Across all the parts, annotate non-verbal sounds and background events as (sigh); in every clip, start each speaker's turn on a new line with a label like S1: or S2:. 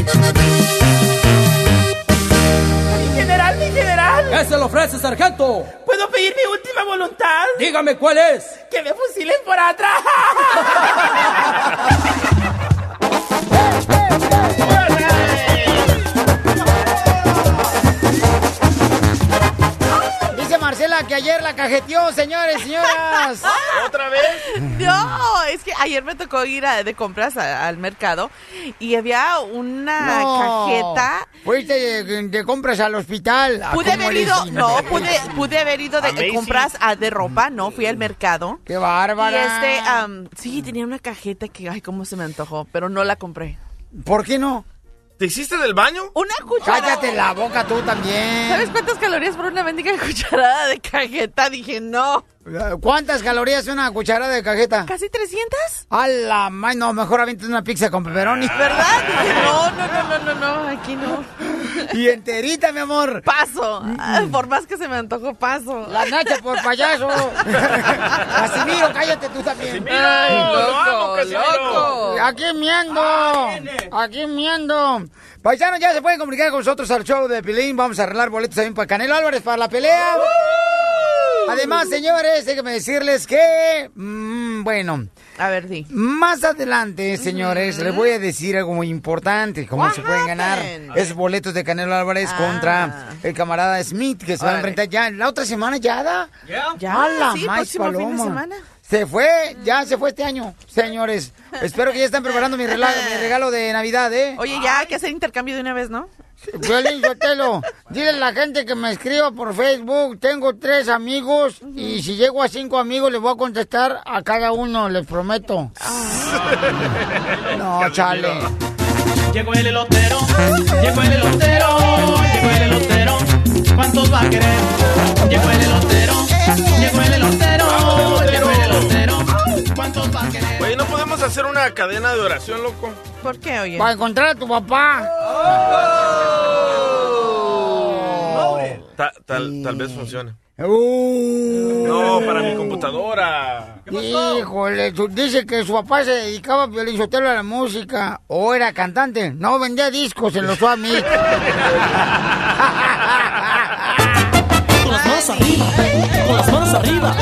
S1: Mi general, mi general.
S2: ¿Qué se le ofrece, sargento?
S1: ¿Puedo pedir mi última voluntad?
S2: Dígame cuál es.
S1: Que me fusilen por atrás. (laughs)
S3: que ayer la cajeteó, señores y señoras. (laughs)
S4: ¿Otra vez?
S5: No, es que ayer me tocó ir a- de compras a- al mercado y había una
S3: No.
S5: cajeta.
S3: Fuiste de, de compras al hospital. Ah,
S5: Pude
S3: ¿cómo
S5: haber ido, no, pude, pude haber ido de compras a- de ropa, no, fui al mercado.
S3: ¡Qué
S5: Y
S3: bárbara!
S5: este, am, sí, tenía una cajeta que, ay, cómo se me antojó, pero no la compré.
S3: ¿Por qué no?
S4: ¿Te hiciste del baño?
S5: Una cucharada.
S3: Cállate la boca tú también.
S5: ¿Sabes cuántas calorías por una bendiga (laughs) cucharada de cajeta? Dije, no.
S3: ¿Cuántas calorías una cucharada de cajeta?
S5: ¿Casi 300?
S3: A la ma- no, mejor avientes una pizza con pepperoni.
S5: ¿Verdad? Dije, no, no, no, no, no, no, aquí no.
S3: Y enterita, mi amor.
S5: Paso. Ah, Por más que se me antojó, paso.
S3: La Nacha por payaso. (laughs) Casimiro, cállate tú también.
S5: Ay,
S4: lo amo,
S5: loco, loco.
S3: Aquí miendo. Aquí miendo. Paisanos, ya se pueden comunicar con nosotros al show de Pilín. Vamos a arreglar boletos también para Canelo Álvarez para la pelea. Además, señores, déjenme decirles que, mm, bueno,
S5: A ver, di.
S3: más adelante, señores, les voy a decir algo muy importante, cómo
S5: What
S3: se pueden ganar esos boletos de Canelo Álvarez
S5: Ah.
S3: contra el camarada Smith, que se va a enfrentar ya la otra semana, ya da.
S5: Ya,
S3: A la
S5: sí,
S3: maíz
S5: próximo fin de
S3: paloma.
S5: semana.
S3: Se fue, ya se fue este año, señores. Espero que ya están preparando mi regalo, mi regalo de Navidad, ¿eh?
S5: Oye, ya hay que hacer intercambio de una vez, ¿no?
S3: Violín Sotelo, dile a la gente que me escriba por Facebook. Tengo tres amigos y si llego a cinco amigos les voy a contestar a cada uno, les prometo. No, chale.
S6: Llegó el elotero, llegó el elotero, llegó el elotero. ¿Cuántos va a querer? Llegó el elotero, llegó el elotero, llegó el elotero. ¿Cuántos va a querer?
S4: Oye, ¿no podemos hacer una cadena de oración, loco?
S5: ¿Por qué, oye?
S3: Para encontrar a tu papá.
S4: Tal, tal vez funcione.
S3: Uh.
S4: No, para mi computadora.
S3: Híjole, su- dice que su papá se dedicaba a Violín Sotelo a la música. O era cantante. No, vendía discos en los Suami.
S7: Con las manos arriba, con las manos arriba,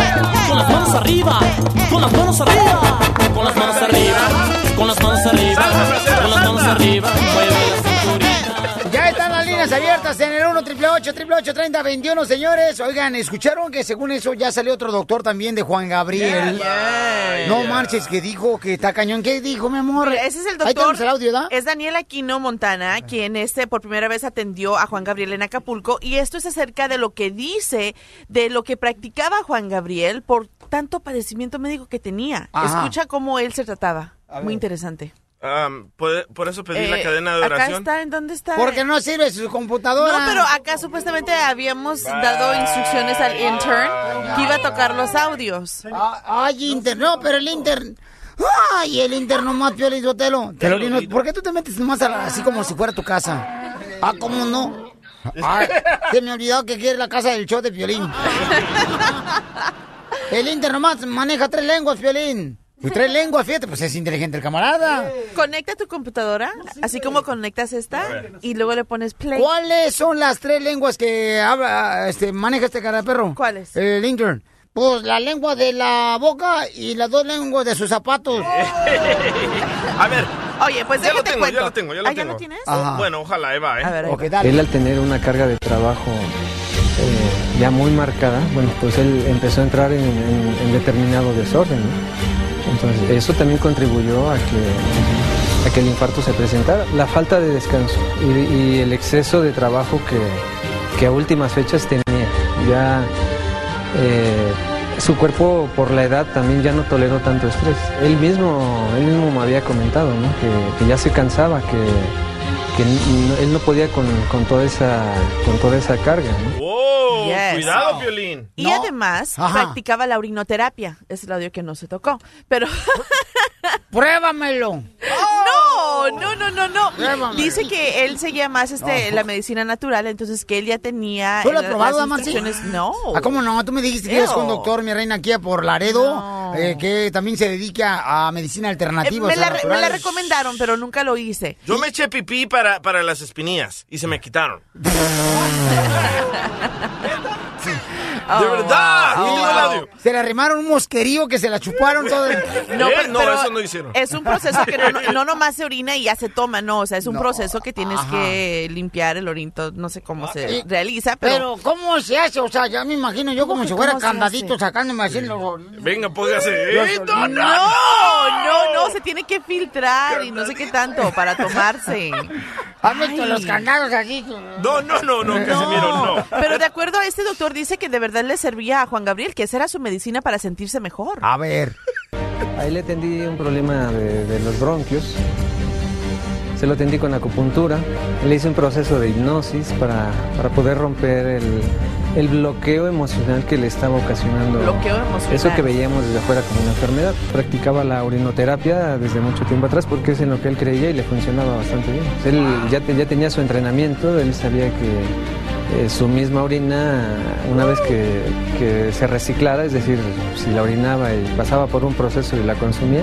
S7: con las manos arriba, con las manos arriba, con las manos arriba, con las manos arriba, con las manos arriba, mueve la cinturita.
S3: Líneas abiertas en el 1 888 30 21 señores. Oigan, ¿escucharon que según eso ya salió otro doctor también de Juan Gabriel? No marches, que dijo que está cañón. ¿Qué dijo, mi amor?
S5: Ese es el
S3: Ahí
S5: doctor.
S3: tenemos el audio, ¿da?
S5: Es Daniel Aquino Montana, quien este por primera vez atendió a Juan Gabriel en Acapulco. Y esto es acerca de lo que dice, de lo que practicaba Juan Gabriel por tanto padecimiento médico que tenía.
S3: Ajá.
S5: Escucha cómo él se trataba. Muy interesante.
S4: Am, ¿puede- por eso pedí la
S5: Eh,
S4: cadena de
S5: Acá
S4: oración.
S5: está, ¿en dónde está?
S3: Porque no sirve su computadora.
S5: No, pero acá supuestamente habíamos dado instrucciones al intern que iba a tocar los audios.
S3: Ah, Ay, Inter, no, pero el Inter. Ay, el Inter nomás, Piolín Sotelo. Te lo digo, ¿Por qué tú te metes más a la- así como si fuera tu casa? Ah, ¿cómo no? Ay, se me olvidó que quiere la casa del show de Piolín. (laughs) El Inter nomás maneja tres lenguas, Piolín. Pues tres lenguas, fíjate, pues es inteligente el camarada.
S5: Conecta tu computadora, así como conectas esta, y luego le pones play.
S3: ¿Cuáles son las tres lenguas que habla, este, maneja este cara de perro?
S5: ¿Cuáles?
S3: El intern. Pues la lengua de la boca y las dos lenguas de sus zapatos. (laughs)
S4: A ver.
S5: Oye, pues
S4: ya lo tengo,
S5: cuento.
S4: ya lo tengo, ya lo
S5: ¿Ah, ya
S4: tengo.
S5: lo tienes?
S3: Ajá.
S4: Bueno, ojalá, Eva, ¿eh?
S5: A ver, ahí
S3: Ok,
S5: va.
S3: dale.
S8: Él al tener una carga de trabajo eh, ya muy marcada, bueno, pues él empezó a entrar en, en- en determinado desorden. ¿no? Entonces, eso también contribuyó a que, a que el infarto se presentara. La falta de descanso y, y el exceso de trabajo que, que a últimas fechas tenía. Ya eh, su cuerpo por la edad también ya no toleró tanto estrés. Él mismo, él mismo me había comentado ¿no? que, que ya se cansaba, que, que él no podía con, con toda esa con toda esa carga. ¿no?
S4: ¡Oh!
S5: Yes.
S4: Cuidado, Piolín.
S5: Y además
S3: Ajá.
S5: practicaba la urinoterapia. Es el audio que no se tocó. Pero (laughs)
S3: Pruébamelo.
S5: no, no, no, no, no.
S3: Pruébame.
S5: Dice que él seguía más este
S3: No.
S5: la medicina natural, entonces que él ya tenía
S3: ¿Tú lo has
S5: eh,
S3: probado,
S5: instrucciones. No.
S3: Ah, ¿cómo no? Tú me dijiste que eres un doctor, mi reina, aquí por Laredo,
S5: No.
S3: eh, que también se dedica a medicina
S5: Eh,
S3: alternativa.
S5: me,
S3: o sea,
S5: la, re- me la recomendaron, pero nunca lo hice.
S4: Yo me eché pipí para, para las espinillas y se me quitaron. (laughs)
S5: Oh,
S4: ¡De verdad!
S5: wow.
S4: Tengo el audio.
S3: Se le arrimaron un mosquerío que se la chuparon todo. el- (laughs)
S5: No,
S4: ¿Eh?
S5: pero,
S4: No,
S5: pero
S4: eso no hicieron.
S5: Es un proceso que no, no, (laughs) no nomás se orina y ya se toma, no. O sea, es un
S3: No.
S5: proceso que tienes
S3: Ajá.
S5: que limpiar el orinto. No sé cómo se
S3: Y-
S5: realiza, pero.
S3: Pero, ¿cómo se hace? O sea, ya me imagino yo como si fuera candadito sacándome así los...
S4: Venga, póngase. ¡Eh, no, no,
S5: no, no, no, se tiene que filtrar y no sé qué tanto para tomarse. (laughs)
S3: ¿Has visto
S5: Ay.
S3: los candados así?
S4: No, no, no, no, Casimiro, no. (laughs)
S5: Pero de acuerdo a este doctor dice que de verdad le servía a Juan Gabriel, que esa era su medicina para sentirse mejor.
S3: A ver.
S8: Ahí le atendí un problema de, de los bronquios. Se lo atendí con acupuntura. Le hice un proceso de hipnosis para, para poder romper el, el bloqueo emocional que le estaba ocasionando.
S5: Bloqueo emocional.
S8: Eso que veíamos desde afuera como una enfermedad. Practicaba la urinoterapia desde mucho tiempo atrás porque es en lo que él creía y le funcionaba bastante bien. Él ya, te- ya tenía su entrenamiento, él sabía que eh, su misma orina, una vez que, que se reciclara, es decir, si la orinaba y pasaba por un proceso y la consumía,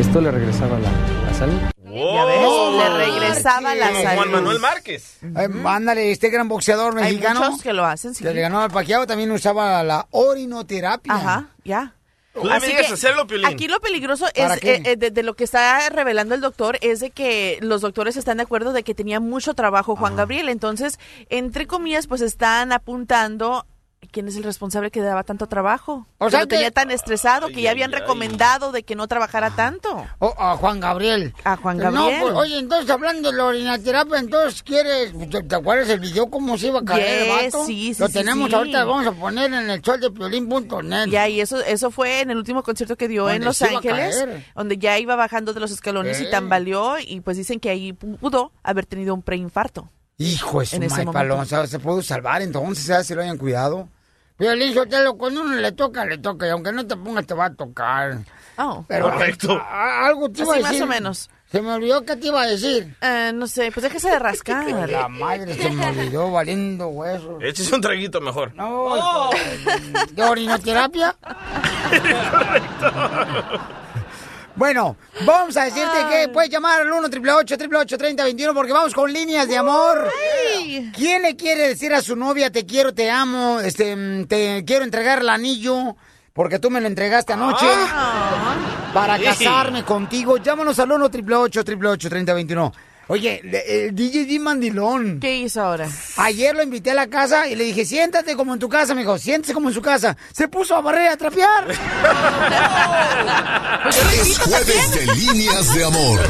S8: esto le regresaba la, la salud.
S5: Ya ves, le regresaba la salud.
S4: Juan Manuel Márquez.
S3: Eh, Ándale, este gran boxeador
S5: Hay
S3: mexicano
S5: muchos que lo hacen, sí.
S3: que le ganó al Paquiao también usaba la orinoterapia.
S5: Ajá, ya.
S4: Hacerlo.
S5: Aquí lo peligroso
S3: ¿Para
S5: es eh, eh, de, de lo que está revelando el doctor es de que los doctores están de acuerdo de que tenía mucho trabajo Juan Gabriel, entonces entre comillas pues están apuntando quién es el responsable que daba tanto trabajo.
S3: O sea
S5: lo
S3: que-
S5: tenía tan estresado que ya habían
S4: ay, ay.
S5: recomendado de que no trabajara tanto.
S3: O a Juan Gabriel.
S5: A Juan
S3: No,
S5: Gabriel.
S3: pues, oye, entonces hablando de la orinoterapia, entonces quieres, ¿te, te acuerdas el video cómo se iba a caer el vato?
S5: sí, sí,
S3: Lo
S5: sí,
S3: tenemos
S5: sí.
S3: ahorita, lo vamos a poner en el sol de piolín.net.
S5: Ya, y eso, eso fue en el último concierto que dio
S3: Donde
S5: en Los Ángeles, donde ya iba bajando de los escalones y tambaleó, y pues dicen que ahí pudo haber tenido un preinfarto.
S3: Hijo de su madre, paloma, o sea, se pudo salvar entonces, ¿sabes? si lo hayan cuidado. Piolín, Sotelo, cuando uno le toca, le toca, y aunque no te pongas, te va a tocar.
S5: Oh,
S3: Pero
S4: Correcto.
S3: a- a- algo te iba
S5: Así
S3: a
S5: más
S3: decir.
S5: o menos.
S3: Se me olvidó que te iba a decir.
S5: Eh, no sé, pues déjese de rascar. (laughs)
S3: La madre se me olvidó valiendo huesos.
S4: Échese un traguito mejor.
S3: No, hijo de- ¿de orinoterapia? (laughs) Bueno, vamos a decirte que puedes llamar al 1 888 3021 porque vamos con líneas de amor. ¿Quién le quiere decir a su novia te quiero, te amo, este, mm, te quiero entregar el anillo porque tú me lo entregaste anoche para
S4: Sí.
S3: casarme contigo? Llámanos al 1 888 3021 Oye, el DJ D Mandilón.
S5: ¿Qué hizo ahora?
S3: Ayer lo invité a la casa y le dije, siéntate como en tu casa, me dijo, siéntese como en su casa. Se puso a barrer, a trapear. (laughs)
S9: Es jueves de líneas de amor.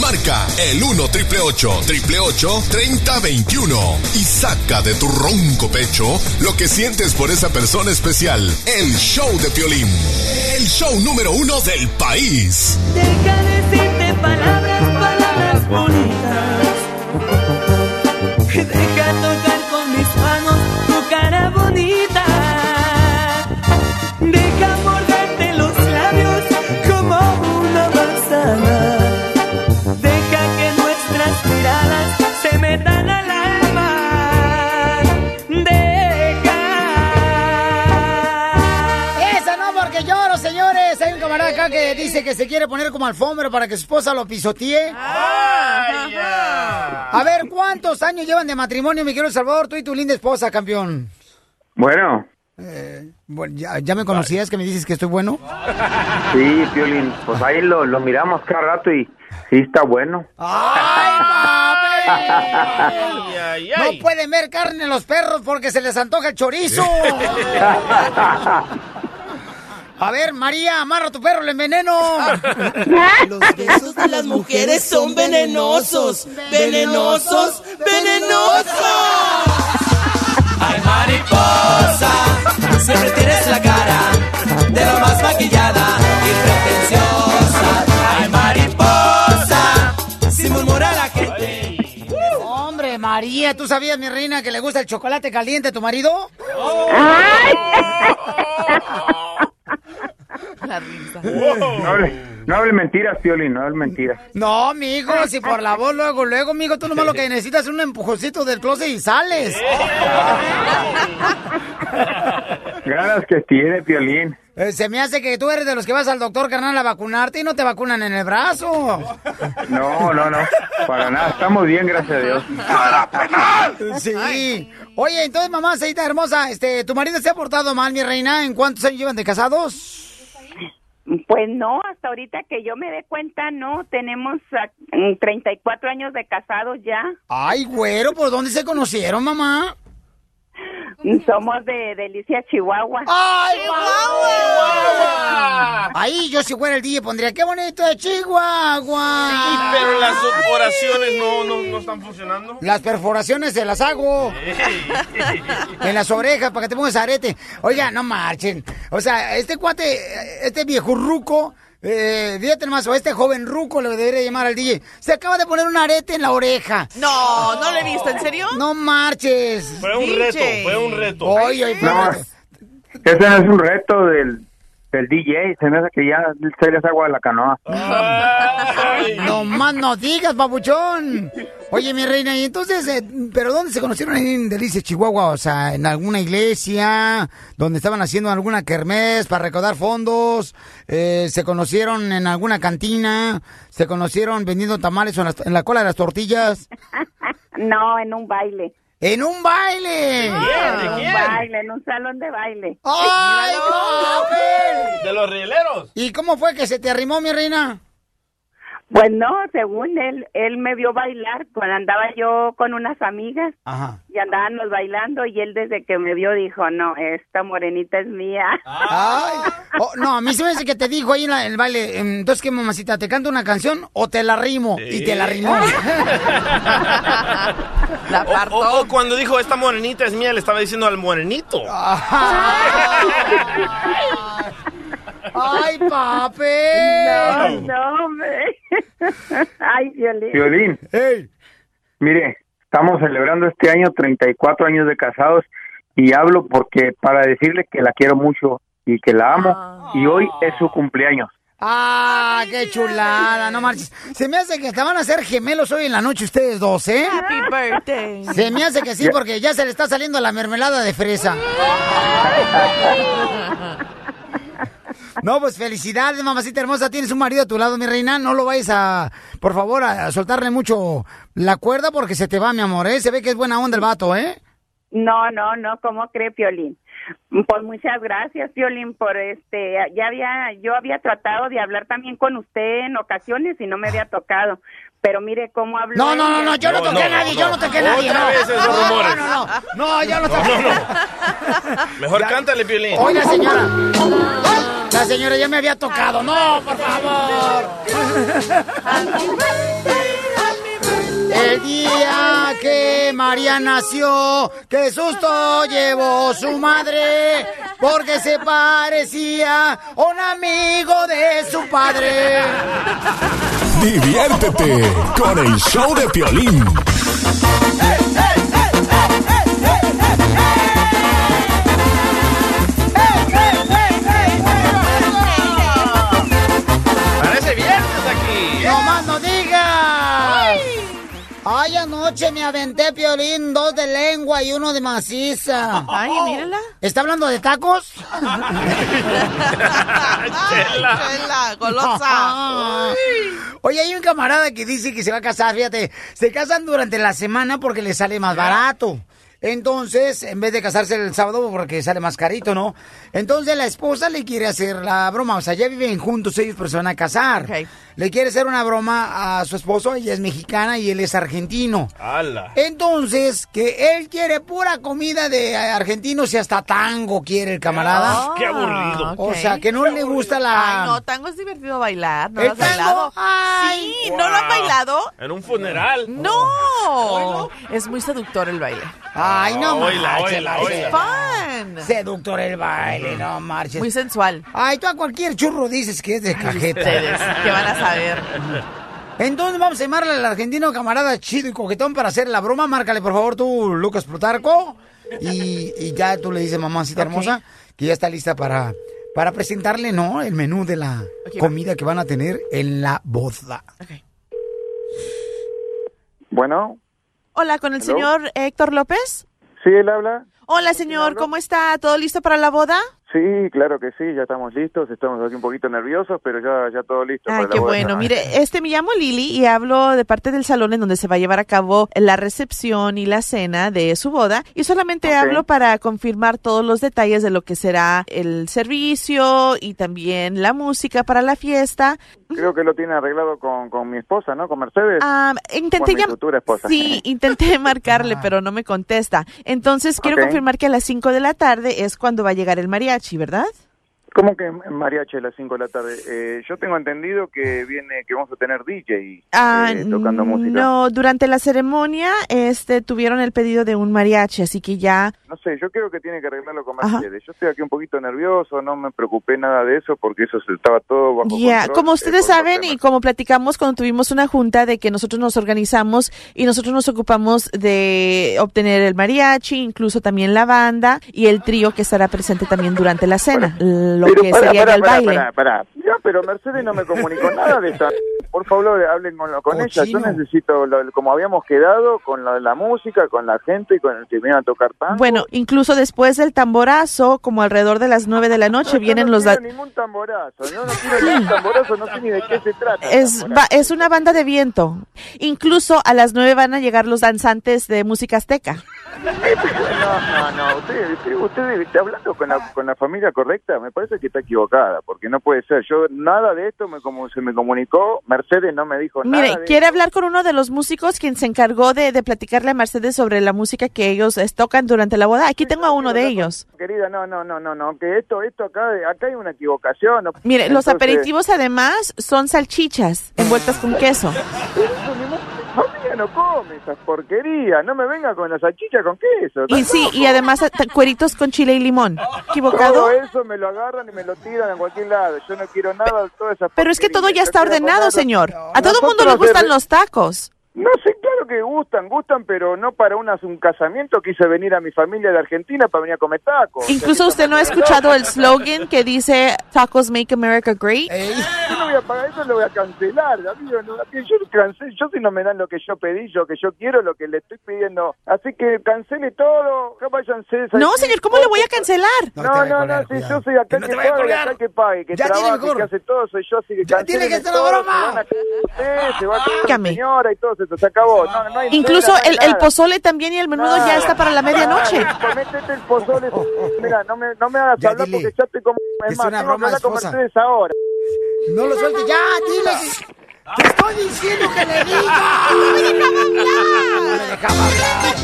S9: Marca el 1 triple 888 3021 y saca de tu ronco pecho lo que sientes por esa persona especial. El show de Piolín. El show número uno del país.
S10: Deja decirte palabras, bonitas. Deja tocar con mis manos tu cara bonita. Que se
S3: quiere poner como alfombra para que su esposa lo pisotee. A ver, ¿cuántos años llevan de matrimonio, mi querido Salvador, tú y tu linda esposa, campeón?
S11: Bueno,
S3: Eh, bueno, ¿ya, ya me conocías que me dices que estoy bueno?
S11: sí, Piolín, pues ahí lo, lo miramos cada rato y sí está bueno.
S3: ¡Ay, (laughs) papi!
S4: Ay, ay, ay.
S3: No pueden ver carne los perros porque se les antoja el chorizo. (laughs) A ver, María, amarra a tu perro, le enveneno. (laughs)
S12: Los besos de las mujeres son venenosos, venenosos, venenosos. Ay, mariposa, siempre tienes la cara de lo más maquillada y pretenciosa. Ay, mariposa, si murmura la gente.
S3: Hombre, María, ¿tú sabías, mi reina, que le gusta el chocolate caliente a tu marido?
S5: La risa.
S11: No hable, no hable mentiras, Piolín, no hable mentiras.
S3: No, mijo, si por la voz luego, luego, mijo, tú nomás lo que necesitas es un empujoncito del closet y sales. (laughs)
S11: Ganas que tiene, Piolín.
S3: Eh, Se me hace que tú eres de los que vas al doctor, carnal, a vacunarte y no te vacunan en el brazo.
S11: No, no, no, para nada, estamos bien, gracias a Dios.
S3: Sí. Oye, entonces, mamá, Seita hermosa, este, ¿tu marido se ha portado mal, mi reina? ¿En cuántos años llevan de casados?
S13: Pues no, hasta ahorita que yo me dé cuenta, no. Tenemos ah, mm, 34 años de casados ya.
S3: Ay, güero, ¿por dónde se conocieron, mamá? (laughs)
S13: Somos de Delicia, Chihuahua.
S3: ¡Ay, Chihuahua! Ahí yo si fuera el DJ pondría, qué bonito de Chihuahua.
S4: Sí, pero las oraciones no, no, no están funcionando.
S3: Las perforaciones se las hago. En las orejas para que te pongas arete. Oiga, no marchen. O sea, este cuate, este viejo ruco, eh, fíjate nomás, o este joven ruco le debería llamar al DJ. Se acaba de poner un arete en la oreja.
S5: No, no lo he visto, ¿en serio?
S3: No marches.
S4: Fue un reto, fue un reto.
S3: Oye, oye,
S11: No, ese no es un reto del, del DJ, se me hace que ya se les agua a la canoa.
S3: No más no digas, babuchón. Oye, mi reina, y entonces, eh, ¿pero dónde se conocieron ahí en Delicia, Chihuahua? O sea, ¿en alguna iglesia? ¿Donde estaban haciendo alguna kermés para recaudar fondos? Eh, ¿Se conocieron en alguna cantina? ¿Se conocieron vendiendo tamales o en, las- en la cola de las tortillas? (laughs)
S13: No, en un baile.
S3: ¡En un baile!
S13: En un baile, en un salón de baile.
S3: ¡Ay!
S4: De los rieleros.
S3: ¿Y cómo fue que se te arrimó, mi reina?
S13: Pues no, según él, él me vio bailar cuando andaba yo con unas amigas
S3: Ajá.
S13: y andábamos bailando y él desde que me vio dijo, no, esta morenita es mía.
S3: Ay. (laughs) Oh, no, a mí se me hace que te dijo ahí en, la- en el baile, em, entonces qué mamacita, ¿te canto una canción o te la rimo? Y te la rimó. (laughs) (laughs)
S4: O, o- o cuando dijo esta morenita es mía, le estaba diciendo al morenito.
S3: ¡Ay, papi!
S13: No, no, hombre. (laughs) Ay, Violín.
S11: Violín. Mire, estamos celebrando este año 34 años de casados y hablo porque para decirle que la quiero mucho y que la amo y hoy es su cumpleaños.
S3: ¡Ah, qué chulada! No marches. Se me hace que te van a hacer gemelos hoy en la noche ustedes dos, ¿eh?
S5: Happy birthday.
S3: Se me hace que sí, porque ya se le está saliendo la mermelada de fresa. No, pues felicidades, mamacita hermosa. Tienes un marido a tu lado, mi reina. No lo vayas a, por favor, a soltarle mucho la cuerda porque se te va, mi amor, ¿eh? Se ve que es buena onda el vato, ¿eh?
S13: No, no, no, ¿cómo cree Piolín? Pues muchas gracias, Piolín, por este, ya había, yo había tratado de hablar también con usted en ocasiones y no me había tocado, pero mire cómo habló.
S3: No, no, no, no, yo no, toqué a nadie, yo no toqué a nadie.
S4: Otra
S3: no.
S4: vez esos
S3: no,
S4: rumores.
S3: No, no, no, no, yo no toqué.
S4: Mejor cántale, Piolín.
S3: Oiga, señora. La señora ya me había tocado. No, por favor. El día que María nació, qué susto llevó su madre, porque se parecía a un amigo de su padre.
S9: Diviértete con el show de Piolín.
S4: Parece viernes aquí.
S3: ¡No más no digas! Ay, anoche me aventé, Piolín, dos de lengua y uno de maciza.
S5: Ay, mírala.
S3: ¿Está hablando de tacos?
S5: Chela. Chela, golosa.
S3: Oye, hay un camarada que dice que se va a casar, fíjate, se casan durante la semana porque le sale más barato. Entonces, en vez de casarse el sábado, porque sale más carito, ¿no? Entonces la esposa le quiere hacer la broma. O sea, ya viven juntos ellos, pero se van a casar. Le quiere hacer una broma a su esposo. Ella es mexicana y él es argentino.
S4: ¡Hala!
S3: Entonces, que él quiere pura comida de argentinos y hasta tango quiere el camarada.
S4: ¡Qué aburrido!
S3: O sea, que no le gusta la...
S5: Ay, no, tango es divertido bailar. ¿No
S3: ¿El
S5: lo has
S3: tango?
S5: bailado?
S3: Ay.
S5: sí, ¿no lo han bailado?
S4: En un funeral.
S5: ¡No! Es muy seductor el baile.
S3: Ay, no
S4: Oíla,
S3: marches.
S5: ¡Fun!
S3: Seductor el baile, no marches.
S5: Muy sensual.
S3: Ay, tú a cualquier churro dices que es de cajeta.
S5: Ustedes, ¿qué van a saber?
S3: Entonces vamos a llamarle al argentino camarada chido y coquetón para hacer la broma. Márcale, por favor, tú, Lucas Plutarco. Y, y ya tú le dices, mamacita hermosa, que ya está lista para, para presentarle, ¿no? El menú de la
S5: va.
S3: comida que van a tener en la boda.
S14: Bueno,
S5: Hola, ¿con el
S14: Hello.
S5: señor Héctor López?
S14: sí, él habla.
S5: Hola, señor, ¿cómo está? ¿Todo listo para la boda?
S14: Sí, claro que sí, ya estamos listos, estamos aquí un poquito nerviosos, pero ya, ya todo listo.
S5: Ay,
S14: para
S5: qué bueno. Mire, este me llamo Lili y hablo de parte del salón en donde se va a llevar a cabo la recepción y la cena de su boda. Y solamente hablo para confirmar todos los detalles de lo que será el servicio y también la música para la fiesta.
S14: Creo que lo tiene arreglado con, con mi esposa, ¿no? Con Mercedes.
S5: Ah, intenté
S14: Con mi futura esposa.
S5: Sí, (laughs) intenté marcarle, pero no me contesta. Entonces, quiero confirmar que a las 5 de la tarde es cuando va a llegar el mariachi, ¿verdad?
S14: ¿Cómo que mariachi a las 5 de la tarde? Eh, yo tengo entendido que viene, que vamos a tener DJ
S5: Ah,
S14: eh, tocando música.
S5: no, durante la ceremonia este tuvieron el pedido de un mariachi, así que ya
S14: No sé, yo creo que tiene que arreglarlo con
S5: Ajá.
S14: Mercedes. Yo estoy aquí un poquito nervioso, no me preocupé nada de eso porque eso se- estaba todo bajo
S5: Ya,
S14: control.
S5: como
S14: eh,
S5: ustedes saben y como platicamos cuando tuvimos una junta de que nosotros nos organizamos y nosotros nos ocupamos de obtener el mariachi, incluso también la banda y el trío que estará presente también durante la cena, lo
S14: Pero
S5: que
S14: pará,
S5: sería
S14: pará,
S5: el
S14: pará,
S5: baile.
S14: pará. Ya, pero Mercedes no me comunicó nada de eso. Por favor, hablen con, con ella. Yo necesito, lo- como habíamos quedado, con lo de la música, con la gente y con el que viene a tocar tango.
S5: Bueno, incluso después del tamborazo, como alrededor de las nueve de la noche, vienen
S14: no
S5: los... da-
S14: ningún tamborazo. No, no quiero ningún tamborazo, no sé ni de qué se trata.
S5: Es, va- es una banda de viento. Incluso a las nueve van a llegar los danzantes de música azteca.
S14: No, no, no. Usted, usted, usted está hablando con la, con la familia correcta. Me parece que está equivocada, porque no puede ser. Yo nada de esto me como se me comunicó. Mercedes no me dijo
S5: Mire,
S14: nada. de
S5: quiere hablar con uno de los músicos quien se encargó de, de platicarle a Mercedes sobre la música que ellos eh, tocan durante la boda. Aquí tengo a uno de ellos.
S14: Querida, no, no, no, no, no, que esto, esto acá, acá hay una equivocación.
S5: Mire, los aperitivos además son salchichas envueltas con queso.
S14: Eso mi mu- familia no come esas porquerías, no me venga con la salchicha con queso.
S5: Y
S14: ¿estás
S5: sí,
S14: loco?
S5: y además eh, cueritos con chile y limón. ¿Equivocado?
S14: Todo eso me lo agarran y me lo tiran en cualquier lado. Yo no quiero nada de todas esas
S5: Pero es que todo ya está ordenado, señor. A todo mundo le gustan los tacos.
S14: No sé, claro que gustan, gustan, pero no para una, un casamiento. Quise venir a mi familia de Argentina para venir a comer tacos.
S5: Incluso usted no ha escuchado el slogan que dice Tacos Make America Great.
S14: Yo no voy a pagar eso, lo voy a cancelar, amigo. No, que yo cancelo, yo si no me dan lo que yo pedí, lo que yo quiero, lo que le estoy pidiendo. Así que cancele todo, ya váyanse.
S5: No, señor, ¿cómo le voy a cancelar?
S14: No, no, no, si yo soy acá que,
S3: a
S14: pague, acá que pague, que
S3: Ya tiene
S14: trabaje, que hace todo, soy yo, así que
S3: Ya tiene que
S14: todo,
S3: la broma.
S14: Se, va a quedar señora y todo eso, se acabó. No, no hay
S5: Incluso
S14: cena, no hay
S5: el, pozole también y el menudo ya está para la medianoche.
S14: Métete el pozole. Mira, no me, no me hagas
S3: Ya,
S14: hablar
S3: dile.
S14: porque ya estoy como...
S3: Es
S14: Es más,
S3: una
S14: tengo que
S3: broma
S14: hablar. Mercedes ahora.
S3: No lo sueltes, ya, dile. Te estoy diciendo que le diga. No me dejaba hablar.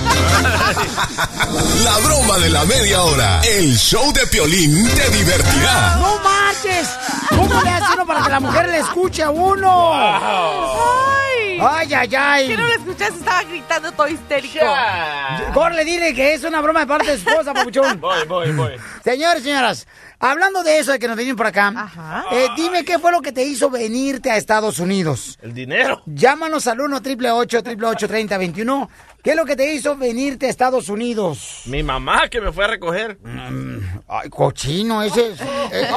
S9: La broma de la media hora. El show de Piolín te divertirá.
S3: ¡No marches! ¿Cómo le hace uno para que la mujer le escuche a uno?
S5: Ay,
S3: Ay, ay, ay.
S5: Escuchaste, estaba gritando todo histérico.
S3: Corle, dile que es una broma de parte de su esposa, (laughs) papuchón.
S4: Voy, voy, voy.
S3: Señores, señoras, hablando de eso de que nos vienen por acá, eh, dime qué fue lo que te hizo venirte a Estados Unidos.
S4: El dinero.
S3: Llámanos al 1 888 3021 ¿Qué es lo que te hizo venirte a Estados Unidos?
S4: Mi mamá que me fue a recoger.
S3: Ay, cochino, ese es. es-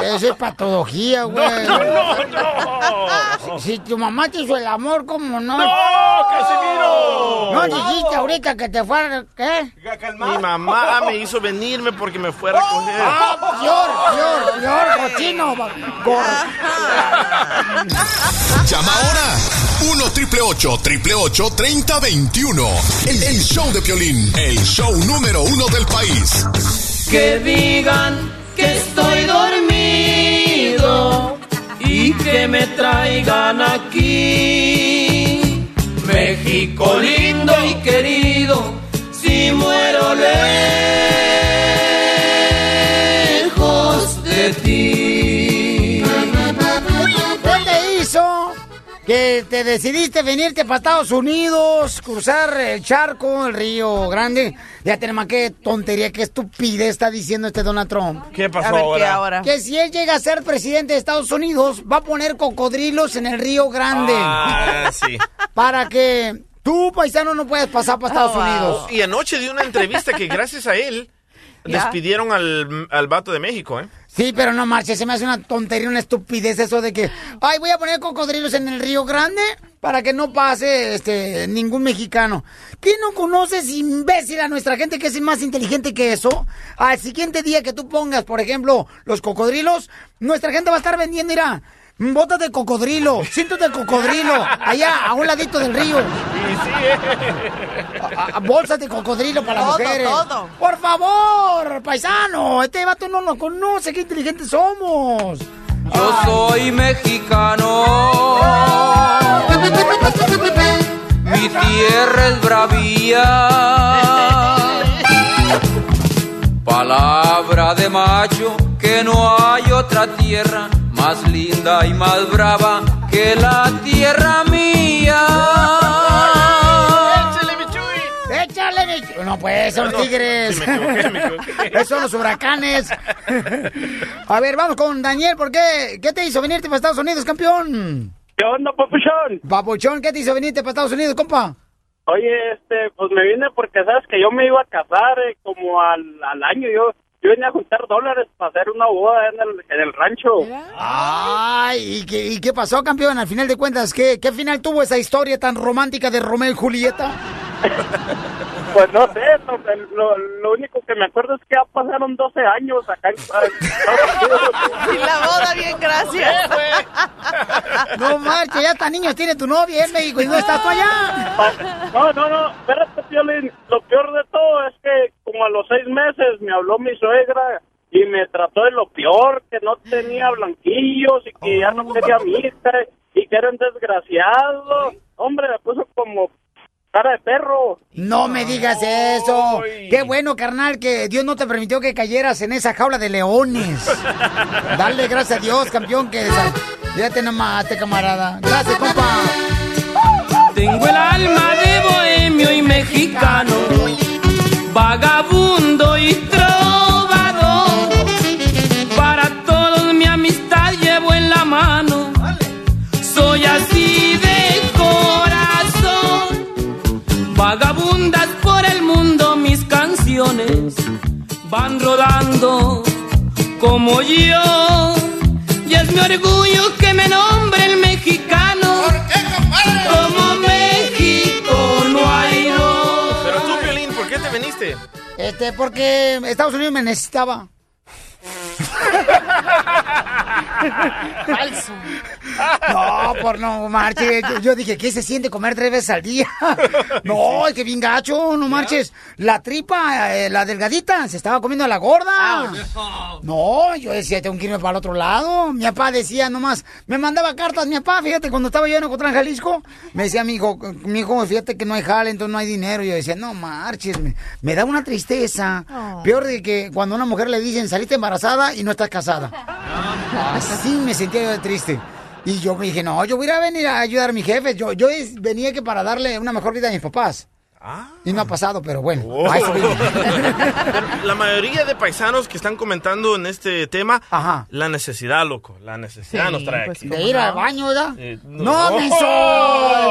S3: (laughs) ese es patología, güey.
S4: No, no, no.
S3: Si, si tu mamá te hizo el amor, ¿cómo no?
S4: ¡No, Casimiro!
S3: No dijiste ahorita que te fuera. ¿Qué?
S4: Mi mamá me hizo venirme porque me fue a recoger.
S3: Ah, peor, peor, peor, cochino.
S9: Llama ahora 1 triple 888 3021. El, el show de Piolín, el show número uno del país.
S10: Que digan que estoy dormido y que me traigan aquí. México lindo. Y querido, si muero lejos
S3: que te decidiste venirte para Estados Unidos, cruzar el charco, el río Grande? Ya tenemos qué tontería, qué estupidez está diciendo este Donald Trump.
S4: ¿Qué pasó A ver, ¿qué ahora?
S3: Que si él llega a ser presidente de Estados Unidos, va a poner cocodrilos en el río Grande.
S4: Ah, sí. (laughs)
S3: Para que tú, paisano, no puedas pasar para Estados Unidos.
S4: Y anoche dio una entrevista que gracias a él (laughs) despidieron al, al vato de México, ¿eh?
S3: Sí, pero no marches, se me hace una tontería, una estupidez eso de que, ay, voy a poner cocodrilos en el Río Grande para que no pase este ningún mexicano. ¿Quién no conoces, imbécil, a nuestra gente que es más inteligente que eso? Al siguiente día que tú pongas, por ejemplo, los cocodrilos, nuestra gente va a estar vendiendo, mira, botas de cocodrilo, cintos de cocodrilo, allá, a un ladito del río. (laughs) A- a- bolsas de cocodrilo para las
S10: Todo,
S3: mujeres.
S10: todo.
S3: Por favor, paisano, este vato no lo conoce, qué inteligentes somos.
S15: Yo soy mexicano. Mi tierra es bravía. Palabra de macho que no hay otra tierra más linda y más brava que la tierra mía.
S3: Échale, mi chu- No, pues, son los
S10: No,
S3: tigres.
S10: sí, me equivoqué, me equivoqué.
S3: Esos son los huracanes. A ver, vamos con Daniel. ¿Por qué? ¿Qué te hizo venirte para Estados Unidos, campeón?
S16: ¿Qué onda, papuchón?
S3: Papuchón, ¿qué te hizo venirte para Estados Unidos, compa?
S16: Oye, este, pues me vine porque sabes que yo me iba a casar eh, como al, al año. Yo yo venía a juntar dólares para hacer una boda en el, en el rancho.
S3: Ay, ¿y qué, y qué pasó, campeón? Al final de cuentas, ¿qué, ¿qué final tuvo esa historia tan romántica de Romeo y Julieta? (laughs)
S16: Pues no sé, no, lo, lo único que me acuerdo es que ya pasaron 12 años acá en (laughs)
S5: Y la boda, bien, gracias.
S3: No marches, ya tan niños tiene tu novia en México y no estás tú allá.
S16: No, no, no, espérate, Piolín. Lo peor de todo es que como a los seis meses me habló mi suegra y me trató de lo peor, que no tenía blanquillos y que ya no quería mi hija y que era un desgraciado. Hombre, me puso como cara de perro.
S3: No me digas eso. Qué bueno, carnal, que Dios no te permitió que cayeras en esa jaula de leones. (laughs) Dale gracias a Dios, campeón, que Fíjate nomás, este camarada. Gracias, compa.
S10: Tengo el alma de bohemio y mexicano, vagabundo y trovador. Van rodando como yo. Y es mi orgullo que me nombre el mexicano. Como México no hay dos.
S4: Pero tú, Piolín, ¿por qué te viniste?
S3: Este, porque Estados Unidos me necesitaba. (laughs)
S5: Falso.
S3: No, por no marches. Yo, dije, ¿qué se siente comer tres veces al día? (laughs) No, es que bien gacho, no marches. La tripa, eh, la delgadita, se estaba comiendo a la gorda. No, yo decía, tengo que irme para el otro lado. Mi papá decía nomás, me mandaba cartas mi papá, fíjate, cuando estaba yo en Ocotlán, Jalisco, me decía, mi hijo, mi hijo, fíjate que no hay jale, entonces no hay dinero. Yo decía, no marches, me, me da una tristeza. Peor de que cuando a una mujer le dicen, saliste embarazada y no estás casada. Así me sentía yo de triste. Y yo me dije, no, yo voy a ir a venir a ayudar a mi jefe. Yo, yo venía que para darle una mejor vida a mis papás. Y no ha pasado, pero bueno.
S4: Oh. la mayoría de paisanos que están comentando en este tema, la necesidad, loco, la necesidad
S5: Sí,
S4: nos trae
S5: pues,
S4: aquí.
S3: De ir al baño, ¿verdad?
S4: Eh,
S3: no,
S4: no.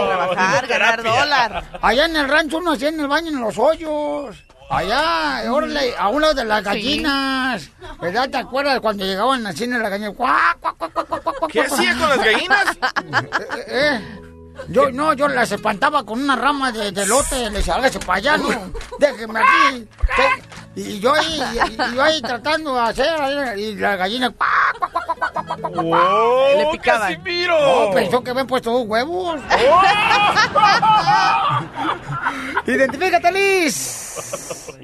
S5: Trabajar, ganar dólar.
S3: Allá en el rancho uno hacía en el baño en los hoyos. Allá, órale, a un lado de las gallinas. ¿Verdad? ¿Te acuerdas cuando llegaban así en la gallina? ¡Cuac, cuac, cuac, cuac, cuac, cuac,
S4: ¿Qué hacía con las gallinas? (laughs)
S3: Eh, eh, Yo, no, yo las espantaba con una rama de, de lote. Le decía, hágase para allá, no. Déjeme aquí. Te- Y yo ahí, y yo ahí tratando de hacer, y la gallina...
S4: ¡Oh,
S3: Le picaban.
S4: Casimiro!
S3: No, pensó que habían puesto dos huevos. (laughs) Identifícate, Liz.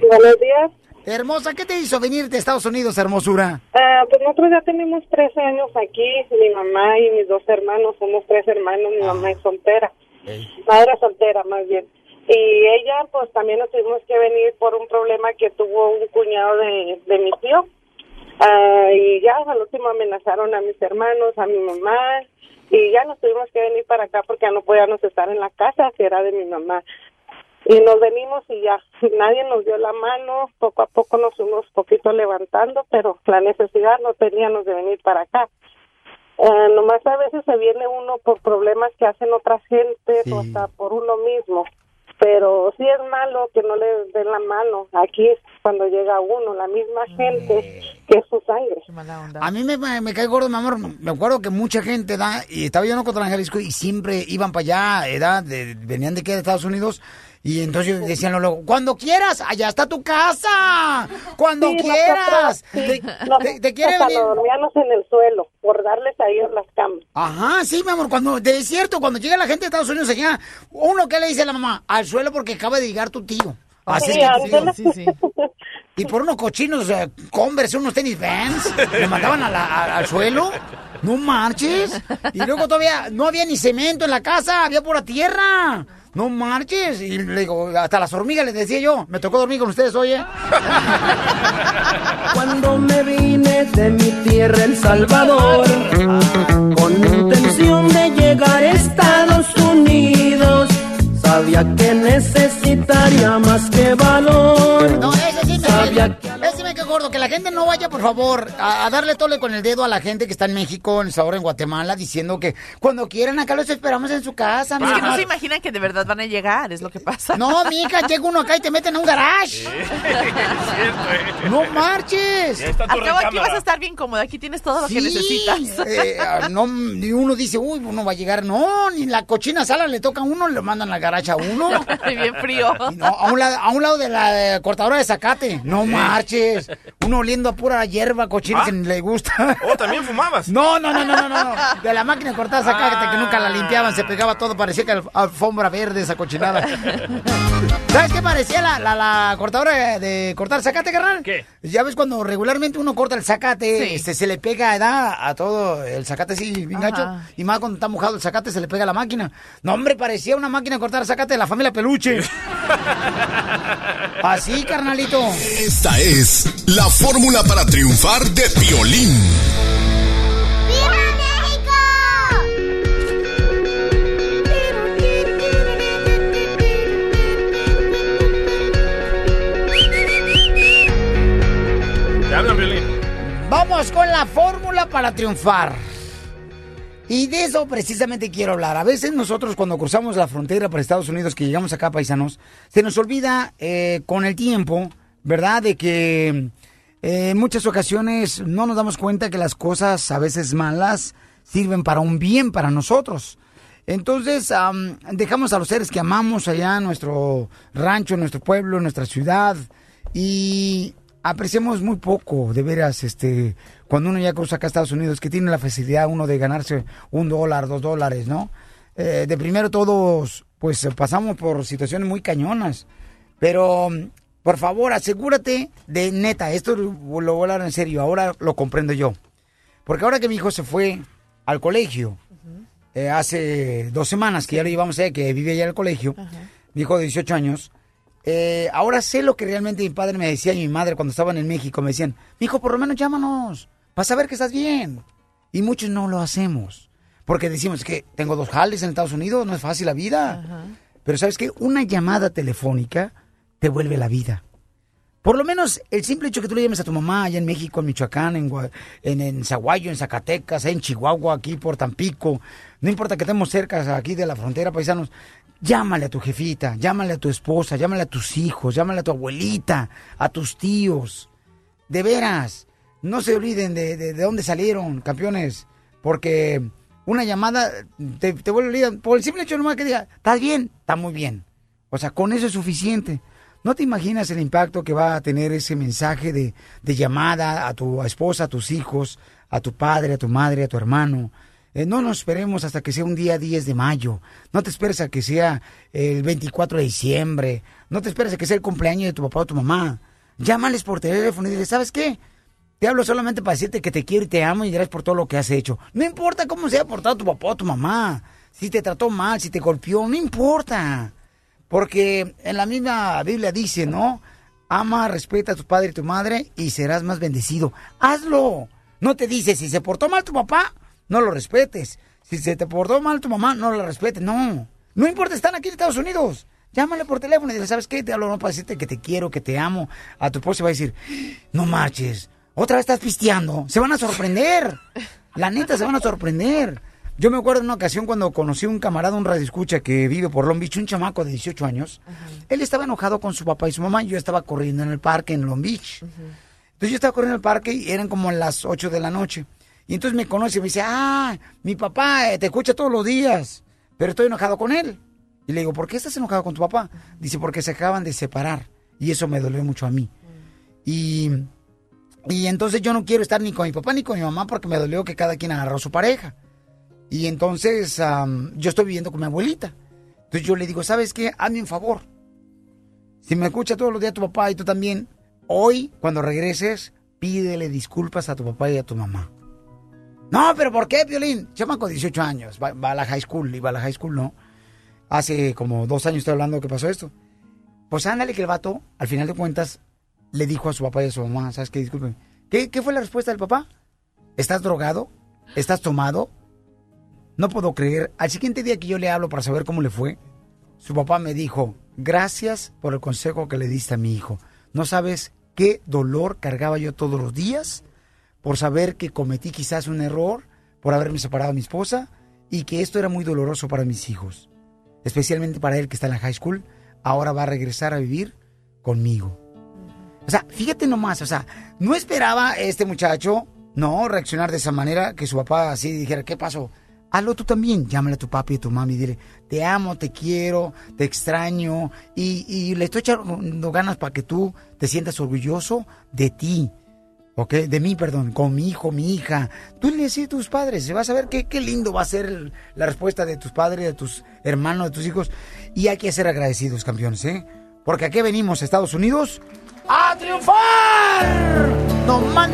S17: Buenos días.
S3: Hermosa, ¿qué te hizo venir de Estados Unidos, hermosura?
S17: Ah, pues nosotros ya tenemos 13 años aquí, mi mamá y mis dos hermanos, somos tres hermanos, mi mamá es soltera, madre soltera más bien. Y ella, pues también nos tuvimos que venir por un problema que tuvo un cuñado de, de mi tío. Ah, y ya al último amenazaron a mis hermanos, a mi mamá, y ya nos tuvimos que venir para acá porque ya no podíamos estar en la casa que era de mi mamá. Y nos venimos y ya, (laughs) nadie nos dio la mano, poco a poco nos fuimos poquito levantando, pero la necesidad no teníamos de venir para acá. Eh, nomás a veces se viene uno por problemas que hacen otras gentes o hasta por uno mismo. Pero sí es malo que no le den la mano. Aquí es cuando llega uno, la misma gente que es su sangre.
S3: A mí me, me, me cae gordo, mi amor. Me acuerdo que mucha gente da, y estaba yo en Ocotlán, Jalisco, y siempre iban para allá, edad, de, venían de aquí de Estados Unidos. Y entonces decían luego, cuando quieras, allá está tu casa. Cuando
S17: Sí,
S3: quieras.
S17: nosotros, sí,
S3: Te,
S17: nos-
S3: te- te quieren
S17: dormíamos en el suelo por darles a ellos las camas.
S3: Ajá, sí, mi amor, cuando, de cierto, cuando llega la gente de Estados Unidos allá, uno que le dice a la mamá, al suelo porque acaba de llegar tu tío. Así
S17: Sí,
S3: que
S17: ándale.
S3: sí, sí. Y por unos cochinos eh, Converse, unos tenis Vans, le mandaban a la- a- al suelo. No marches. Y luego todavía no había ni cemento en la casa, había pura tierra. No marches. Y le digo, hasta las hormigas les decía yo, me tocó dormir con ustedes, oye. (laughs)
S7: Cuando me vine de mi tierra, El Salvador, con intención de llegar a Estados Unidos, sabía que necesitaría más que valor.
S3: No, ese sí me,
S7: Sabía
S3: quedó gordo. Que la gente no vaya, por favor, a, a darle tole con el dedo a la gente que está en México, en El Salvador, en Guatemala, diciendo que cuando quieran acá los esperamos en su casa.
S5: Es que no se imaginan que de verdad van a llegar, es lo que pasa.
S3: No, mija, (laughs) llega uno acá y te meten a un garage. (laughs) No marches.
S5: Al cabo aquí vas a estar bien cómodo, aquí tienes todo lo que
S3: Sí,
S5: necesitas.
S3: eh, ah, no, ni uno dice, uy, uno va a llegar. No, ni la cochina sala le toca a uno, le mandan al garage a uno. (laughs)
S5: bien frío.
S3: No, a un, lado, a un lado de la eh, cortadora de zacate. No marches. Uno oliendo a pura hierba cochina
S4: Ah.
S3: que ni le gusta.
S4: Oh, ¿también fumabas?
S3: No, no, no, no, no, no. De la máquina de cortar zacate que nunca la limpiaban, se pegaba todo, parecía que alf- alfombra verde esa cochinada. (laughs) ¿Sabes qué parecía la, la, la cortadora de cortar zacate, carnal?
S4: ¿Qué?
S3: Ya ves cuando regularmente uno corta el zacate,
S5: Sí.
S3: este, se le pega ¿verdad? a todo el zacate así, bien gacho. Y más cuando está mojado el zacate, se le pega a la máquina. No, hombre, parecía una máquina de cortar zacate de la familia Peluche. (laughs) Así, carnalito.
S9: Esta es la fórmula para triunfar de violín.
S3: Vamos con la fórmula para triunfar. Y de eso precisamente quiero hablar. A veces nosotros cuando cruzamos la frontera para Estados Unidos, que llegamos acá, paisanos, se nos olvida eh, con el tiempo, ¿verdad? De que eh, en muchas ocasiones no nos damos cuenta que las cosas a veces malas sirven para un bien para nosotros. Entonces, am, dejamos a los seres que amamos allá en nuestro rancho, en nuestro pueblo, en nuestra ciudad, y apreciamos muy poco, de veras, este, cuando uno ya cruza acá a Estados Unidos, que tiene la facilidad uno de ganarse un dólar, dos dólares, ¿no? Eh, de primero todos, pues pasamos por situaciones muy cañonas, pero por favor, asegúrate de neta, esto lo lo voy a hablar en serio, ahora lo comprendo yo. Porque ahora que mi hijo se fue al colegio, eh, hace dos semanas que ya lo llevamos allá, que vive allá en el colegio, mi hijo de 18 años, eh, ahora sé lo que realmente mi padre me decía y mi madre cuando estaban en México, me decían, mi hijo, por lo menos llámanos, para saber que estás bien. Y muchos no lo hacemos, porque decimos que tengo dos jales en Estados Unidos, no es fácil la vida. Pero sabes que una llamada telefónica te vuelve la vida. Por lo menos el simple hecho que tú le llames a tu mamá allá en México, en Michoacán, en, en, en Zaguayo, en Zacatecas, en Chihuahua, aquí por Tampico, no importa que estemos cerca aquí de la frontera, paisanos, llámale a tu jefita, llámale a tu esposa, llámale a tus hijos, llámale a tu abuelita, a tus tíos. De veras, no se olviden de, de- de dónde salieron, campeones, porque una llamada te, te vuelve a olvidar por el simple hecho nomás que diga, ¿estás bien? Está muy bien. O sea, con eso es suficiente. No te imaginas el impacto que va a tener ese mensaje de, llamada a tu esposa, a tus hijos, a tu padre, a tu madre, a tu hermano. Eh, no nos esperemos hasta que sea un día 10 de mayo. No te esperes a que sea el 24 de diciembre. No te esperes a que sea el cumpleaños de tu papá o tu mamá. Llámales por teléfono y dile, ¿sabes qué? Te hablo solamente para decirte que te quiero y te amo y gracias por todo lo que has hecho. No importa cómo se haya portado tu papá o tu mamá. Si te trató mal, si te golpeó, no importa. Porque en la misma Biblia dice, ¿no? Ama, respeta a tu padre y tu madre y serás más bendecido. Hazlo. No te dice, si se portó mal tu papá, no lo respetes. Si se te portó mal tu mamá, no lo respetes. No. No importa, están aquí en Estados Unidos. Llámale por teléfono y dile, ¿sabes qué? Te hablo no para decirte que te quiero, que te amo. A tu esposa va a decir, no marches. Otra vez estás pisteando. Se van a sorprender. La neta, se van a sorprender. Yo me acuerdo de una ocasión cuando conocí a un camarada, un radioescucha que vive por Long Beach, un chamaco de 18 años. Él estaba enojado con su papá y su mamá. y Yo estaba corriendo en el parque en Long Beach. Entonces yo estaba corriendo en el parque y eran como las 8 de la noche. Y entonces me conoce y me dice, ah, mi papá eh, te escucha todos los días, pero estoy enojado con él. Y le digo, ¿por qué estás enojado con tu papá? Dice, porque se acaban de separar. Y eso me dolió mucho a mí. Y, y entonces yo no quiero estar ni con mi papá ni con mi mamá porque me dolió que cada quien agarró a su pareja. Y entonces yo estoy viviendo con mi abuelita. Entonces yo le digo, ¿sabes qué? Hazme un favor. Si me escucha todos los días tu papá y tú también, hoy, cuando regreses, pídele disculpas a tu papá y a tu mamá. No, pero ¿por qué, Violín? Chamaco, 18 años, va, a la high school, iba a la high school, ¿no? Hace como dos años estoy hablando que pasó esto. Pues ándale que el vato, al final de cuentas, le dijo a su papá y a su mamá, ¿sabes qué? Disculpen. ¿Qué, qué fue la respuesta del papá? ¿Estás drogado? ¿Estás tomado? No puedo creer. Al siguiente día que yo le hablo para saber cómo le fue, su papá me dijo, gracias por el consejo que le diste a mi hijo. No sabes qué dolor cargaba yo todos los días por saber que cometí quizás un error, por haberme separado de mi esposa y que esto era muy doloroso para mis hijos. Especialmente para él que está en la high school, ahora va a regresar a vivir conmigo. O sea, fíjate nomás, o sea, no esperaba este muchacho, no, reaccionar de esa manera, que su papá así dijera, ¿qué pasó? Hazlo tú también, llámale a tu papi y a tu mami y dile, te amo, te quiero, te extraño y, y le estoy echando ganas para que tú te sientas orgulloso de ti, ¿ok? De mí, perdón, con mi hijo, mi hija. Tú le decís a tus padres, y vas a ver qué, qué lindo va a ser la respuesta de tus padres, de tus hermanos, de tus hijos. Y hay que ser agradecidos, campeones, ¿eh? Porque aquí venimos, Estados Unidos, a triunfar. No más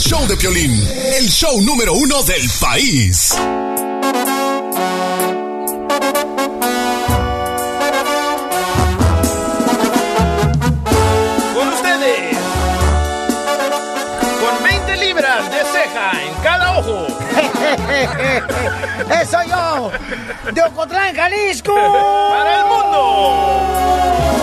S9: show de Piolín, el show número uno del país.
S4: Con ustedes. Con 20 libras de ceja en cada ojo. (laughs)
S3: ¡Eso yo! ¡De Ocotlán, Jalisco! (laughs)
S4: ¡Para el mundo!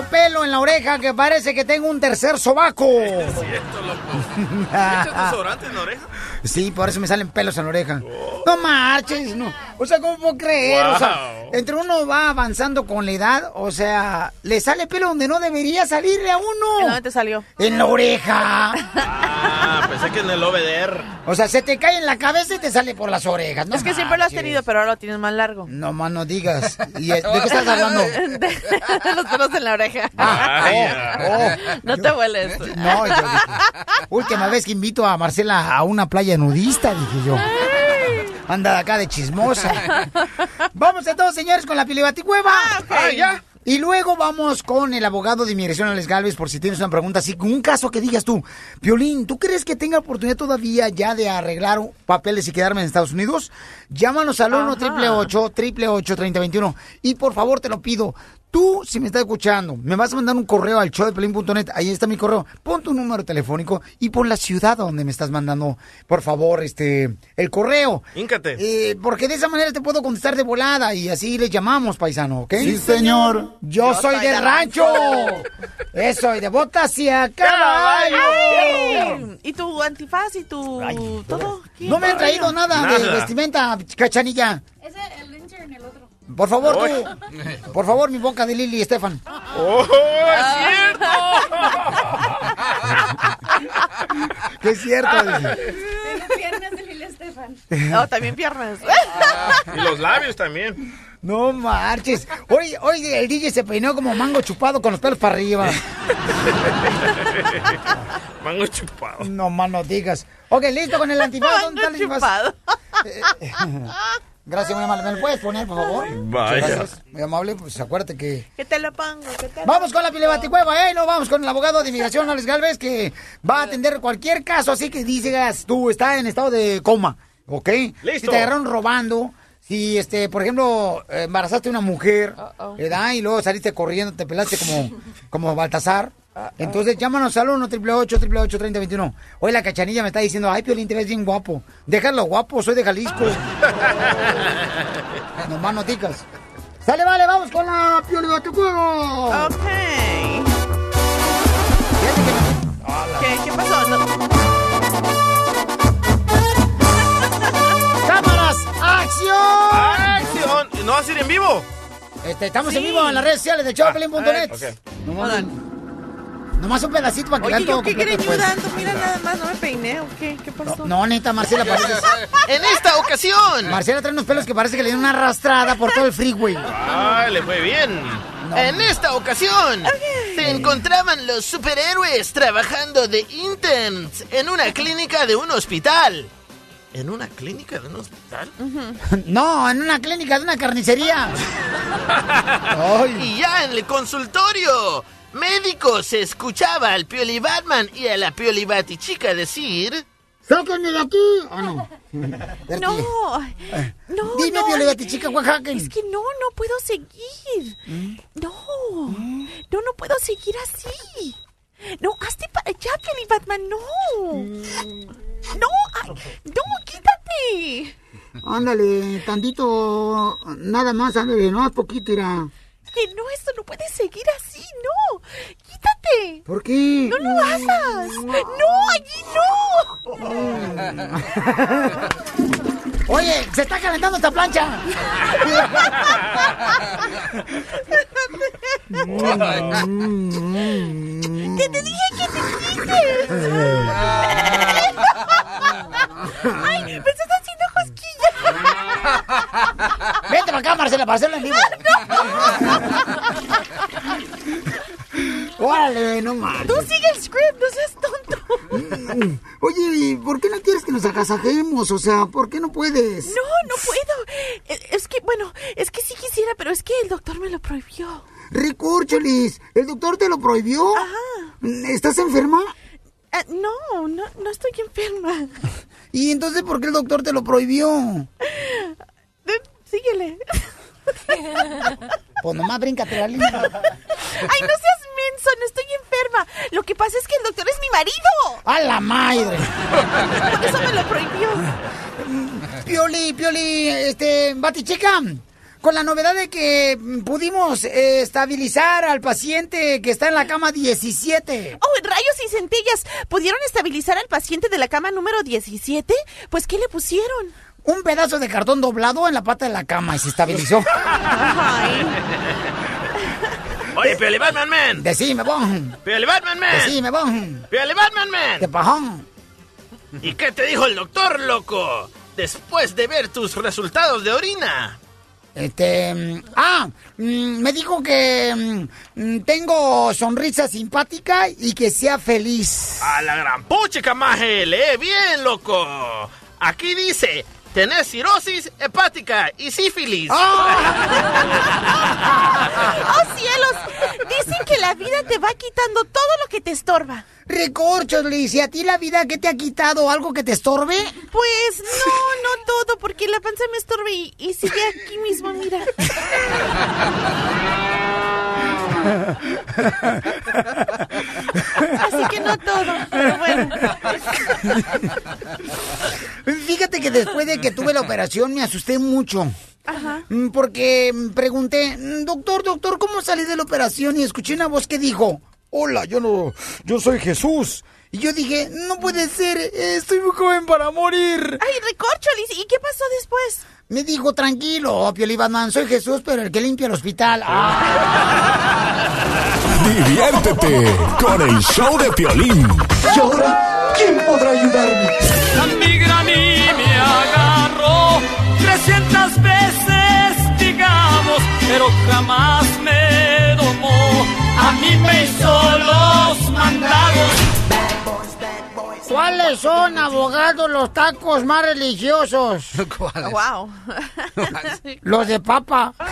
S3: Tanto pelo en la oreja que parece que tengo un tercer sobaco. (laughs)
S4: Es cierto, loco. ¿Echas desodorante en la oreja?
S3: Sí, por eso me salen pelos en la oreja. No marches, no. O sea, ¿cómo puedo creer? O sea, entre uno va avanzando con la edad, o sea, le sale pelo donde no debería salirle a uno.
S5: ¿En dónde te salió?
S3: En la oreja.
S4: Ah, pensé que en el OBDR.
S3: O sea, se te cae en la cabeza y te sale por las orejas. No
S5: es que siempre lo has tenido, pero ahora lo tienes más largo.
S3: No más no digas. ¿Y de qué estás hablando? (laughs)
S5: De los pelos en la oreja.
S3: oh,
S5: no te hueles.
S3: No, yo dije, última vez que invito a Marcela a una playa nudista, dije yo. Anda acá de chismosa. (laughs) Vamos entonces, señores, con la pilibaticueva.
S4: Ah, ya.
S3: Y luego vamos con el abogado de inmigración, Alex Galvez, por si tienes una pregunta así, un caso que digas tú, Piolín, ¿tú crees que tenga oportunidad todavía ya de arreglar papeles y quedarme en Estados Unidos? Llámanos al 1 888 3021 Y por favor, te lo pido, tú, si me estás escuchando, me vas a mandar un correo al showdepelín.net, ahí está mi correo, pon tu número telefónico y pon la ciudad donde me estás mandando, por favor, este, el correo.
S4: Híncate.
S3: Eh, porque de esa manera te puedo contestar de volada y así le llamamos, paisano, ¿ok?
S4: Sí, señor.
S3: Yo, soy de rancho. Eso, y de botas y a caballo.
S5: Ay, ¿Y tu antifaz y tu todo?
S3: No me han traído nada, de vestimenta, cachanilla.
S18: Ese, el.
S3: Por favor, tú. Por favor, mi boca de Lili y Estefan.
S4: ¡Oh, es cierto!
S3: Que (laughs) es cierto. dice.
S18: Piernas de Lili Estefan. (laughs)
S5: No, también piernas.
S4: Y los labios también.
S3: No marches. Hoy, hoy el DJ se peinó como mango chupado con los pelos para arriba. (laughs)
S4: Mango chupado.
S3: No más no digas. Ok, listo con el antifaz. ¿Dónde está el antifaz? Gracias, muy amable. ¿Me lo puedes poner, por favor?
S4: Vaya.
S3: Gracias, muy amable. Pues acuérdate que...
S5: Que te lo pongo, que te lo
S3: Vamos con la pilebaticueva, ¿eh? No, vamos con el abogado de inmigración, Alex Galvez, que va a atender cualquier caso así que digas tú, está en estado de coma, ¿ok?
S4: Listo.
S3: Si te agarraron robando, si, este, por ejemplo, embarazaste a una mujer, ¿verdad? Y luego saliste corriendo, te pelaste como, como Baltasar. Entonces llámanos al 1 888 3021 Hoy la cachanilla me está diciendo, ay, Piolín, te ves bien guapo. Déjalo guapo, soy de Jalisco. (laughs) Nomás noticas. Sale, vale, vamos con la Pioli Baticueva.
S5: Ok. ¿Qué, ¿Qué pasó? No- (laughs)
S3: ¡Cámaras! ¡Acción!
S4: ¡Acción! ¿No vas a ir en vivo?
S3: Este, estamos en
S5: Sí.
S3: vivo en las redes sociales de.
S4: Ah, ok.
S3: Nomás, nomás un pedacito para que
S5: Oye,
S3: vean todo
S5: qué
S3: pues.
S5: mira nada más, no me peiné, ¿o qué? ¿Qué pasó?
S3: No, neta, Marcela (laughs) parece...
S19: En esta ocasión,
S3: Marcela trae unos pelos que parece que le dieron una arrastrada por todo el freeway.
S4: Ah, le fue bien.
S19: en esta ocasión, se encontraban los superhéroes trabajando de interns en una clínica de un hospital. ¿En una clínica de un hospital?
S3: No, en una clínica de una carnicería. (laughs)
S19: Y ya en el consultorio, médicos se escuchaba al Pioli Batman y a la Pioli Batichica decir...
S3: ¡Sáquenme de aquí! Ah, no. (laughs)
S5: No, no,
S3: Dime,
S5: no.
S3: Pioli Batichica, Oaxaca.
S5: Es que no, no puedo seguir. No, no, no puedo seguir así. No, hazte para allá, Pioli Batman, no. No, ay, no, quítate.
S3: Ándale, tantito, nada más, ándale, no más poquito, irá.
S5: Que no, esto no puede seguir así, no. Quítate.
S3: ¿Por qué?
S5: No lo hagas. No, allí no.
S3: Oye, se está calentando esta plancha. (laughs)
S5: Que te dije que te quites. (laughs) (laughs) Ay, me (laughs)
S3: Vente para acá, Marcela, para hacerlo en vivo. (laughs) Órale, no más.
S5: Tú sigue el script, no seas tonto.
S3: Oye, ¿y por qué no quieres que nos agasajemos? O sea, ¿por qué no puedes?
S5: No, no puedo. Eh, Es que, bueno, es que sí quisiera, pero es que el doctor me lo prohibió.
S3: Recorcholis, ¿el doctor te lo prohibió? ¿Estás enferma?
S5: Ah, no, no, no estoy enferma.
S3: ¿Y entonces por qué el doctor te lo prohibió?
S5: Síguele. (laughs)
S3: Pues nomás bríncate.
S5: Ay, no seas menso, no estoy enferma. Lo que pasa es que el doctor es mi marido.
S3: ¡A la madre!
S5: Por eso me lo prohibió.
S3: Pioli, Pioli, este, Batichica, con la novedad de que pudimos eh, estabilizar al paciente que está en la cama 17.
S5: Oh, rayos y centellas. ¿Pudieron estabilizar al paciente de la cama número 17? Pues, ¿qué le pusieron?
S3: Un pedazo de cartón doblado en la pata de la cama y se estabilizó. (laughs)
S4: Oye, Pioli Batman Man.
S3: Decime, bon.
S4: Pioli Batman Man.
S3: Decime, bon.
S4: Pioli Batman Man.
S3: De pajón.
S4: ¿Y qué te dijo el doctor, loco? Después de ver tus resultados de orina.
S3: Este. mm, Ah, mm, me dijo que mm, tengo sonrisa simpática y que sea feliz.
S4: A la gran puchica, maje. Lee bien, loco. Aquí dice, tenés cirrosis hepática y sífilis. (laughs)
S5: ¡Oh, cielos! Dicen que la vida te va quitando todo lo que te estorba.
S3: Recorcholis, ¿y a ti la vida qué te ha quitado? ¿Algo que te estorbe?
S5: Pues no, no todo, porque la panza me estorba y, y sigue aquí mismo, mira. (laughs) (laughs) Así que no todo, pero bueno. (laughs)
S3: Fíjate que después de que tuve la operación me asusté mucho.
S5: Ajá.
S3: Mm, Porque pregunté, doctor, doctor, ¿cómo salí de la operación? Y escuché una voz que dijo, hola, yo no, yo soy Jesús. Y yo dije, no puede ser, estoy muy joven para morir.
S5: Ay, recorcholis, ¿y qué pasó después?
S3: Me dijo, tranquilo, Pioli Batman, soy Jesús, pero el que limpia el hospital. Ah.
S9: Diviértete con el show de Piolín.
S20: ¿Y ahora quién podrá ayudarme?
S10: La migra a mí me agarró 300 veces, digamos, pero jamás me domó. A mí me hizo los mandados.
S3: ¿Cuáles son, abogados, los tacos más religiosos? (laughs)
S5: Wow. (laughs)
S3: Los de papa. (laughs)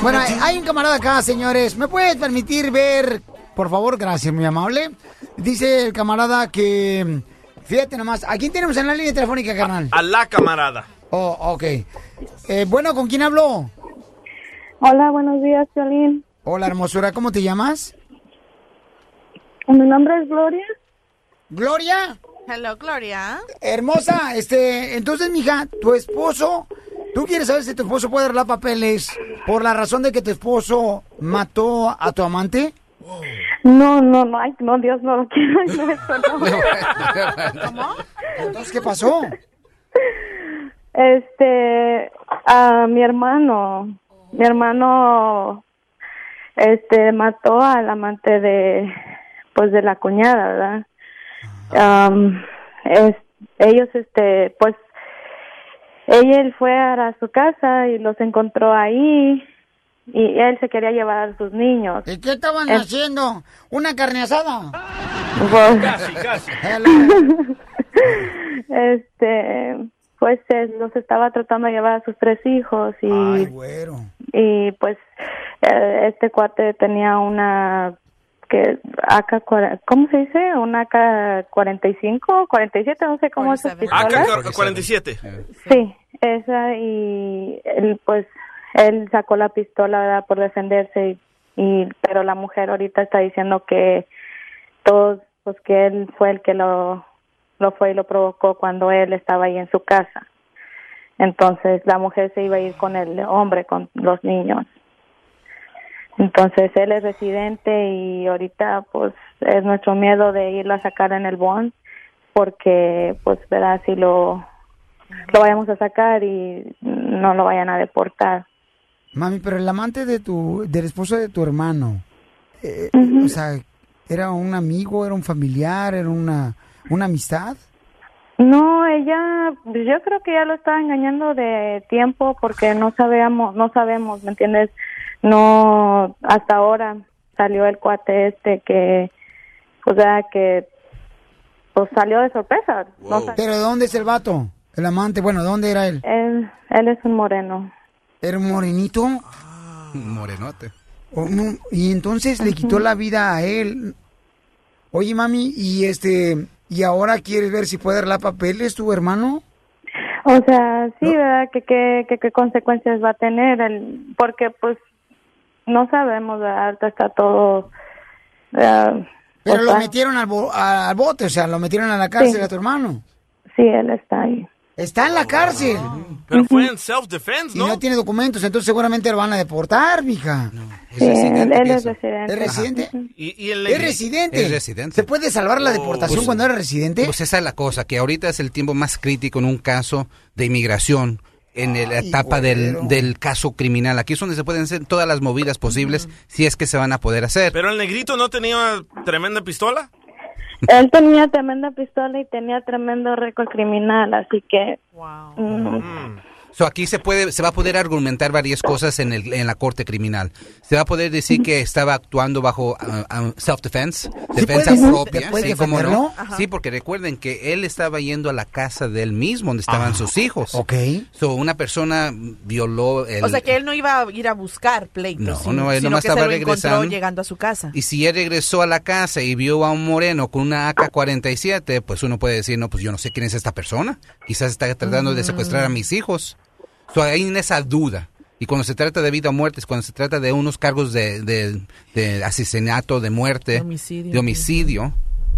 S3: Bueno, hay un camarada acá, señores. ¿Me puedes permitir ver, por favor? Gracias, muy amable. Dice el camarada que... Fíjate nomás, ¿a quién tenemos en la línea telefónica, carnal?
S4: A la camarada.
S3: Oh, ok. Eh, bueno, ¿con quién habló?
S21: Hola, buenos días, Piolín.
S3: Hola, hermosura, ¿cómo te llamas?
S21: Mi nombre es Gloria.
S3: ¿Gloria?
S5: Hello, Gloria.
S3: Hermosa, este, entonces, mija, tu esposo, ¿tú quieres saber si tu esposo puede arreglar papeles por la razón de que tu esposo mató a tu amante?
S21: No, no, no, ay, no, Dios, no lo quiero, no, eso no. (laughs)
S3: ¿Cómo? Entonces, ¿qué pasó?
S21: Este, a mi hermano, mi hermano, este, mató al amante de, pues, de la cuñada, ¿verdad? Es, ellos, este, pues, ella, él fue a su casa y los encontró ahí y él se quería llevar a sus niños.
S3: ¿Y qué estaban
S21: Es-
S3: haciendo? ¿Una carne asada?
S21: Pues-
S3: Casi, casi. (laughs)
S21: este pues él los estaba tratando de llevar a sus tres hijos y
S3: Ay, güero.
S21: y pues este cuate tenía una que AK ¿cómo se dice? una AK 45 47 no sé cómo es esa pistola
S4: AK-47.
S21: sí esa y él pues él sacó la pistola ¿verdad? por defenderse y, y pero la mujer ahorita está diciendo que todos pues que él fue el que lo lo fue y lo provocó cuando él estaba ahí en su casa entonces la mujer se iba a ir con el hombre con los niños entonces él es residente y ahorita pues es nuestro miedo de irlo a sacar en el bond porque pues verá si lo lo vayamos a sacar y no lo vayan a deportar
S3: Mami, pero el amante de tu, del esposo de tu hermano, eh, o sea, ¿era un amigo, era un familiar, era una, una amistad?
S21: No, ella, yo creo que ya lo estaba engañando de tiempo porque no sabíamos, no sabemos, ¿me entiendes? No, hasta ahora salió el cuate este que, o sea, que, pues salió de sorpresa. No sé.
S3: ¿Pero de dónde es el vato? El amante, bueno, ¿de dónde era él?
S21: Él, él es un moreno.
S3: ¿Era un morenito?
S22: Morenote.
S3: Oh, no, Y entonces le quitó la vida a él. Oye, mami, y este, ¿y ahora quieres ver si puede arreglar papeles tu hermano?
S21: O sea, sí, ¿verdad? ¿Qué, qué, qué, qué consecuencias va a tener? El, porque, pues, no sabemos. Ahorita está todo... eh,
S3: Pero lo
S21: está-
S3: metieron al, bo- al bote, o sea, lo metieron a la cárcel
S21: Sí.
S3: a tu hermano.
S21: Sí, él está ahí.
S3: Está en la cárcel.
S4: Pero fue en self-defense,
S3: Y no tiene documentos, entonces seguramente lo van a deportar, mija.
S21: Sí, él, él es residente.
S3: ¿Es residente?
S4: Y, y el
S3: Es residente.
S22: Es residente.
S3: ¿Se puede salvar la deportación
S22: Pues-
S3: cuando eres residente?
S22: Pues esa es la cosa, que ahorita es el tiempo más crítico en un caso de inmigración, en la etapa del, del caso criminal. Aquí es donde se pueden hacer todas las movidas posibles, si es que se van a poder hacer.
S4: Pero el negrito no tenía tremenda pistola.
S21: Él tenía tremenda pistola y tenía tremendo récord criminal, así que... mm,
S22: So, aquí se puede, se va a poder argumentar varias cosas en, el, en la corte criminal. Se va a poder decir que estaba actuando bajo ah, ah, self-defense, defensa
S3: puedes-
S22: propia.
S3: ¿te puedes
S22: sí, cómo no.
S3: defenderlo?
S22: Sí, porque recuerden que él estaba yendo a la casa de él mismo, donde estaban sus hijos.
S3: Ok.
S22: So, una persona violó el...
S5: o sea que él no iba a ir a buscar pleito,
S22: No,
S5: sino,
S22: no, él
S5: sino
S22: nomás estaba regresando.
S5: llegando a su casa.
S22: Y si él regresó a la casa y vio a un moreno con una AK-47, pues uno puede decir, no, pues yo no sé quién es esta persona. Quizás está tratando de secuestrar a mis hijos. So, hay en esa duda. Y cuando se trata de vida o muerte, es cuando se trata de unos cargos de, de- de asesinato, de muerte,
S5: De homicidio.
S22: de homicidio,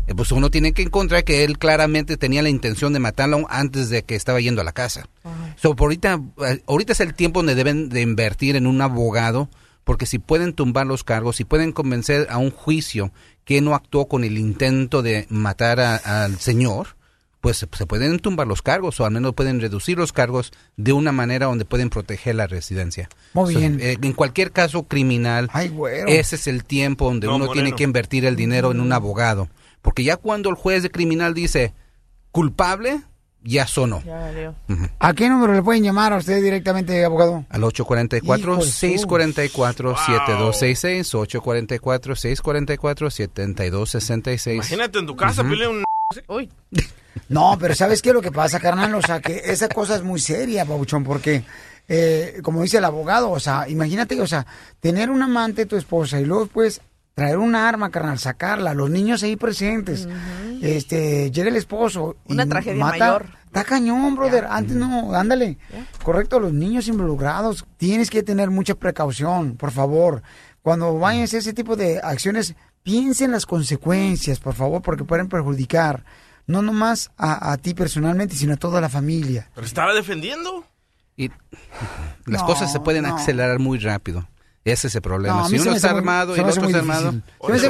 S22: eh, pues uno tiene que encontrar que él claramente tenía la intención de matarlo antes de que estaba yendo a la casa. So, ahorita, eh, ahorita es el tiempo donde deben de invertir en un abogado, porque si pueden tumbar los cargos, si pueden convencer a un juicio que no actuó con el intento de matar a- al señor, pues se- pueden tumbar los cargos o al menos pueden reducir los cargos de una manera donde pueden proteger la residencia.
S3: Muy
S22: O sea,
S3: bien.
S22: eh, en cualquier caso criminal, ese es el tiempo donde
S3: No,
S22: uno
S3: Moreno.
S22: tiene que invertir el dinero en un abogado. Porque ya cuando el juez de criminal dice culpable, ya sonó.
S3: ¿A qué número le pueden llamar a usted directamente, abogado?
S22: Al
S3: Hijo de su.
S22: 844-644-7266, 844-644-7266.
S4: Imagínate en tu casa,
S22: Ujú.
S4: Piolín, un...
S5: Uy. (laughs)
S3: No, pero ¿sabes qué es lo que pasa, carnal? O sea, que esa cosa es muy seria, Pabuchón, porque, eh, como dice el abogado, o sea, imagínate, o sea, tener un amante, tu esposa, y luego, pues, traer un arma, carnal, sacarla, los niños ahí presentes, este, llega el esposo. y
S5: Una tragedia
S3: mata-
S5: mayor.
S3: Está cañón, brother. Antes no, ándale. Correcto, los niños involucrados. Tienes que tener mucha precaución, por favor. Cuando vayas a ese tipo de acciones, piensen las consecuencias, por favor, porque pueden perjudicar no nomás a, a ti personalmente, sino a toda la familia.
S4: ¿Pero estaba defendiendo?
S22: Y las
S3: No,
S22: cosas se pueden
S3: no.
S22: acelerar muy rápido. Ese es el problema.
S3: No,
S22: si uno está
S3: muy-
S22: armado y el otro
S3: muy
S22: está armado.
S3: Se me se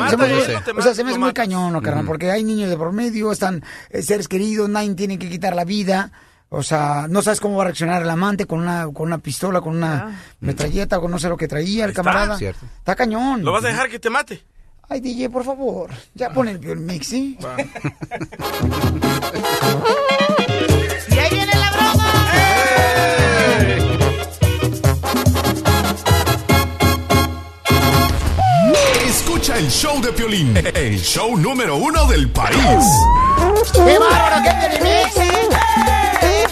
S3: o sea, se me hace muy cañón, ¿no, carnal?
S22: Ujú.
S3: Porque hay niños de por medio, están eh, seres queridos, nadie tiene que quitar la vida. O sea, no sabes cómo va a reaccionar el amante con una, con una pistola, con una metralleta, con no sé lo que traía el
S4: está.
S3: camarada.
S4: Cierto.
S3: Está cañón.
S4: ¿Lo vas a dejar que te mate?
S3: Ay, DJ, por favor. Ya pon el, el mix, ¿sí?
S5: Y ahí viene la broma.
S9: Escucha el show de Piolín, el show número uno del país.
S3: ¡Qué bárbaro! ¡Qué mix!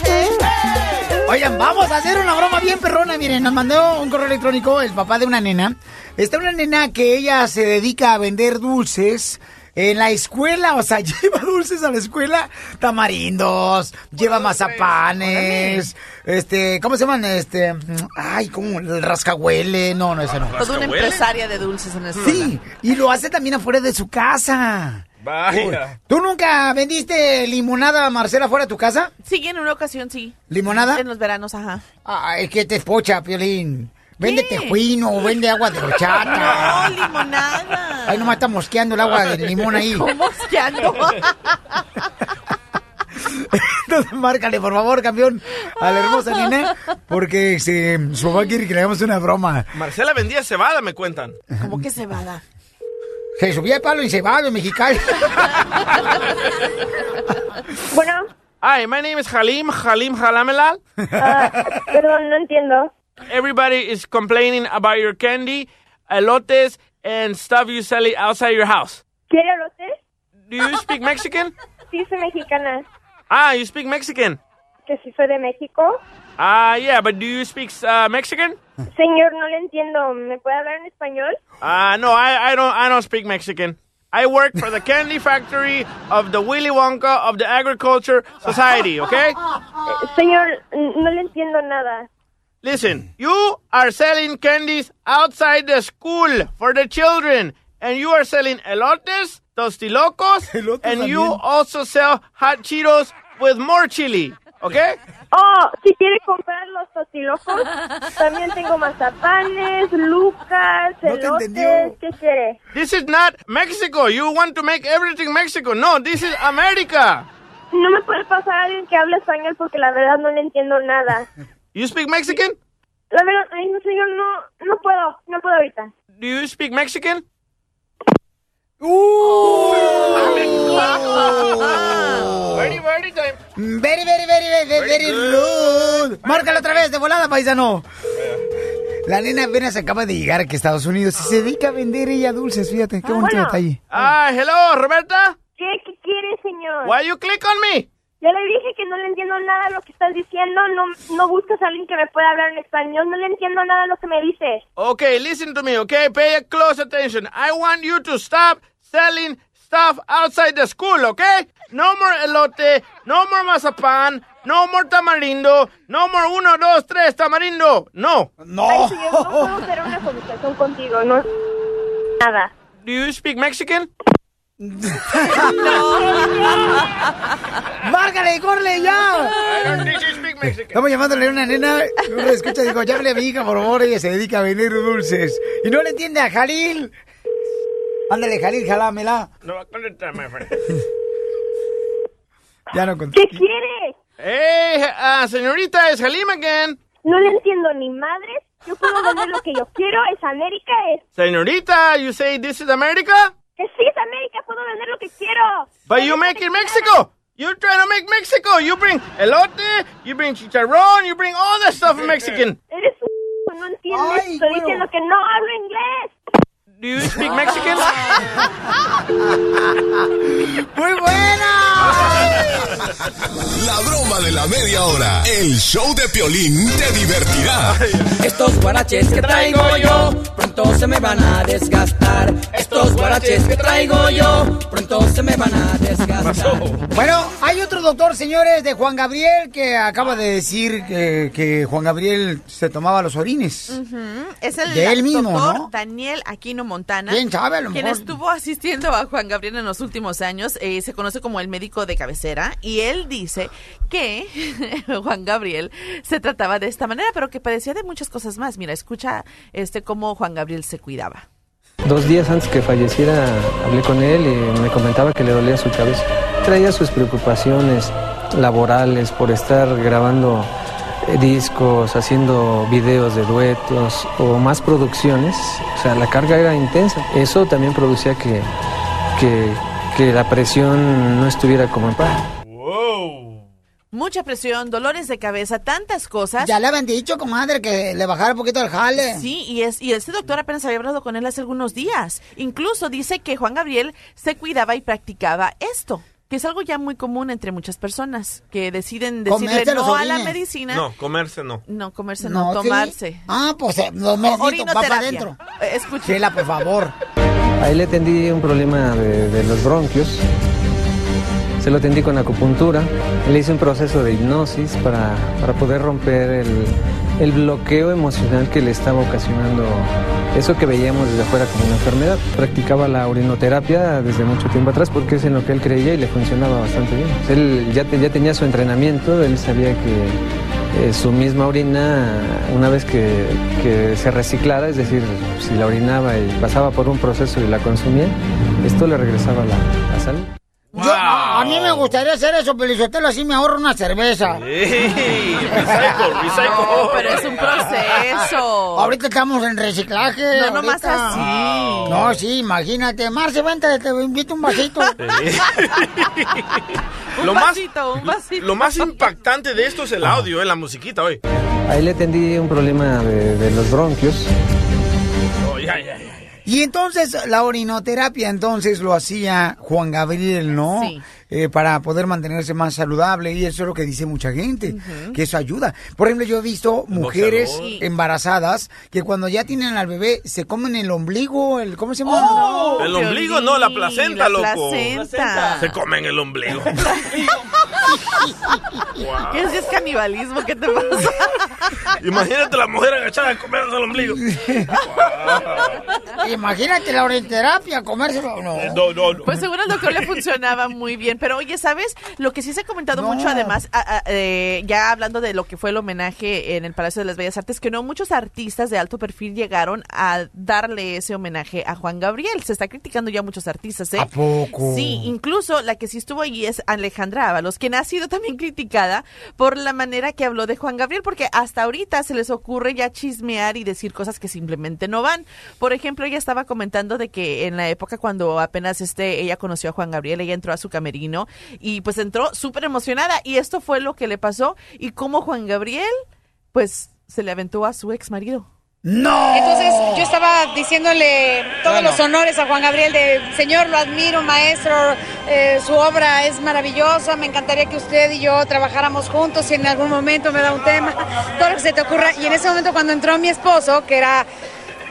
S3: Oigan, vamos a hacer una broma bien perrona. Miren, nos mandó un correo electrónico el papá de una nena. Está una nena que ella se dedica a vender dulces en la escuela. O sea, (laughs) lleva dulces a la escuela. Tamarindos, lleva mazapanes. Este, ¿cómo se llaman? Este, ay, ¿cómo? El rascahuele. No, no, ese no.
S5: Toda una empresaria de dulces en la escuela.
S3: Sí, y lo hace también afuera de su casa.
S4: Vaya.
S3: ¿Tú nunca vendiste limonada, Marcela, fuera de tu casa?
S5: Sí, en una ocasión sí.
S3: ¿Limonada?
S5: En los veranos, ajá.
S3: Ay, que te pocha, Piolín. Vende tejuino o vende agua de horchata. (laughs)
S5: No, limonada.
S3: Ay, nomás está mosqueando el agua de limón ahí.
S5: ¿Cómo mosqueando? (laughs)
S3: Entonces, márcale, por favor, campeón, a la hermosa nena, porque este, su papá quiere que le hagamos una broma.
S4: Marcela vendía cebada, me cuentan.
S5: ¿Cómo que cebada?
S3: Se subía el palo y se va de mexicano. (laughs)
S16: Bueno,
S4: Hi, my name is Halim, Halim Halamelal.
S16: perdón, no entiendo.
S4: Everybody is complaining about your candy, elotes, and stuff you sell outside your house.
S16: ¿Quiere elotes?
S4: Do you speak Mexican? (laughs)
S16: Sí, soy mexicana.
S4: Ah, you speak Mexican.
S16: ¿Que si soy de México?
S4: Ah, yeah, but do you speak uh, Mexican?
S16: Señor, no le entiendo. ¿Me puede hablar en español?
S4: Uh, no, I, I don't I don't speak Mexican. I work for the candy factory of the Willy Wonka of the Agriculture Society, okay?
S16: Señor, no le entiendo nada.
S4: Listen, you are selling candies outside the school for the children, and you are selling elotes, tostilocos, and you also sell hot Cheetos with more chili, okay?
S16: Oh, si quiere comprar los tostilocos, también tengo mazapanes, lucas,
S4: No te
S16: elotes. ¿Qué quiere?
S4: This is not Mexico. You want to make everything Mexico. No, this is America.
S16: No me puede pasar a alguien que hable español porque la verdad no le entiendo nada.
S4: You speak Mexican?
S16: La verdad, ay, no, señor, no, no puedo, no puedo ahorita.
S4: Do you speak Mexican?
S3: Very, very, very, very, very, very rude. Márcalo otra vez, de volada, paisano. La nena apenas acaba de llegar aquí a Estados Unidos y se dedica a vender ella dulces, fíjate, qué bonito
S16: Bueno.
S3: detalle.
S4: Ah, hello, Roberta.
S16: ¿Qué, qué quiere, señor?
S4: Why you click on me?
S16: Ya le dije que no le entiendo nada de lo que estás diciendo. No, no buscas a alguien que me pueda hablar en español. No le entiendo nada de lo que me dices.
S4: Okay, listen to me, okay? Pay close attention. I want you to stop selling stuff outside the school, okay? No more elote, no more mazapan, no more tamarindo, no more uno, dos, tres, tamarindo. No.
S16: Ay, señor, no puedo hacer una conversación contigo. No. Nada.
S4: Do you speak Mexican?
S3: ¡Márcale, corre ya!
S4: Think you speak Mexican.
S3: Estamos llamándole a una nena, uno escucha, digo, llámale a mi hija, por favor, ella se dedica a vender dulces. Y no le entiende a Jalil. Ándale, Jalil, jalámela.
S4: No va a contestar, my friend.
S3: Ya no
S23: ¿Qué quiere?
S4: Hey, ah, señorita, es Halim again.
S23: No le entiendo ni madres. Yo puedo vender lo que yo quiero. Es América, es...
S4: Señorita, you say this is America?
S23: Vender lo que quiero.
S4: But you make in Mexico. You're trying to make Mexico. You bring elote, you bring chicharrón, you bring all that stuff Mexican.
S23: Eres un... (laughs) No entiendes. Estoy diciendo que no hablo inglés.
S4: Do you speak Mexican? (laughs)
S3: ¡Muy buena!
S9: La broma de la media hora. El show de Piolín te divertirá.
S24: Estos guaraches que traigo yo pronto se me van a desgastar. Estos guaraches que traigo yo pronto se me van a desgastar.
S3: Bueno, hay otro doctor, señores, de Juan Gabriel, que acaba de decir que, que Juan Gabriel se tomaba los orines.
S5: Es el
S3: De él mismo,
S5: doctor
S3: ¿no?
S5: Daniel Aquino Montana.
S3: ¿Quién sabe? A lo
S5: Quien
S3: mejor.
S5: estuvo asistiendo a Juan Gabriel en los últimos años. eh, se conoce como el médico de cabecera. Y él dice que (laughs) Juan Gabriel se trataba de esta manera, pero que padecía de muchas cosas más. Mira, escucha este cómo Juan Gabriel se cuidaba.
S8: Dos días antes que falleciera hablé con él y me comentaba que le dolía su cabeza. Traía sus preocupaciones laborales por estar grabando discos, haciendo videos de duetos o más producciones. O sea, la carga era intensa. Eso también producía que, que, que la presión no estuviera como en paz.
S5: Mucha presión, dolores de cabeza, tantas cosas.
S3: Ya le habían dicho, comadre, que le bajara un poquito el jale.
S5: Sí, y, es, y este doctor apenas había hablado con él hace algunos días. Incluso dice que Juan Gabriel se cuidaba y practicaba esto, que es algo ya muy común entre muchas personas, que deciden decirle
S3: los
S5: no a la medicina.
S4: No, comerse no.
S5: No, comerse no,
S3: No, ¿sí?
S5: tomarse.
S3: Ah, pues eh, lo medito, va para adentro.
S5: Eh, Escuche.
S3: Chela, por favor.
S8: Ahí le atendí un problema de, de los bronquios. Se lo atendí con acupuntura. Le hice un proceso de hipnosis para, para poder romper el, el bloqueo emocional que le estaba ocasionando eso que veíamos desde afuera como una enfermedad. Practicaba la urinoterapia desde mucho tiempo atrás porque es en lo que él creía y le funcionaba bastante bien. Él ya, te- ya tenía su entrenamiento, él sabía que eh, su misma orina, una vez que, que se reciclara, es decir, si la orinaba y pasaba por un proceso y la consumía, esto le regresaba la, la salud.
S3: Yo, a, a mí me gustaría hacer eso, pero así me ahorro una cerveza.
S4: Ey, recycle, (laughs) recycle.
S5: No, pero es un proceso.
S3: Ahorita estamos en reciclaje.
S5: No, nomás así.
S3: No, sí, imagínate. Marce, vente, te invito un vasito. (laughs)
S5: Un
S4: Lo más-
S5: vasito, un vasito.
S4: Lo más impactante de esto es el audio, eh, la musiquita hoy.
S8: Ahí le atendí un problema de, de los bronquios.
S4: Oh, ya, ya, ya.
S3: Y entonces la orinoterapia entonces lo hacía Juan Gabriel, ¿no?
S5: Sí.
S3: Eh, para poder mantenerse más saludable y eso es lo que dice mucha gente, que eso ayuda. Por ejemplo, yo he visto mujeres.
S5: Sí.
S3: embarazadas que cuando ya tienen al bebé se comen el ombligo, el ¿cómo se llama?
S5: Oh,
S4: El ombligo, no, la placenta,
S5: la
S4: loco.
S5: placenta.
S4: Se comen el ombligo. (laughs) Wow.
S5: ¿Qué es, es canibalismo? ¿Qué te pasa?
S4: Imagínate la mujer agachada comiendo el ombligo.
S3: Imagínate la orinoterapia, comérselo. No.
S4: No, no, no.
S5: Pues seguro al doctor le funcionaba muy bien. Pero oye, ¿sabes? Lo que sí se ha comentado
S3: No.
S5: mucho, además, a- a- eh, ya hablando de lo que fue el homenaje en el Palacio de las Bellas Artes, que no muchos artistas de alto perfil llegaron a darle ese homenaje a Juan Gabriel. Se está criticando ya muchos artistas, ¿eh?
S3: ¿A poco?
S5: Sí, incluso la que sí estuvo ahí es Alejandra Ábalos, quien ha sido también criticada por la manera que habló de Juan Gabriel, porque hasta ahorita se les ocurre ya chismear y decir cosas que simplemente no van. Por ejemplo, ella estaba comentando de que en la época cuando apenas este ella conoció a Juan Gabriel, ella entró a su camerino y pues entró súper emocionada y esto fue lo que le pasó y cómo Juan Gabriel pues se le aventó a su ex marido.
S3: ¡No!
S25: Entonces yo estaba diciéndole todos los honores a Juan Gabriel de Señor, lo admiro, maestro, eh, su obra es maravillosa, me encantaría que usted y yo trabajáramos juntos si en algún momento me da un tema, (laughs) todo lo que se te ocurra. Y en ese momento cuando entró mi esposo, que era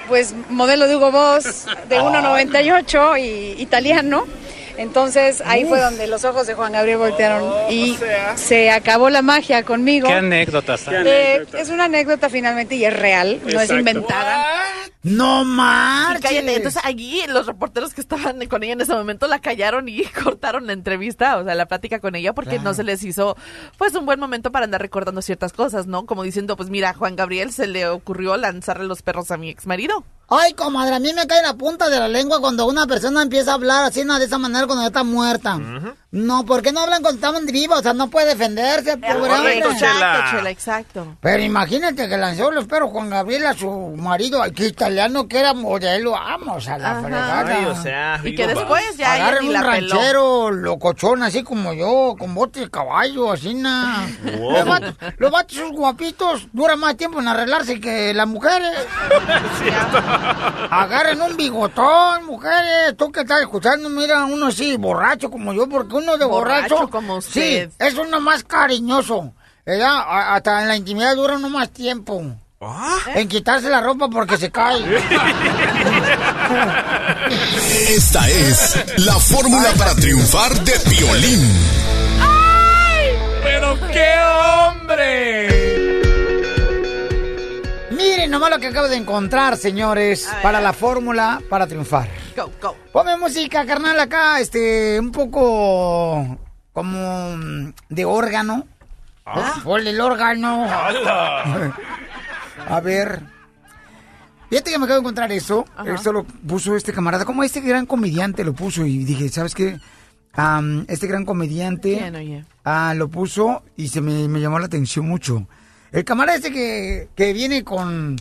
S25: pues modelo de Hugo Boss de 1.98 y italiano, entonces ahí fue donde los ojos de Juan Gabriel voltearon y se acabó la magia conmigo.
S26: ¿Qué anécdotas?
S25: Eh, es una anécdota finalmente y es real, no es inventada.
S3: ¡No
S5: Y
S3: marches!
S5: cállate, entonces allí los reporteros que estaban con ella en ese momento la callaron y (laughs) cortaron la entrevista, o sea, la plática con ella, porque
S3: Claro.
S5: no se les hizo, pues, un buen momento para andar recordando ciertas cosas, ¿no? Como diciendo, pues mira, a Juan Gabriel se le ocurrió lanzarle los perros a mi ex marido.
S3: Ay, comadre, a mí me cae la punta de la lengua cuando una persona empieza a hablar así, de esa manera cuando ya está muerta. No, ¿por qué no hablan cuando estaban vivos? O sea, no puede defenderse, pobre hombre.
S5: Exacto, Chela, exacto.
S3: Pero imagínate que lanzó los perros Juan Gabriel a su marido, ay, que italiano que era modelo, vamos a la
S5: Ajá.
S3: fregada.
S4: Ay, o sea,
S5: Y que después ya ella
S3: Agarren
S5: ni
S3: un
S5: la peló.
S3: ranchero locochón, así como yo, con bote de caballo, así nada.
S4: Wow.
S3: Los vatos, los vatos guapitos duran más tiempo en arreglarse que las mujeres. (laughs) Agarren un bigotón, mujeres. Tú que estás escuchando, mira, uno así, borracho como yo, porque uno de borracho.
S5: Borracho como usted.
S3: Sí, es uno más cariñoso. Hasta en la intimidad dura uno más tiempo. En quitarse la ropa porque se cae. (laughs)
S9: Esta es la fórmula para triunfar de violín.
S4: ¡Pero qué hombre!
S3: Miren nomás lo que acabo de encontrar, señores, para la fórmula para triunfar.
S5: Go, go.
S3: Ponme música, carnal, acá, este, un poco como mm, de órgano.
S4: Ah.
S3: Ponle el órgano. (laughs) A ver. Fíjate que me acabo de encontrar eso.
S5: Ajá.
S3: Esto lo puso este camarada. Como este gran comediante lo puso. Y dije, ¿sabes qué? Am, este gran comediante
S5: ¿Quién, oye?
S3: ah, lo puso y se me, me llamó la atención mucho. El camarada este que, que viene con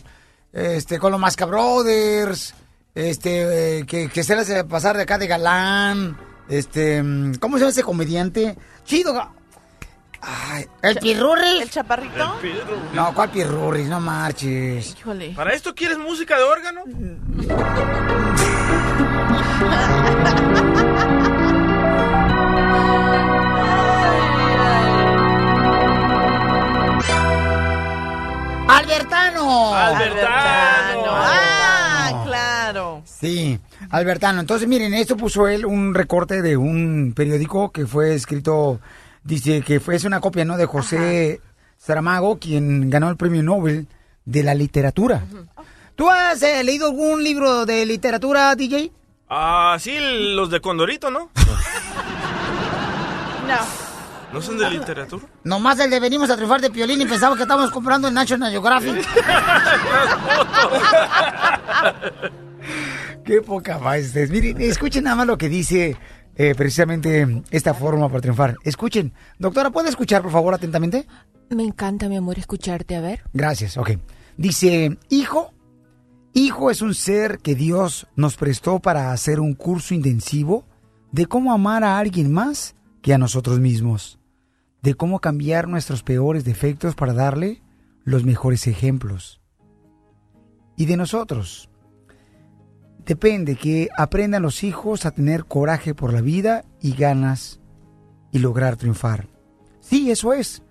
S3: este con los Masca Brothers, este eh, que, que se le hace pasar de acá de galán, este mm, ¿cómo se llama ese comediante? Chido. Ay, el Pirurris.
S5: ¿El chaparrito?
S3: No, ¿cuál Pirurris? No marches.
S5: Híjole.
S4: ¿Para esto quieres música de órgano? (laughs)
S3: Albertano.
S4: Albertano.
S5: Ah, claro.
S3: Sí, Albertano. Entonces, miren, esto puso él un recorte de un periódico que fue escrito, dice que fue es una copia, ¿no? De José Saramago, quien ganó el premio Nobel de la literatura. ¿Tú has eh, leído algún libro de literatura, DJ?
S4: Ah, sí, los de Condorito, ¿no? (laughs)
S5: No.
S4: ¿No son de literatura?
S3: Nomás el de venimos a triunfar de Piolín y pensamos que estábamos comprando el National Geographic. (laughs) Qué poca más. Miren, escuchen nada más lo que dice eh, precisamente esta forma para triunfar. Escuchen. Doctora, ¿puede escuchar, por favor, atentamente?
S27: Me encanta, mi amor, escucharte. A ver.
S3: Gracias, ok. Dice, hijo, hijo es un ser que Dios nos prestó para hacer un curso intensivo de cómo amar a alguien más que a nosotros mismos, de cómo cambiar nuestros peores defectos para darle los mejores ejemplos. Y de nosotros. Depende que aprendan los hijos a tener coraje por la vida y ganas y lograr triunfar. Sí, eso es.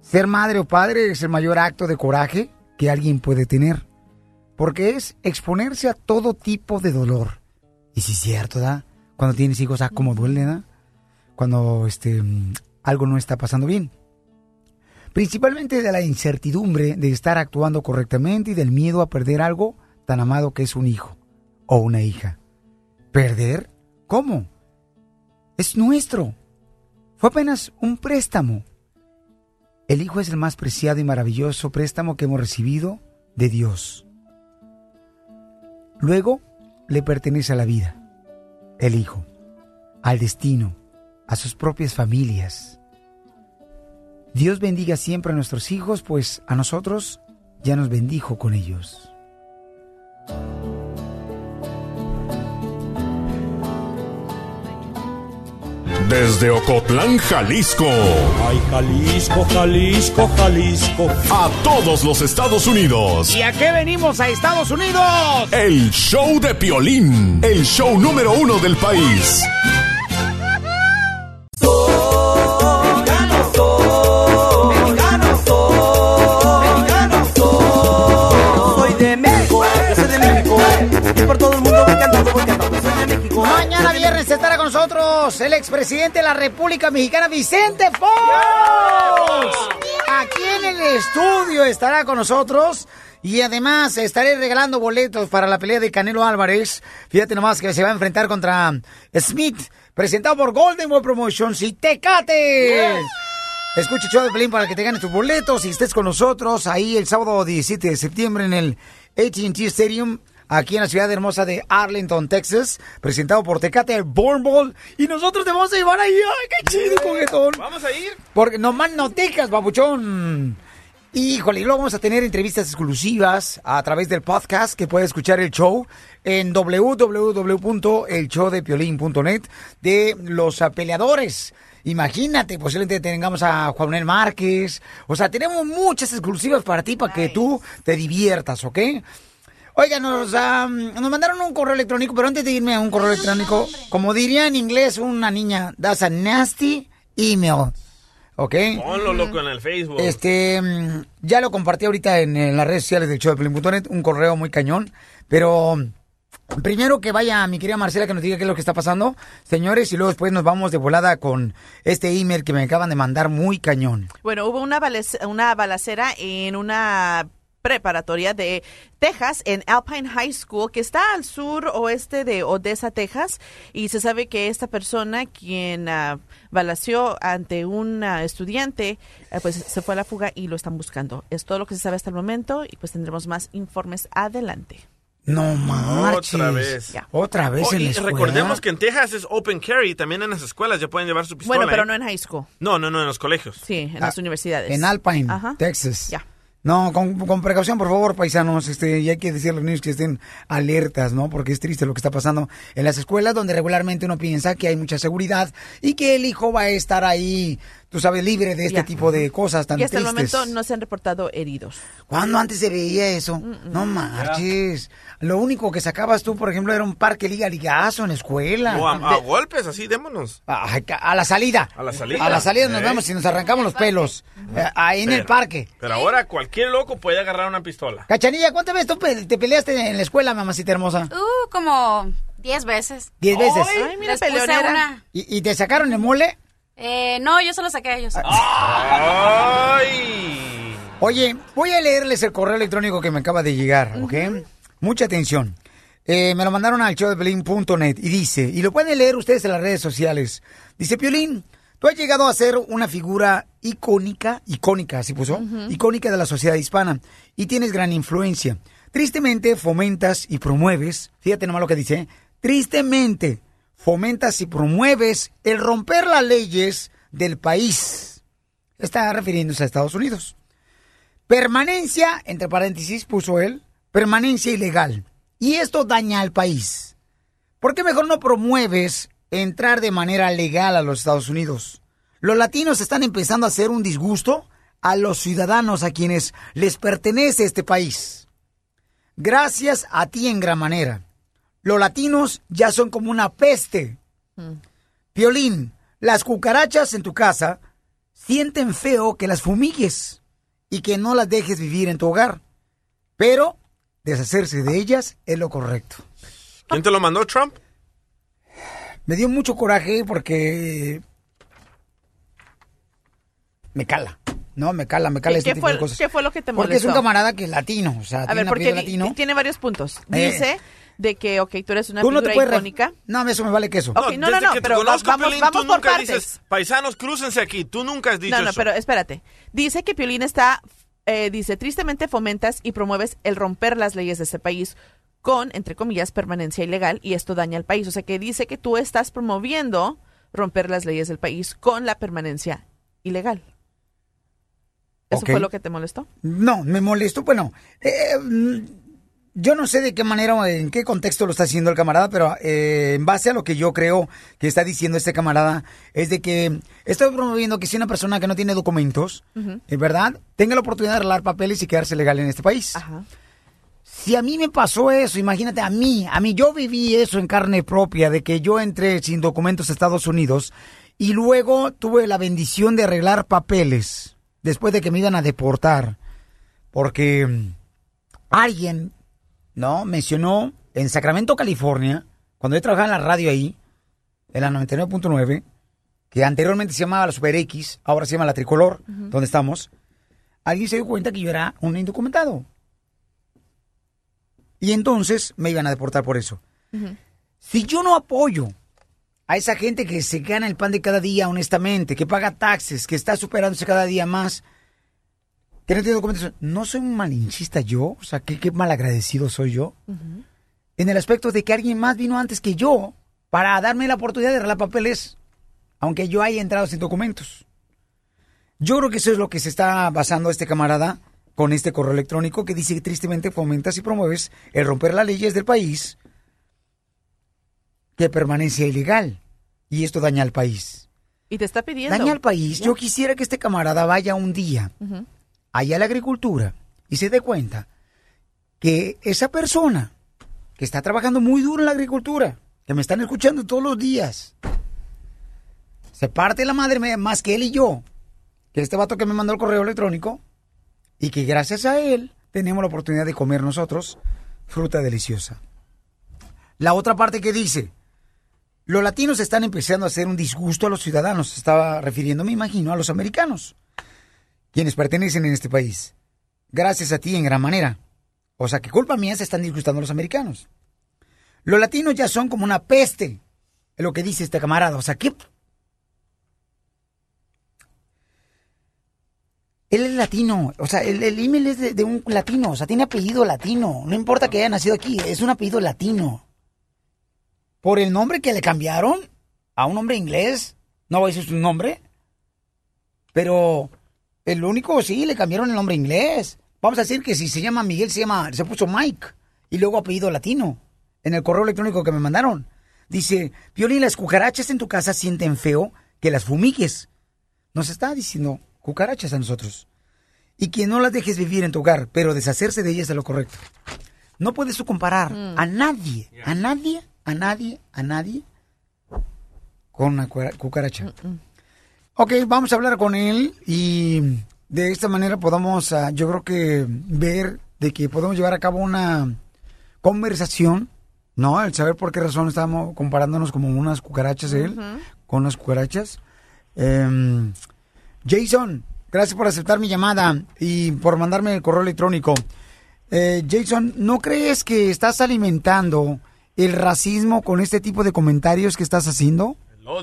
S3: Ser madre o padre es el mayor acto de coraje que alguien puede tener, porque es exponerse a todo tipo de dolor. Y si es cierto, ¿da? Cuando tienes hijos, ah, cómo duele, ¿da? Cuando este, algo no está pasando bien. Principalmente de la incertidumbre de estar actuando correctamente y del miedo a perder algo tan amado que es un hijo o una hija. ¿Perder? ¿Cómo? Es nuestro. Fue apenas un préstamo. El Hijo es el más preciado y maravilloso préstamo que hemos recibido de Dios. Luego le pertenece a la vida, el Hijo, al destino, a sus propias familias. Dios bendiga siempre a nuestros hijos, pues a nosotros ya nos bendijo con ellos.
S9: Desde Ocotlán, Jalisco.
S20: Ay, Jalisco, Jalisco, Jalisco.
S9: A todos los Estados Unidos.
S3: ¿Y a qué venimos a Estados Unidos?
S9: El show de Piolín. El show número uno del país.
S28: El
S3: expresidente de la República Mexicana, Vicente Fox. Aquí en el estudio estará con nosotros. Y además estaré regalando boletos para la pelea de Canelo Álvarez. Fíjate nomás que se va a enfrentar contra Smith, presentado por Golden Boy Promotions y Tecate. Escucha el show de Pelín para que te ganes tus boletos y estés con nosotros ahí el sábado 17 de septiembre en el AT&T Stadium aquí en la ciudad hermosa de Arlington, Texas, presentado por Tecate Born Ball. Y nosotros te vamos a llevar ahí. ¡Ay, qué chido, coquetón!
S4: ¿Vamos a ir?
S3: Porque nomás no tecas, babuchón. Híjole, y luego vamos a tener entrevistas exclusivas a través del podcast que puede escuchar el show en www.elshowdepiolín.net de los peleadores. Imagínate, posiblemente tengamos a Juan Manuel Márquez. O sea, tenemos muchas exclusivas para ti, para que tú te diviertas, ¿ok? Oigan, nos, nos mandaron un correo electrónico, pero antes de irme a un correo electrónico, como diría en inglés una niña, that's a nasty email. ¿Ok?
S4: Ponlo loco en el Facebook.
S3: Este, ya lo compartí ahorita en, en las redes sociales del show de Pelín.net, un correo muy cañón, pero primero que vaya mi querida Marcela que nos diga qué es lo que está pasando, señores, y luego después nos vamos de volada con este email que me acaban de mandar muy cañón.
S5: Bueno, hubo una, una balacera en una preparatoria de Texas, en Alpine High School, que está al sur oeste de Odessa, Texas, y se sabe que esta persona, quien uh, balació ante un ah, estudiante, eh, pues se fue a la fuga y lo están buscando. Es todo lo que se sabe hasta el momento y pues tendremos más informes adelante.
S3: No marches.
S4: Otra vez.
S3: Otra vez
S4: Oh,
S3: en
S4: y
S3: la escuela.
S4: recordemos que en Texas es open carry, también en las escuelas ya pueden llevar su pistola.
S5: Bueno, pero
S4: ¿eh?
S5: no en high school.
S4: No, no, no, en los colegios.
S5: Sí, en las universidades.
S3: Ah, En Alpine,
S5: Ajá.
S3: Texas.
S5: Ya.
S3: No, con, precaución, por favor, paisanos. Este, y hay que decirle a los niños que estén alertas, ¿no? Porque es triste lo que está pasando en las escuelas, donde regularmente uno piensa que hay mucha seguridad y que el hijo va a estar ahí, tú sabes, libre de este
S5: Ya.
S3: tipo de cosas tan
S5: Y hasta el
S3: tristes.
S5: momento no se han reportado heridos.
S3: ¿Cuándo antes se veía eso? No marches. Lo único que sacabas tú, por ejemplo, era un parque liga ligazo en la escuela.
S4: O a, a golpes, así, démonos.
S3: A la salida.
S4: A la salida.
S3: A la salida nos
S4: ¿Eh?
S3: vemos y nos arrancamos los pelos. Eh, ahí en el parque.
S4: Pero ahora cualquier loco puede agarrar una pistola.
S3: Cachanilla, ¿cuántas veces tú pe- te peleaste en la escuela, mamacita hermosa?
S29: Uh, como 10 veces.
S3: ¿Diez veces?
S29: Ay, mira, una.
S3: ¿Y, y te sacaron el mole?
S29: Eh, no, yo se lo saqué a ellos.
S4: ¡Ay!
S3: Oye, voy a leerles el correo electrónico que me acaba de llegar, ¿ok? Mucha atención. Eh, me lo mandaron al showdepelín.net y dice, y lo pueden leer ustedes en las redes sociales. Dice, Piolín, tú has llegado a ser una figura icónica, icónica, así puso, icónica de la sociedad hispana y tienes gran influencia. Tristemente fomentas y promueves, fíjate nomás lo que dice, ¿eh? tristemente fomentas y promueves el romper las leyes del país. Está refiriéndose a Estados Unidos. Permanencia, entre paréntesis puso él, permanencia ilegal. Y esto daña al país. ¿Por qué mejor no promueves entrar de manera legal a los Estados Unidos? Los latinos están empezando a hacer un disgusto a los ciudadanos a quienes les pertenece este país. Gracias a ti en gran manera. Los latinos ya son como una peste. Piolín, las cucarachas en tu casa sienten feo que las fumigues y que no las dejes vivir en tu hogar. Pero deshacerse de ellas es lo correcto.
S4: ¿Quién te lo mandó, Trump?
S3: Me dio mucho coraje porque me cala. No, me cala, me cala
S5: ¿Qué,
S3: este tipo de
S5: fue,
S3: cosas.
S5: qué fue lo que te
S3: Porque es
S5: molestó?
S3: un camarada que es latino, o sea,
S5: A
S3: tiene
S5: ver, porque
S3: latino.
S5: tiene varios puntos.
S3: Eh.
S5: De que, ok, tú eres una
S3: Tú no te
S5: figura icónica.
S3: No, eso me vale queso.
S5: Ok, no, no,
S4: Desde
S5: no,
S4: que te
S5: pero vamos,
S4: Piolín,
S5: vamos
S4: tú
S5: por
S4: nunca
S5: partes.
S4: dices, paisanos, crúcense aquí. Tú nunca has dicho
S5: No, no,
S4: eso.
S5: pero espérate. Dice que Piolín está, eh, dice, tristemente fomentas y promueves el romper las leyes de este país con, entre comillas, permanencia ilegal y esto daña al país. O sea que dice que tú estás promoviendo romper las leyes del país con la permanencia ilegal. ¿Eso fue lo que te molestó?
S3: No, me molestó. Bueno, eh, mm, yo no sé de qué manera o en qué contexto lo está haciendo el camarada, pero eh, en base a lo que yo creo que está diciendo este camarada, es de que estoy promoviendo que si una persona que no tiene documentos, es verdad, tenga la oportunidad de arreglar papeles y quedarse legal en este país. Si a mí me pasó eso, imagínate a mí, a mí yo viví eso en carne propia, de que yo entré sin documentos a Estados Unidos y luego tuve la bendición de arreglar papeles después de que me iban a deportar, porque alguien, ¿no? Mencionó en Sacramento, California, cuando yo trabajaba en la radio ahí, en la 99.9, que anteriormente se llamaba la Super X, ahora se llama la Tricolor, donde estamos, alguien se dio cuenta que yo era un indocumentado. Y entonces me iban a deportar por eso. Si yo no apoyo a esa gente que se gana el pan de cada día honestamente, que paga taxes, que está superándose cada día más, que no soy un malinchista yo, o sea, qué, qué malagradecido soy yo. en el aspecto de que alguien más vino antes que yo para darme la oportunidad de arreglar papeles, aunque yo haya entrado sin documentos. Yo creo que eso es lo que se está basando este camarada con este correo electrónico que dice que tristemente fomentas y promueves el romper las leyes del país que permanece ilegal. Y esto daña al país.
S5: Y te está pidiendo.
S3: Daña al país. Yo quisiera que este camarada vaya un día. Allá a la agricultura y se dé cuenta que esa persona que está trabajando muy duro en la agricultura, que me están escuchando todos los días, se parte la madre más que él y yo, que este vato que me mandó el correo electrónico, y que gracias a él tenemos la oportunidad de comer nosotros fruta deliciosa. La otra parte que dice, los latinos están empezando a hacer un disgusto a los ciudadanos, estaba refiriendo, me imagino, a los americanos, quienes pertenecen en este país. Gracias a ti en gran manera. O sea, que culpa mía se están disgustando los americanos. Los latinos ya son como una peste, es lo que dice este camarada. O sea, ¿qué? Él es latino, o sea, el, email es de, de un latino, o sea, tiene apellido latino. No importa que haya nacido aquí, es un apellido latino. Por el nombre que le cambiaron a un hombre inglés, no voy a decir su nombre, pero el único, sí, le cambiaron el nombre inglés. Vamos a decir que si se llama Miguel, se llama, se puso Mike. Y luego apellido latino. En el correo electrónico que me mandaron. Dice, Piolín, las cucarachas en tu casa sienten feo que las fumigues. Nos está diciendo cucarachas a nosotros. Y que no las dejes vivir en tu hogar, pero deshacerse de ellas es lo correcto. No puedes tú comparar a nadie, a nadie, a nadie, a nadie con una cucaracha. Ok, vamos a hablar con él y de esta manera podamos, ah, yo creo que ver de que podemos llevar a cabo una conversación, ¿no? El saber por qué razón estamos comparándonos como unas cucarachas él con unas cucarachas. Em, Jason, gracias por aceptar mi llamada y por mandarme el correo electrónico. Eh, Jason, ¿no crees que estás alimentando el racismo con este tipo de comentarios que estás haciendo?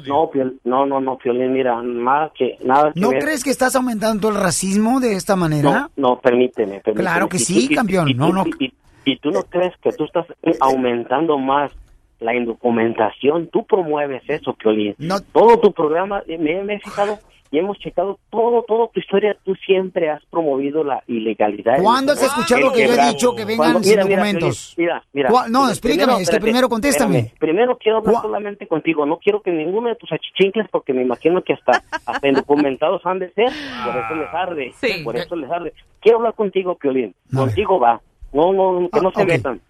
S30: No, Piol- no, no, no, Piolín, mira, nada que, nada que
S3: ¿No
S30: ver.
S3: crees que estás aumentando el racismo de esta manera?
S30: No, no, permíteme, permíteme.
S3: Claro que
S30: Y
S3: sí,
S30: y-
S3: campeón.
S30: y
S3: No,
S30: tú-
S3: no.
S30: Y, y tú no crees que tú estás aumentando más la indocumentación? Tú promueves eso, Piolín. Todo tu programa, me, me he fijado y hemos checado todo, todo tu historia. Tú siempre has promovido la ilegalidad.
S3: ¿Cuándo has escuchado
S30: El
S3: que yo he dicho que vengan sin
S30: mira, mira,
S3: documentos?
S30: Mira, mira.
S3: ¿Cuál- no, explícame, es que
S30: espérate,
S3: primero contéstame.
S30: espérame. Primero quiero hablar solamente contigo. No quiero que ninguno de tus achichincles, porque me imagino que hasta, hasta indocumentados han de ser. Por eso les arde.
S3: Sí.
S30: Por eso les arde. Quiero hablar contigo, Piolín. Contigo va. No, no, que no se metan.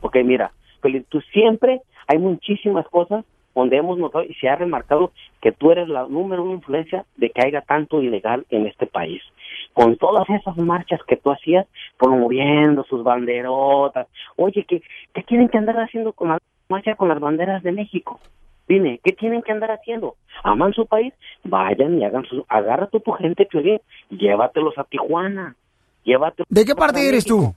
S30: Ok, mira, Piolín, tú siempre, hay muchísimas cosas donde hemos notado y se ha remarcado que tú eres la número uno influencia de que haya tanto ilegal en este país. Con todas esas marchas que tú hacías, promoviendo sus banderotas. Oye, ¿qué, qué tienen que andar haciendo con la marcha con las banderas de México? Dime, ¿qué tienen que andar haciendo? ¿Aman su país? Vayan y hagan su... Agarra tú tu gente, Piolín, llévatelos a Tijuana. Llévatelos
S3: ¿De qué parte eres
S30: México.
S3: tú?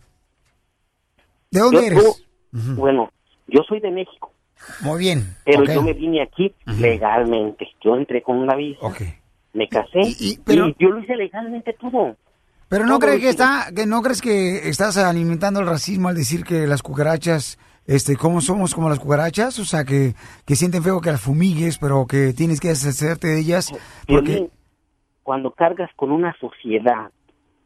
S3: ¿De dónde
S30: Yo-
S3: eres?
S30: Bueno, yo soy de México,
S3: Muy bien.
S30: pero yo me vine aquí legalmente. Yo entré con una visa, me casé y,
S3: pero-
S30: yo lo hice legalmente todo.
S3: Pero no
S30: Todo
S3: crees que está, que no crees que estás alimentando el racismo al decir que las cucarachas, este, cómo somos como las cucarachas, o sea, que, que sienten feo que las fumigues, pero que tienes que deshacerte de ellas, porque
S30: cuando cargas con una sociedad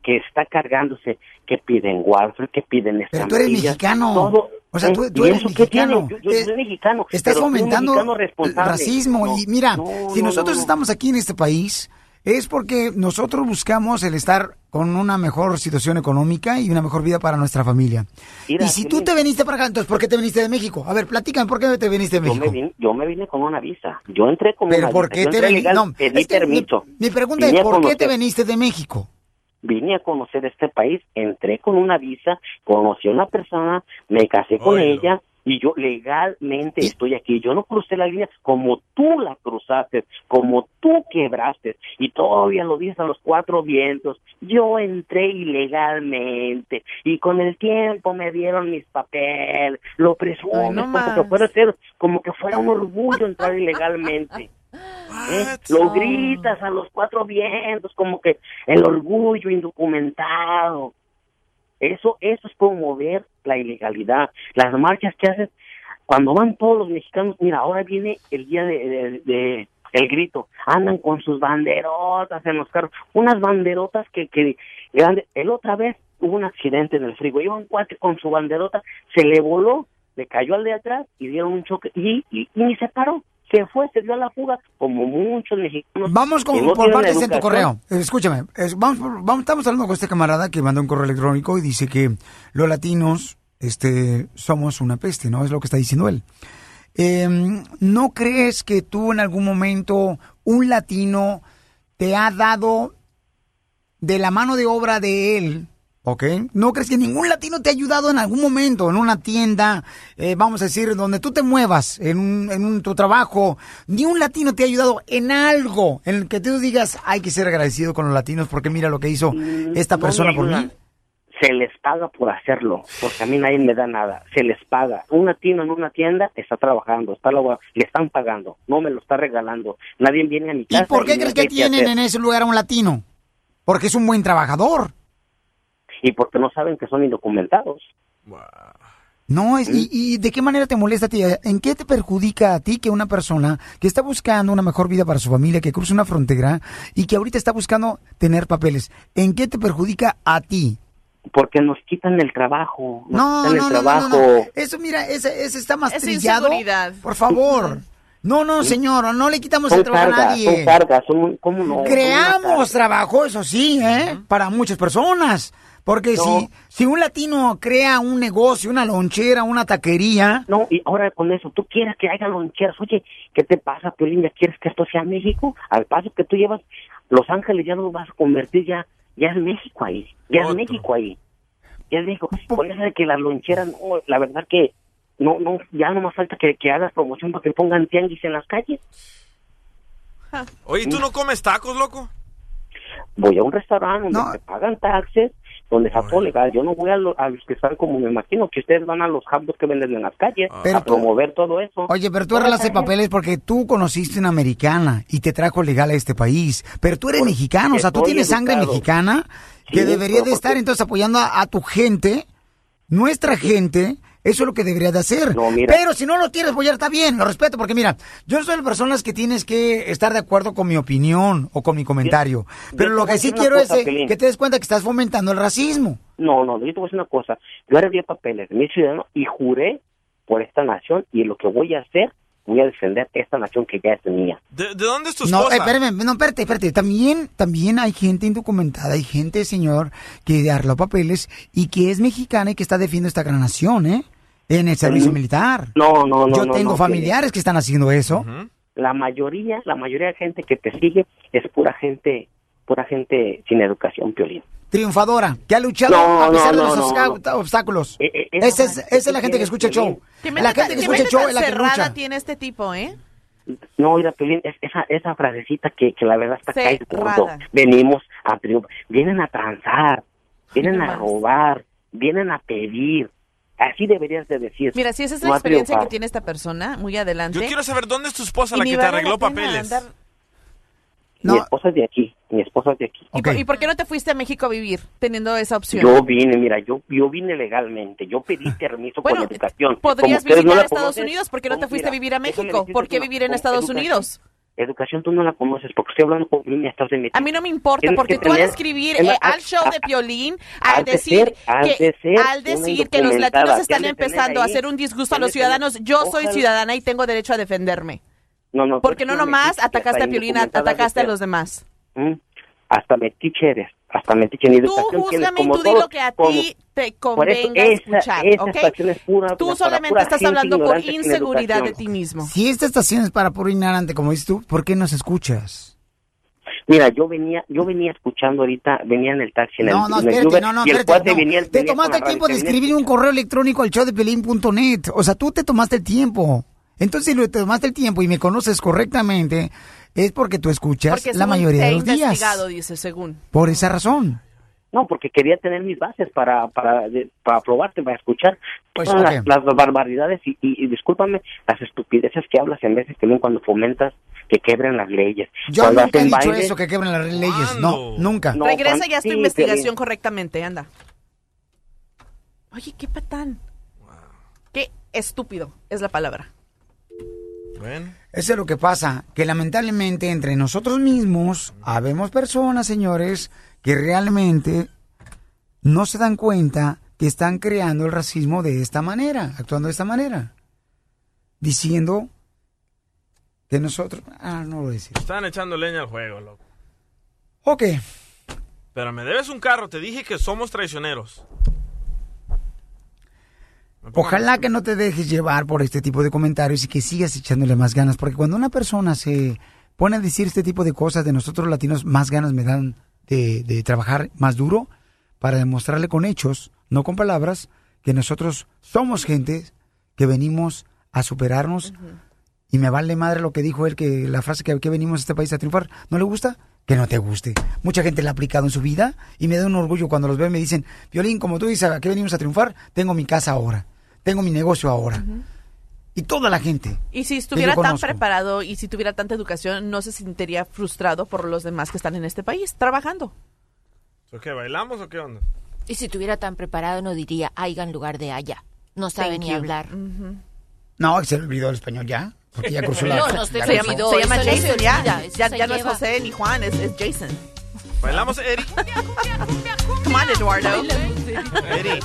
S30: que está cargándose, que piden welfare, que piden
S3: Pero tú eres
S30: estampillas,
S3: mexicano.
S30: todo,
S3: O sea,
S30: ¿eh?
S3: tú- tú
S30: ¿Y
S3: eres mexicano.
S30: Yo, yo
S3: Eh,
S30: soy mexicano.
S3: estás fomentando
S30: mexicano
S3: racismo.
S30: No,
S3: y mira,
S30: no,
S3: si
S30: no,
S3: nosotros
S30: no, no.
S3: estamos aquí en este país, es porque nosotros buscamos el estar con una mejor situación económica y una mejor vida para nuestra familia.
S30: Mira,
S3: y si tú te viniste para acá, entonces, ¿por qué te viniste de México? A ver, platícame, ¿por qué te viniste de
S30: Yo
S3: México?
S30: me, vine, yo me vine con una visa. Yo entré con
S3: Pero
S30: una
S3: ¿por qué te viniste? No,
S30: pedí
S3: es que mi-
S30: permiso.
S3: Mi, pregunta
S30: Vine
S3: es, ¿por qué te viniste de México?
S30: Vine a conocer este país, entré con una visa, conocí a una persona, me casé con ella y yo legalmente estoy aquí. Yo no crucé la línea como tú la cruzaste, como tú quebraste y todavía lo dices a los cuatro vientos. Yo entré ilegalmente y con el tiempo me dieron mis papeles. Lo presumo
S5: no
S30: como
S5: más.
S30: que fuera ser, como que fuera un orgullo entrar ilegalmente. ¿Eh? Lo gritas a los cuatro vientos, como que el orgullo indocumentado. Eso, eso es promover la ilegalidad. Las marchas que hacen, cuando van todos los mexicanos, mira, ahora viene el día de, de- de- el grito, andan con sus banderotas en los carros, unas banderotas que, que grande, el otra vez hubo un accidente en el frigo, iba un cuate con su banderota, se le voló, le cayó al de atrás y dieron un choque y, y, y ni se paró. Se fue, se dio a la fuga, como muchos mexicanos.
S3: Vamos con,
S30: no
S3: por partes en tu correo. Escúchame, es- vamos, estamos hablando con este camarada que mandó un correo electrónico y dice que los latinos este, somos una peste, ¿no? Es lo que está diciendo él. Eh, ¿No crees que tú en algún momento un latino te ha dado de la mano de obra de él, ¿ok? ¿No crees que ningún latino te ha ayudado en algún momento en una tienda, eh, vamos a decir, donde tú te muevas, en, un, en un- tu trabajo? Ni un latino te ha ayudado en algo en el que tú digas, hay que ser agradecido con los latinos porque mira lo que hizo esta
S30: Mm, no me
S3: persona por mí.
S30: Se les paga por hacerlo, porque a mí nadie me da nada. Se les paga. Un latino en una tienda está trabajando, está le están pagando, no me lo está regalando. Nadie viene a mi casa.
S3: ¿Y por qué crees que tienen
S30: hacer.
S3: en ese lugar a un latino? Porque es un buen trabajador.
S30: Y porque no saben que son indocumentados.
S3: No, es, y, y de qué manera te molesta a ti? ¿En qué te perjudica a ti que una persona que está buscando una mejor vida para su familia, que cruza una frontera y que ahorita está buscando tener papeles, ¿en qué te perjudica a ti?
S30: Porque nos quitan el trabajo. Nos
S3: No,
S30: quitan
S3: no,
S30: el
S3: no, no,
S30: trabajo.
S3: no, no. Eso, mira, ese, ese está más
S5: Es
S3: trillado.
S5: inseguridad.
S3: Por favor. No, no, señor, no le quitamos
S30: Son
S3: el trabajo a nadie.
S30: son cargas, son, ¿cómo no?
S3: Creamos trabajo, eso sí, ¿eh? Para muchas personas. Porque
S30: No.
S3: si, si un latino crea un negocio, una lonchera, una taquería...
S30: No, y ahora con eso, tú quieres que haya loncheras. Oye, ¿qué te pasa, Piolín? ¿Ya quieres que esto sea México? Al paso que tú llevas, Los Ángeles ya lo vas a convertir ya, ya es México ahí. Ya es México ahí. Ya es México. Con eso de que las loncheras, no, la verdad que no, no, ya no más falta que, que hagas promoción para que pongan tianguis en las calles.
S31: Oye, ¿tú no comes tacos, loco?
S30: Voy a un restaurante donde te pagan taxes, donde está todo legal. Yo no voy a, lo- a los que están como me imagino que ustedes van a los hubs que venden en las calles
S3: Pero
S30: a
S3: tú-
S30: promover todo eso.
S3: Oye, pero tú arreglaste papeles porque tú conociste una americana y te trajo legal a este país. Pero tú eres
S30: Pues,
S3: mexicano, o sea, tú tienes sangre mexicana que
S30: Sí,
S3: debería de estar entonces apoyando a, a tu gente, nuestra gente. Eso es lo que deberías de hacer.
S30: mira.
S3: Pero si no lo quieres apoyar, está bien, lo respeto, porque mira, yo no soy de personas que tienes que estar de acuerdo con mi opinión o con mi comentario. Pero
S30: yo
S3: lo que sí quiero
S30: cosa,
S3: es eh, que te des cuenta que estás fomentando el racismo.
S30: No, no, yo te voy a decir una cosa. Yo arreglé papeles de mi ciudadano y juré por esta nación y lo que voy a hacer, voy a defender esta nación que ya es mía.
S31: ¿De, de dónde es tu
S3: No, eh, espérame, no, espérate, espérate. También, también hay gente indocumentada, hay gente, señor, que arregló papeles y que es mexicana y que está defendiendo esta gran nación, ¿eh? En el servicio militar.
S30: No, no, no.
S3: Yo
S30: no,
S3: tengo
S30: no,
S3: familiares que están haciendo eso.
S30: La mayoría, la mayoría de gente que te sigue es pura gente, pura gente sin educación, Piolín.
S3: Triunfadora, que ha luchado
S30: No,
S3: a pesar
S30: no,
S3: de los
S30: no,
S3: obstáculos-
S30: no.
S3: obstáculos.
S30: esa
S3: esa, es, esa la gente que escucha el show.
S30: Piolín.
S5: ¿Qué
S3: La gente que escucha el show es la que
S5: cerrada
S3: lucha.
S5: tiene este tipo, eh?
S30: No, mira, Piolín, es, esa, esa frasecita que, que la verdad está gordo. Venimos a triunfar. Vienen a transar, vienen a robar, vienen a pedir. Así deberías de decir.
S5: Mira, si esa es
S30: no
S5: la
S30: a
S5: experiencia que tiene esta persona, muy adelante.
S31: Yo quiero saber dónde es tu esposa
S5: Y
S31: la que te arregló papeles.
S5: andar-
S30: Mi esposa es de aquí, mi esposa es de aquí.
S5: ¿Y, por, y por qué no te fuiste a México a vivir teniendo esa opción?
S30: Yo vine, mira, yo, yo vine legalmente, yo pedí (laughs) permiso
S5: Bueno,
S30: con educación.
S5: Podrías visitar
S30: no
S5: a Estados Unidos, ¿por qué no te fuiste a
S30: mira,
S5: vivir a México? ¿Por qué vivir en Estados
S30: educación-
S5: Unidos?
S30: Educación tú no la conoces porque estoy hablando con y estás de.
S5: A mí no me importa,
S30: Tienes
S5: porque
S30: que
S5: tú al escribir eh, al show de Piolín, al
S30: de
S5: decir,
S30: ser-
S5: que, al decir que los latinos están empezando a hacer un disgusto a los ciudadanos, yo soy ciudadana y tengo derecho a defenderme.
S30: No, no,
S5: Porque no nomás atacaste a Piolín, atacaste a los demás.
S30: ¿Mm? Hasta metiche eres, hasta en
S5: Tú
S30: educación tienes
S5: júzgame y
S30: como
S5: tú di
S30: todo,
S5: lo que a
S30: como-
S5: ti te
S30: Por eso
S5: convenga
S30: esa-
S5: escuchar,
S30: esa es pura-
S5: Tú solamente
S30: pura
S5: estás hablando por inseguridad de ti mismo.
S3: Si esta estación es para puro ignorante, como dices tú, ¿por qué nos escuchas?
S30: Mira, yo venía, yo venía escuchando ahorita, venía en el taxi en el,
S3: No, no,
S30: en el
S3: espérate,
S30: Uber,
S3: no, no,
S30: y el
S3: espérate. no.
S30: venía-
S3: Te
S30: venía
S3: tomaste
S30: con
S3: el tiempo de escribir un correo electrónico al showdepelín.net. O sea, tú te tomaste el tiempo. Entonces, si lo te tomaste el tiempo y me conoces correctamente, es porque tú escuchas
S5: Porque
S3: la mayoría de los días.
S5: investigado, dice, según.
S3: Por esa razón.
S30: No, porque quería tener mis bases para para para probarte, para escuchar
S3: Pues,
S30: todas
S3: ok.
S30: las, las barbaridades y, y, y discúlpame las estupideces que hablas en veces también cuando fomentas que quebren las leyes.
S3: Yo
S30: Cuando
S3: nunca he dicho eso, que quebren las leyes. No, nunca.
S30: No,
S5: Regresa ya a tu
S30: sí,
S5: investigación correctamente, anda. Oye, qué patán. Qué estúpido es la palabra.
S31: Bueno.
S3: Eso es lo que pasa, que lamentablemente entre nosotros mismos habemos personas, señores, que realmente no se dan cuenta que están creando el racismo de esta manera, actuando de esta manera, diciendo que nosotros... Ah, no lo decir.
S31: Están echando leña al juego, loco.
S3: Ok,
S31: Pero me debes un carro, te dije que somos traicioneros.
S3: Ojalá que no te dejes llevar por este tipo de comentarios y que sigas echándole más ganas, porque cuando una persona se pone a decir este tipo de cosas de nosotros latinos, más ganas me dan de, de trabajar más duro para demostrarle con hechos, no con palabras, que nosotros somos gente que venimos a superarnos y me vale madre lo que dijo él, que la frase que, que venimos a este país a triunfar, ¿no le gusta? Que no te guste. Mucha gente la ha aplicado en su vida y me da un orgullo cuando los veo y me dicen, Violín, como tú dices, ¿a qué venimos a triunfar? Tengo mi casa ahora, tengo mi negocio ahora. Y toda la gente.
S5: Y si estuviera tan preparado y si tuviera tanta educación, no se sentiría frustrado por los demás que están en este país trabajando.
S31: ¿O qué, bailamos o qué onda?
S27: Y si tuviera tan preparado no diría haya en lugar de haya. No sabe
S5: Thank
S27: ni
S5: you.
S27: hablar.
S3: No, se le olvidó el español ya. Porque ya cruzó la...
S27: No, no se
S5: Se llama, se llama
S27: se
S5: Jason, ya. Ya, ya no es. José ni Juan, es, es Jason.
S31: ¿Bailamos, Eric?
S5: Come on, Eduardo.
S31: Eric.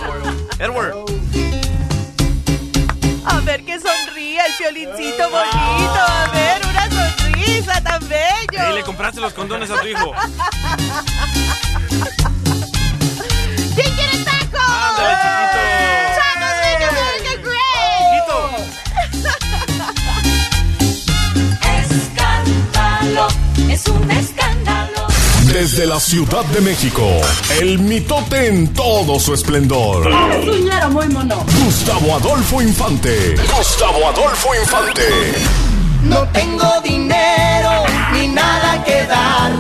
S31: Edward.
S5: A ver que sonríe el violincito bonito. A ver, una sonrisa tan bello.
S31: Ey, le compraste los condones a tu hijo.
S5: ¿Quién quiere tacos?
S31: Ándale, chiquito.
S5: ¡Tacos, make America great! (laughs)
S10: Escándalo, es un escándalo.
S9: Desde la Ciudad de México, el mitote en todo su esplendor.
S10: Suñero muy mono.
S9: Gustavo Adolfo Infante. Gustavo Adolfo Infante.
S24: No tengo dinero ni nada que dar.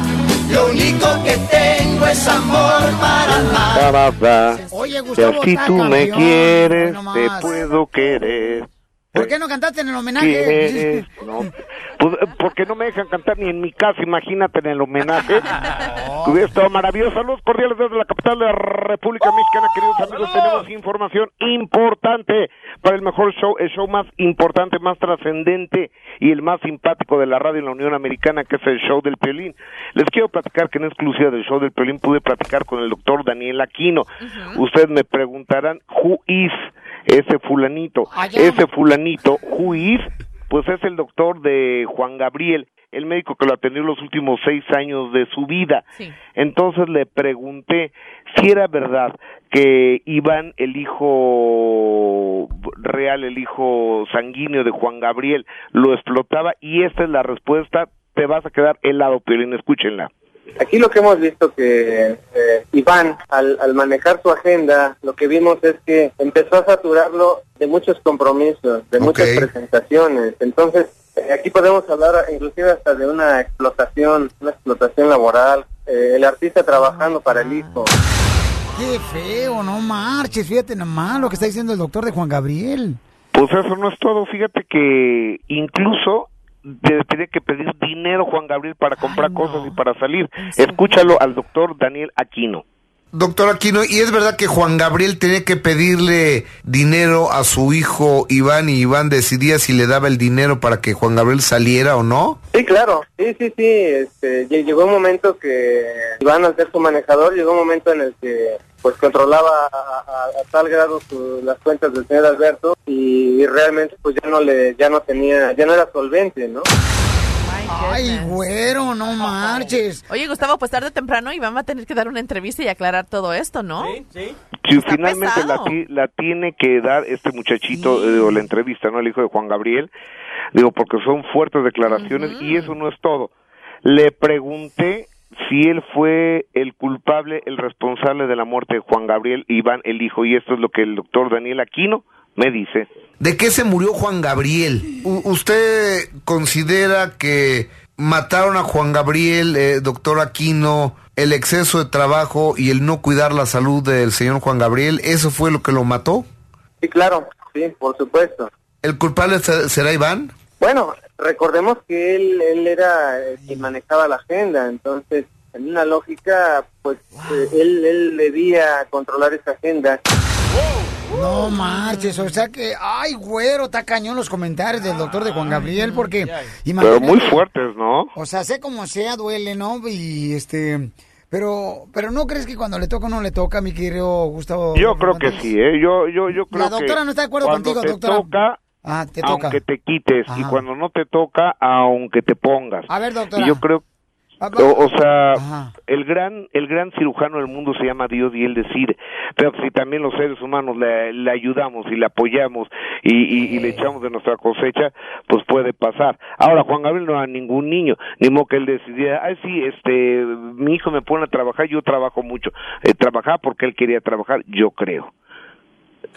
S24: Lo único que tengo es amor para dar.
S3: Oye,
S32: Si
S3: Gustavo,
S32: así
S3: está
S32: tú me quieres, te puedo querer.
S3: ¿Por qué no cantaste en el homenaje?
S32: ¿Quieres? No. (laughs) Pues, eh, porque no me dejan cantar ni en mi casa, imagínate en el homenaje. (laughs) Hubiera estado maravilloso. Saludos cordiales desde la capital de la República Mexicana, queridos amigos. Tenemos información importante para el mejor show, el show más importante, más trascendente y el más simpático de la radio en la Unión Americana, que es el show del Pelín. Les quiero platicar que en exclusiva del show del Pelín pude platicar con el doctor Daniel Aquino. Ustedes me preguntarán, ¿who is ese fulanito? Ese fulanito, who is, pues es el doctor de Juan Gabriel, el médico que lo atendió los últimos seis años de su vida. Entonces le pregunté si era verdad que Iván, el hijo real, el hijo sanguíneo de Juan Gabriel, lo explotaba y esta es la respuesta. Te vas a quedar helado, Piolín, escúchenla.
S33: Aquí lo que hemos visto que eh, Iván, al, al manejar su agenda, lo que vimos es que empezó a saturarlo de muchos compromisos, de muchas presentaciones. Entonces, eh, aquí podemos hablar inclusive hasta de una explotación, una explotación laboral. Eh, el artista trabajando para el hijo.
S3: Qué feo, no marches, fíjate nomás lo que está diciendo el doctor de Juan Gabriel.
S32: Pues eso no es todo. Fíjate que incluso tiene que pedir dinero Juan Gabriel para comprar cosas y para salir. Escúchalo al doctor Daniel Aquino.
S26: Doctor Aquino, ¿y es verdad que Juan Gabriel tenía que pedirle dinero a su hijo Iván y Iván decidía si le daba el dinero para que Juan Gabriel saliera o no?
S33: Sí, claro, sí, sí, sí. Este, lle- llegó un momento que Iván, al ser su manejador, llegó un momento en el que pues controlaba a, tal grado su- las cuentas del señor Alberto y, realmente pues ya no le, ya no tenía, ya no era solvente, ¿no?
S3: Ay, güero, no marches.
S5: Oye, Gustavo, pues tarde o temprano Iván va a tener que dar una entrevista y aclarar todo esto, ¿no?
S33: sí.
S32: Si finalmente la, la tiene que dar este muchachito, eh, o la entrevista, ¿no? El hijo de Juan Gabriel, digo, porque son fuertes declaraciones y eso no es todo. Le pregunté si él fue el culpable, el responsable de la muerte de Juan Gabriel Iván, el hijo, y esto es lo que el doctor Daniel Aquino me dice.
S26: ¿De qué se murió Juan Gabriel? U- ¿Usted considera que mataron a Juan Gabriel, eh, doctor Aquino, el exceso de trabajo y el no cuidar la salud del señor Juan Gabriel? ¿Eso fue lo que lo mató?
S33: Sí, claro, sí, por supuesto.
S26: ¿El culpable se- será Iván?
S33: Bueno, recordemos que él, él era quien manejaba la agenda, entonces en una lógica, pues eh, él, él debía controlar esa agenda.
S3: No marches, o sea que, ay, güero, está cañón los comentarios del doctor de Juan Gabriel, porque...
S32: Pero muy fuertes, ¿no?
S3: O sea, sé como sea, duele, ¿no? Y este... Pero, pero ¿no crees que cuando le toca o no le toca, mi querido Gustavo?
S32: Yo creo que sí, ¿eh? Yo, yo, yo creo
S3: La doctora
S32: que
S3: no está de acuerdo contigo,
S32: te
S3: doctora.
S32: toca,
S3: Ah, te toca.
S32: aunque te quites, y
S3: Ajá.
S32: cuando no te toca, aunque te pongas.
S3: A ver, doctora.
S32: Y yo creo,
S3: va-
S32: o, o sea, el gran, el gran cirujano del mundo se llama Dios y él decide. Pero si también los seres humanos le, le ayudamos y le apoyamos y, y- y le echamos de nuestra cosecha, pues puede pasar. Ahora, Juan Gabriel no a ningún niño, ni modo que él decidiera, ay sí, este, mi hijo me pone a trabajar, yo trabajo mucho. Eh, trabajar porque él quería trabajar, yo creo.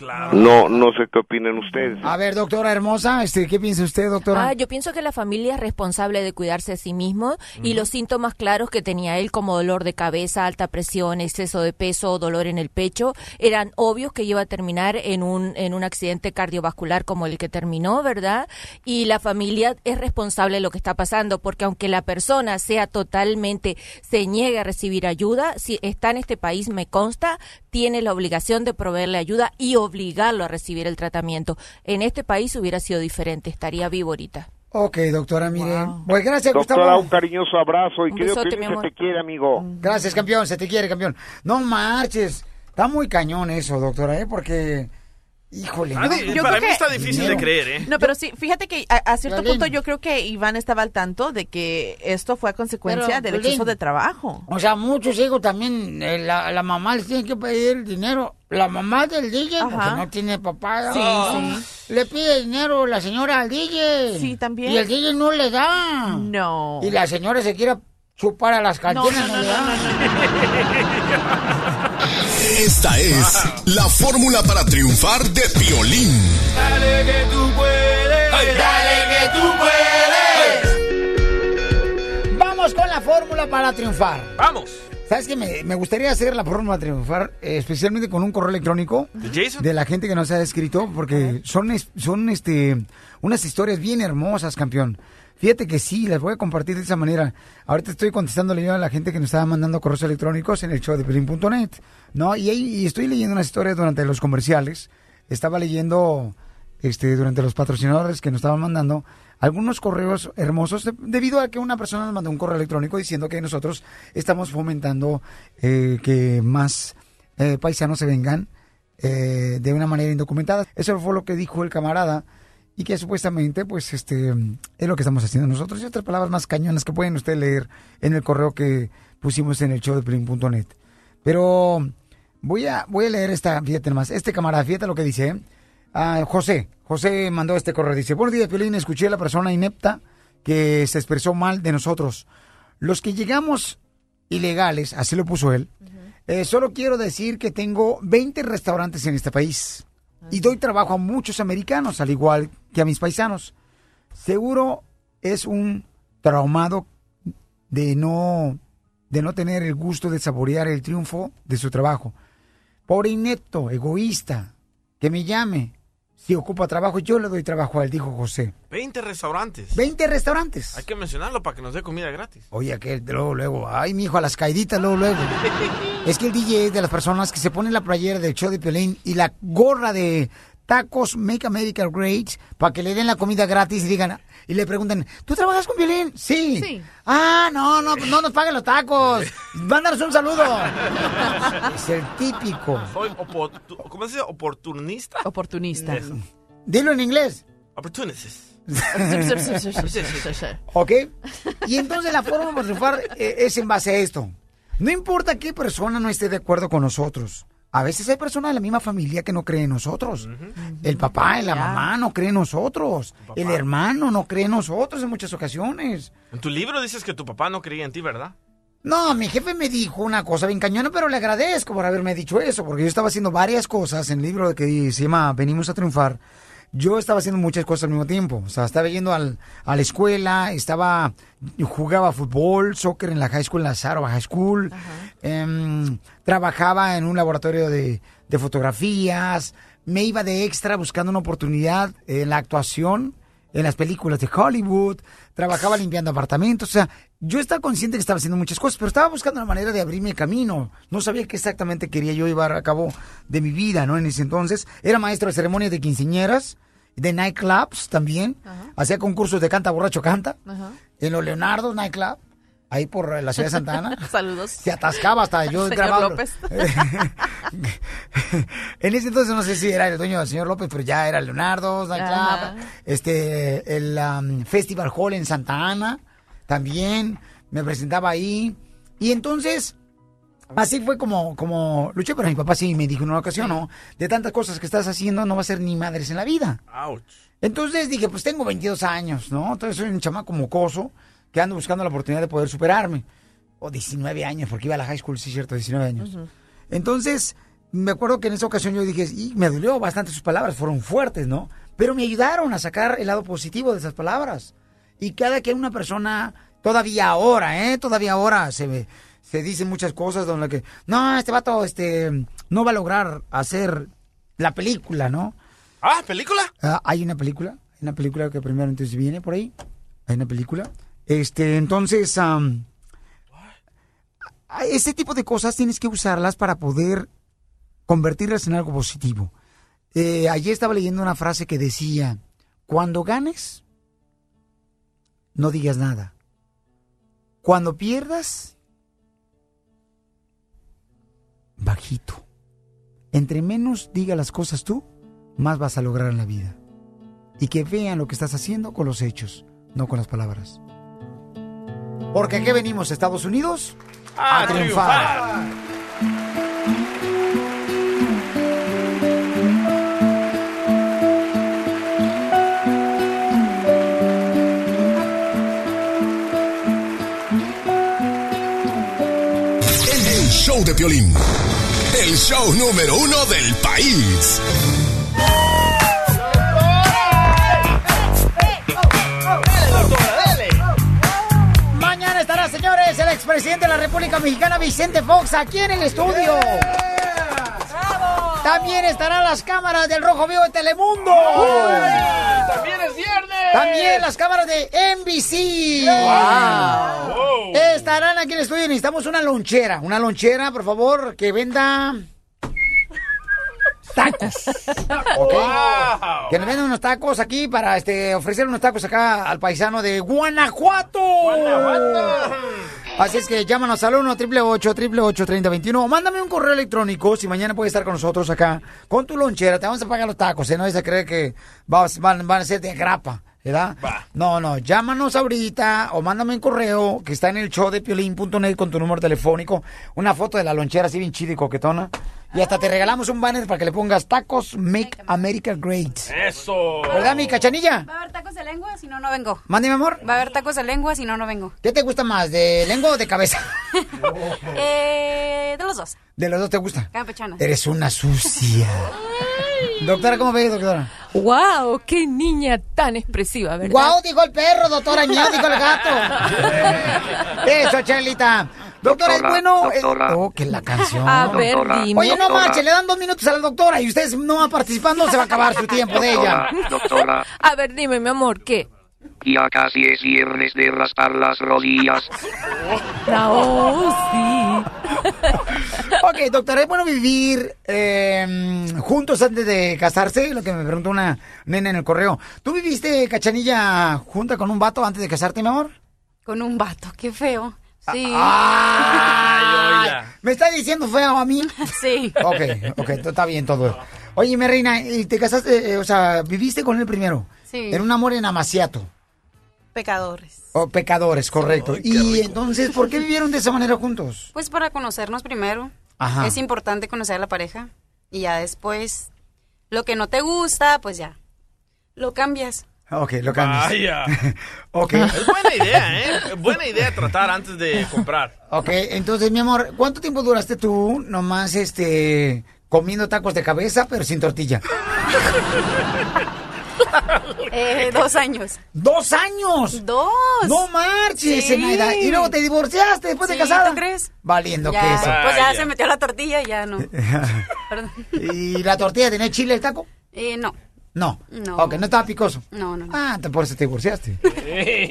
S32: No, no sé qué opinan ustedes.
S3: A ver, doctora hermosa, este, ¿qué piensa usted, doctora?
S27: Ah, yo pienso que la familia es responsable de cuidarse a sí mismo y los síntomas claros que tenía él como dolor de cabeza, alta presión, exceso de peso, dolor en el pecho, eran obvios que iba a terminar en un en un accidente cardiovascular como el que terminó, ¿verdad? Y la familia es responsable de lo que está pasando porque aunque la persona sea totalmente se niegue a recibir ayuda, si está en este país me consta, tiene la obligación de proveerle ayuda y obligarlo a recibir el tratamiento. En este país hubiera sido diferente, estaría vivo ahorita.
S3: Ok, doctora, mire. Pues gracias,
S32: Doctora,
S3: Gustavo.
S32: un cariñoso abrazo y
S27: Un
S32: que
S27: besote,
S32: te,
S27: mi
S32: se te quiere, amigo.
S3: Gracias, campeón, se te quiere, campeón. No marches. Está muy cañón eso, doctora, ¿eh? Porque, híjole.
S31: Ah,
S3: no.
S31: di- para mí está difícil de creer, ¿eh?
S5: No, pero sí, fíjate que a, a cierto
S3: Violín.
S5: punto yo creo que Iván estaba al tanto de que esto fue a consecuencia
S3: Pero,
S5: del
S3: Violín,
S5: exceso de trabajo.
S3: O sea, muchos hijos también, eh, la, la mamá les tiene que pedir dinero. La mamá del DJ, porque
S5: Ajá.
S3: no tiene papá.
S5: Sí,
S3: ah, Le pide dinero la señora al DJ.
S5: Sí, también.
S3: Y el DJ no le da.
S5: No.
S3: Y la señora se quiere chupar a las cantinas, no, le da.
S9: Esta es la fórmula para triunfar de Piolín.
S10: Dale que tú puedes. Dale que tú puedes.
S3: Vamos con la fórmula para triunfar.
S31: Vamos.
S3: ¿Sabes qué? Me, me gustaría hacer la fórmula para triunfar, eh, especialmente con un correo electrónico
S31: ¿De Jason?
S3: de la gente que nos ha escrito, porque son, es- son este, unas historias bien hermosas, campeón. Fíjate que sí, las voy a compartir de esa manera. Ahorita estoy contestándole yo a la gente que nos estaba mandando correos electrónicos en el show de Pelín.net, ¿no? Y, ahí, y estoy leyendo unas historias durante los comerciales. Estaba leyendo este, durante los patrocinadores que nos estaban mandando algunos correos hermosos de- debido a que una persona nos mandó un correo electrónico diciendo que nosotros estamos fomentando eh, que más eh, paisanos se vengan eh, de una manera indocumentada. Eso fue lo que dijo el camarada y que supuestamente pues este es lo que estamos haciendo nosotros y otras palabras más cañonas que pueden ustedes leer en el correo que pusimos en el show de Pelín.net. Pero voy a voy a leer esta, fíjate nomás, este camarada, fíjate lo que dice, ¿eh? Ah, José, José mandó este correo, dice, buenos días, Piolín, escuché a la persona inepta que se expresó mal de nosotros. Los que llegamos ilegales, así lo puso él, eh, solo quiero decir que tengo 20 restaurantes en este país y doy trabajo a muchos americanos, al igual que a mis paisanos. Seguro es un traumado de no, de no tener el gusto de saborear el triunfo de su trabajo. Pobre inepto, egoísta, que me llame. Si ocupa trabajo, yo le doy trabajo a él, dijo José.
S31: 20 restaurantes.
S3: 20 restaurantes.
S31: Hay que mencionarlo para que nos dé comida gratis.
S3: Oye, aquel, luego, luego, ay, mi hijo, a las caiditas, luego, luego. (laughs) es que el DJ es de las personas que se ponen la playera del show de Piolín y la gorra de tacos Make America Great para que le den la comida gratis y digan, y le preguntan, ¿tú trabajas con Piolín? Sí.
S5: Sí.
S3: Ah, no, no, no nos paguen los tacos. Mándanos un saludo. es el típico.
S31: Soy ¿cómo se dice? oportunista.
S5: Oportunista.
S31: Eso.
S3: Dilo en inglés.
S31: Opportunist. (laughs)
S3: ¿Ok? Y entonces la forma para triunfar eh, es en base a esto. No importa qué persona no esté de acuerdo con nosotros. A veces hay personas de la misma familia que no creen en nosotros. El papá y la mamá no creen en nosotros. El hermano no cree en nosotros en muchas ocasiones.
S31: En tu libro dices que tu papá no creía en ti, ¿verdad?
S3: No, mi jefe me dijo una cosa bien cañona, pero le agradezco por haberme dicho eso, porque yo estaba haciendo varias cosas en el libro que se llama Venimos a triunfar. Yo estaba haciendo muchas cosas al mismo tiempo. O sea, estaba yendo al- a la escuela, estaba, jugaba fútbol, soccer en la high school, en la Sarova High School. Em, trabajaba en un laboratorio de, de fotografías. Me iba de extra buscando una oportunidad en la actuación en las películas de Hollywood, trabajaba limpiando apartamentos, o sea, yo estaba consciente que estaba haciendo muchas cosas, pero estaba buscando la manera de abrirme camino. No sabía qué exactamente quería yo llevar a cabo de mi vida, ¿no? En ese entonces, era maestro de ceremonias de quinceñeras, de nightclubs también, hacía concursos de canta borracho canta, en los Leonardo Nightclub, ahí por la ciudad de Santa Ana. (laughs)
S5: Saludos.
S3: Se atascaba hasta yo
S5: Señor
S3: grababa.
S5: López. (laughs)
S3: en ese entonces no sé si era el dueño del señor López, pero ya era Leonardo Nightclub,
S5: Ajá.
S3: este, el um, Festival Hall en Santa Ana, también me presentaba ahí. Y entonces, así fue como, como luché, pero mi papá sí me dijo en una ocasión, ¿no? De tantas cosas que estás haciendo, no va a ser ni madres en la vida.
S31: Ouch.
S3: Entonces dije, pues tengo 22 años, ¿no? Entonces soy un chamaco mocoso que ando buscando la oportunidad de poder superarme. O 19 años, porque iba a la high school, sí, cierto, 19 años. Entonces, me acuerdo que en esa ocasión yo dije, y me dolió bastante sus palabras, fueron fuertes, ¿no? Pero me ayudaron a sacar el lado positivo de esas palabras. Y cada que una persona, todavía ahora, ¿eh? Todavía ahora se, se dicen muchas cosas donde que, no, este vato, este, no va a lograr hacer la película, ¿no?
S31: Ah, ¿película?
S3: Ah, hay una película, hay una película que primero entonces viene por ahí. Hay una película. Este, entonces, ese tipo de cosas tienes que usarlas para poder convertirlas en algo positivo. Eh, ayer estaba leyendo una frase que decía, cuando ganes, no digas nada. Cuando pierdas, bajito. Entre menos diga las cosas tú, más vas a lograr en la vida. Y que vean lo que estás haciendo con los hechos, no con las palabras. Porque aquí venimos, Estados Unidos, a,
S31: A
S3: triunfar.
S9: De Piolín. El show número uno del país.
S3: Mañana estará, señores, el expresidente de la República Mexicana, Vicente Fox, aquí en el estudio. También estarán las cámaras del Rojo Vivo de Telemundo.
S31: ¡También es viernes!
S3: También las cámaras de NBC.
S31: Wow.
S3: Estarán aquí en el estudio. Necesitamos una lonchera. Una lonchera, por favor, que venda tacos. (laughs) ¿Ok?
S31: Wow.
S3: Que nos vendan unos tacos aquí para este ofrecer unos tacos acá al paisano de Guanajuato. Así es que llámanos al 1 888 3021 o mándame un correo electrónico si mañana puedes estar con nosotros acá con tu lonchera. Te vamos a pagar los tacos, ¿eh? No se cree que vas- van, van a ser de grapa, ¿verdad? No, no, llámanos ahorita o mándame un correo que está en el show de piolín.net con tu número telefónico, una foto de la lonchera así bien chida y coquetona. Y hasta te regalamos un banner para que le pongas tacos Make America Great.
S31: Eso.
S3: ¿Verdad, mi cachanilla?
S29: ¿Va a haber tacos de lengua? Si no, no vengo.
S3: Mande, mi amor.
S29: Va a haber tacos de lengua, si no, no vengo.
S3: ¿Qué te gusta más, de lengua o de cabeza? (laughs)
S29: Eh, de los dos.
S3: De los dos te gusta.
S29: Campechana.
S3: Eres una sucia. Doctora, ¿cómo ves, doctora?
S27: ¡Wow! ¡Qué niña tan expresiva, ¿verdad?
S3: ¡Guau! Dijo el perro, doctora. ñau, dijo el gato. (laughs) Eso, Chelita. Doctora, es
S27: Doctora,
S3: bueno. eh,
S27: doctora.
S3: oh, que la canción. (laughs)
S27: A ver, Doctora, dime.
S3: Oye, no marche, le dan dos minutos a la doctora y ustedes no van participando, se va a acabar su tiempo de ella.
S34: Doctora, (laughs)
S27: A ver, dime, mi amor, ¿qué?
S34: ya casi es viernes de raspar las rodillas. (laughs)
S27: Oh, sí.
S3: Ok, doctora, ¿es bueno vivir eh, juntos antes de casarse? Lo que me preguntó una nena en el correo. ¿Tú viviste, cachanilla, junta con un vato antes de casarte, mi amor?
S29: Con un vato, qué feo. Sí.
S3: Ay, (laughs) ¿Me está diciendo feo a mí? (laughs)
S29: Sí.
S3: Ok, ok, está bien todo. Oye, mi reina, ¿y te casaste, eh, o sea, viviste con él primero?
S29: Sí.
S3: En un amor en amaciato.
S5: Pecadores.
S3: O pecadores, correcto. y entonces, ¿por qué (laughs) vivieron de esa manera juntos?
S29: Pues para conocernos primero.
S3: Ajá.
S29: Es importante conocer a la pareja. Y ya después, lo que no te gusta, pues ya. Lo cambias.
S3: Ok, lo cambias.
S31: Vaya. (laughs)
S3: ok.
S31: Es buena idea, ¿eh? Buena idea tratar antes de comprar.
S3: Ok, entonces, mi amor, ¿cuánto tiempo duraste tú nomás, este, comiendo tacos de cabeza, pero sin tortilla? (laughs)
S29: Eh, dos años.
S3: ¡Dos años!
S29: ¡Dos!
S3: ¡No marches,
S29: Sí.
S3: Y luego te divorciaste después de
S29: Sí,
S3: casada.
S29: ¿tú crees?
S3: Valiendo
S29: Ya,
S3: queso.
S29: Pues ya se metió la tortilla y ya no. (laughs) Perdón.
S3: ¿Y la tortilla tenía chile el taco?
S29: Eh, no.
S3: No.
S29: No.
S3: Ok, no estaba picoso.
S29: No, no.
S3: Ah, te- por eso te divorciaste.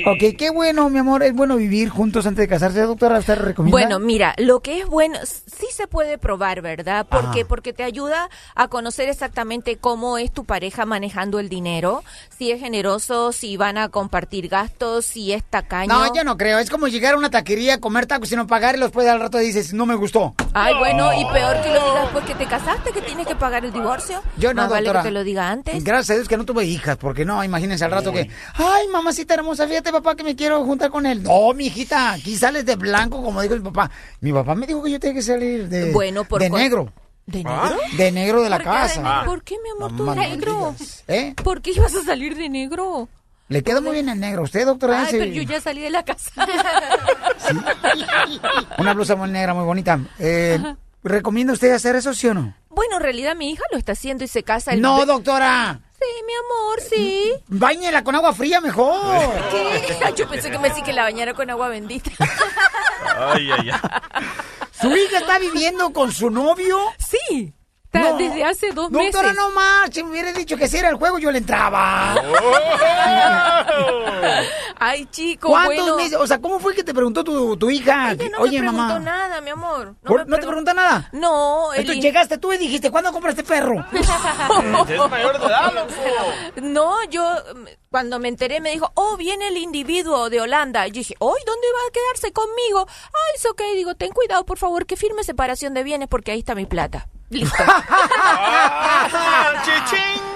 S3: ok, qué bueno, mi amor. Es bueno vivir juntos antes de casarse, doctora. ¿Usted recomienda?
S27: Bueno, mira, lo que es bueno, sí se puede probar, ¿verdad? ¿Por qué?
S3: Ajá.
S27: Porque te ayuda a conocer exactamente cómo es tu pareja manejando el dinero, si es generoso, si van a compartir gastos, si es tacaño.
S3: No, yo no creo. Es como llegar a una taquería a comer tacos y no pagar y después al rato dices, no me gustó.
S27: Ay, bueno, y peor que lo digas pues que te casaste, que tienes que pagar el divorcio.
S3: Yo no,
S27: Más vale que te lo diga antes.
S3: Gracias a Dios que no tuve hijas, porque no, imagínense al rato que, ay, mamacita hermosa, fíjate, papá, que me quiero juntar con él. No, mi hijita, aquí sales de blanco, como dijo mi papá. Mi papá me dijo que yo tenía que salir de,
S27: Bueno, por
S3: de negro.
S27: ¿De
S3: negro? De negro de la
S27: ¿Por qué de
S3: casa.
S27: ¿Por qué, mi amor, tú
S3: Mamá,
S27: de
S3: no
S27: negro?
S3: ¿Eh?
S27: ¿Por qué ibas a salir de negro?
S3: Le queda muy bien el negro. ¿Usted, doctora?
S27: Ay,
S3: ese-
S27: pero yo ya salí de la casa. (laughs)
S3: Una blusa muy negra, muy bonita. Eh, ¿Recomienda usted hacer eso, sí o no?
S27: Bueno, en realidad mi hija lo está haciendo y se casa el...
S3: No, doctora.
S27: Sí, mi amor, sí.
S3: Báñela con agua fría mejor. (laughs)
S27: ¿Qué? (laughs) Yo pensé que me decía que la bañara con agua bendita.
S31: Ay, ay, ay.
S3: ¿Su hija está viviendo con su novio?
S27: Sí. Está desde hace dos
S3: Doctora,
S27: meses.
S3: no marche. Me hubiera dicho que si era el juego, yo le entraba. (laughs)
S27: Ay, chico,
S3: ¿Cuántos
S27: bueno.
S3: meses? O sea, ¿cómo fue que te preguntó tu, tu hija?
S27: Ella no
S3: Oye,
S27: me preguntó
S3: mamá.
S27: nada, mi amor.
S3: ¿Por-
S27: me
S3: ¿No te preguntó nada?
S27: No,
S3: Entonces llegaste tú y dijiste, ¿cuándo compraste perro? (laughs)
S31: Es mayor de edad, loco.
S27: No, yo mm, cuando me enteré me dijo, oh, viene el individuo de Holanda. Y yo dije, oh, ¿dónde va a quedarse conmigo? Ay, es ok. Digo, ten cuidado, por favor, que firme separación de bienes porque ahí está mi plata. Listo. (laughs)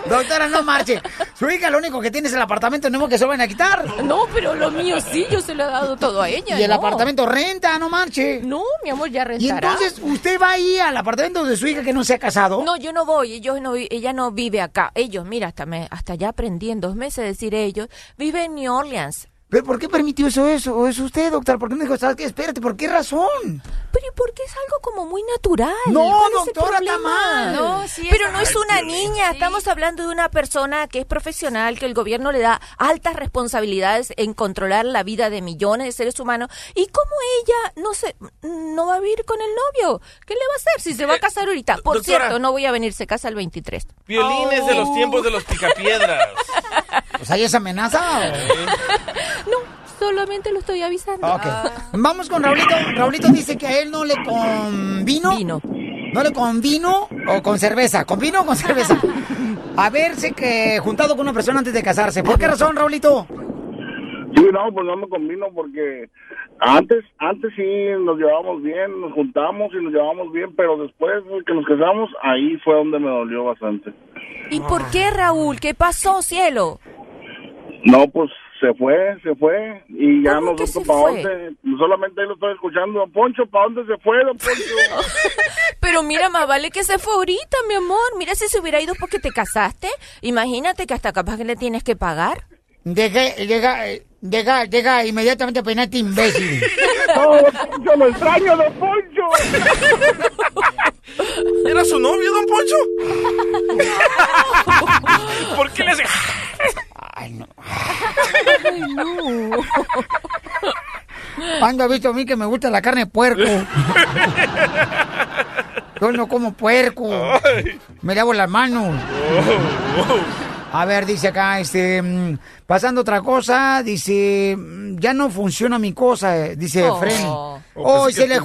S3: Doctora, no marche. Su hija lo único que tiene es el apartamento nuevo que se lo van a quitar.
S27: No, pero lo mío sí, yo se lo he dado todo a ella.
S3: Y el
S27: no.
S3: apartamento renta, no marche.
S27: No, mi amor, ya
S3: Y
S27: rentará.
S3: entonces, ¿usted va ahí al apartamento de su hija que no se ha casado?
S27: No, yo no voy, ellos no, ella no vive acá. Ellos, mira, hasta me, hasta ya aprendí en dos meses decir ellos, vive en New Orleans.
S3: ¿Pero por qué permitió eso, eso? ¿O es usted, doctor? ¿Por qué no dijo, sabes qué? Espérate, ¿por qué razón?
S27: Pero porque es algo como muy natural.
S3: No,
S27: ¿Cuál es
S3: doctora, está mal.
S27: No,
S29: sí,
S27: pero no es una niña, estamos hablando de una persona que es profesional, que el gobierno le da altas responsabilidades en controlar la vida de millones de seres humanos. ¿Y cómo ella no se no va a vivir con el novio? ¿Qué le va a hacer si se va a casar ahorita? Por
S31: doctora.
S27: cierto, no voy a venir, se casa el 23.
S31: Violín es de los tiempos de los picapiedras. (laughs)
S3: O sea, ¿y esa amenaza?
S27: Solamente lo estoy avisando.
S3: Ok. Vamos con Raulito. Raulito dice que a él no le convino.
S27: Vino.
S3: ¿No le convino o con cerveza? ¿Con vino o con cerveza? Haberse que juntado con una persona antes de casarse. ¿Por qué razón, Raulito?
S35: Sí, no, pues no me convino porque antes, antes sí nos llevábamos bien, nos juntamos y nos llevábamos bien, pero después de que nos casamos, ahí fue donde me dolió bastante.
S27: ¿Y por qué, Raúl? ¿Qué pasó, cielo?
S35: No, pues se fue, se fue y ya
S27: ¿Cómo que
S35: nosotros
S27: se
S35: para
S27: fue?
S35: dónde, solamente ahí lo estoy escuchando, don Poncho, ¿para dónde se fue, don Poncho? (laughs)
S27: Pero mira, más vale que se fue ahorita, mi amor. Mira si se hubiera ido porque te casaste. Imagínate que hasta capaz que le tienes que pagar.
S3: Deja, llega, llega, llega inmediatamente a peinarte, imbécil. (laughs)
S35: No, don Poncho, lo extraño, don Poncho.
S31: ¿Era su novio, don Poncho? (laughs) ¿Por qué le hace...?
S3: Ay, no.
S27: Ay, no.
S3: ¿Cuándo ha visto a mí que me gusta la carne de puerco? Yo no como puerco. Me lavo las manos. A ver, dice acá, este, mm, pasando otra cosa, dice, mm, ya no funciona mi cosa, eh, dice
S27: Oh.
S3: Freddy.
S27: Oh,
S3: Oh, se, le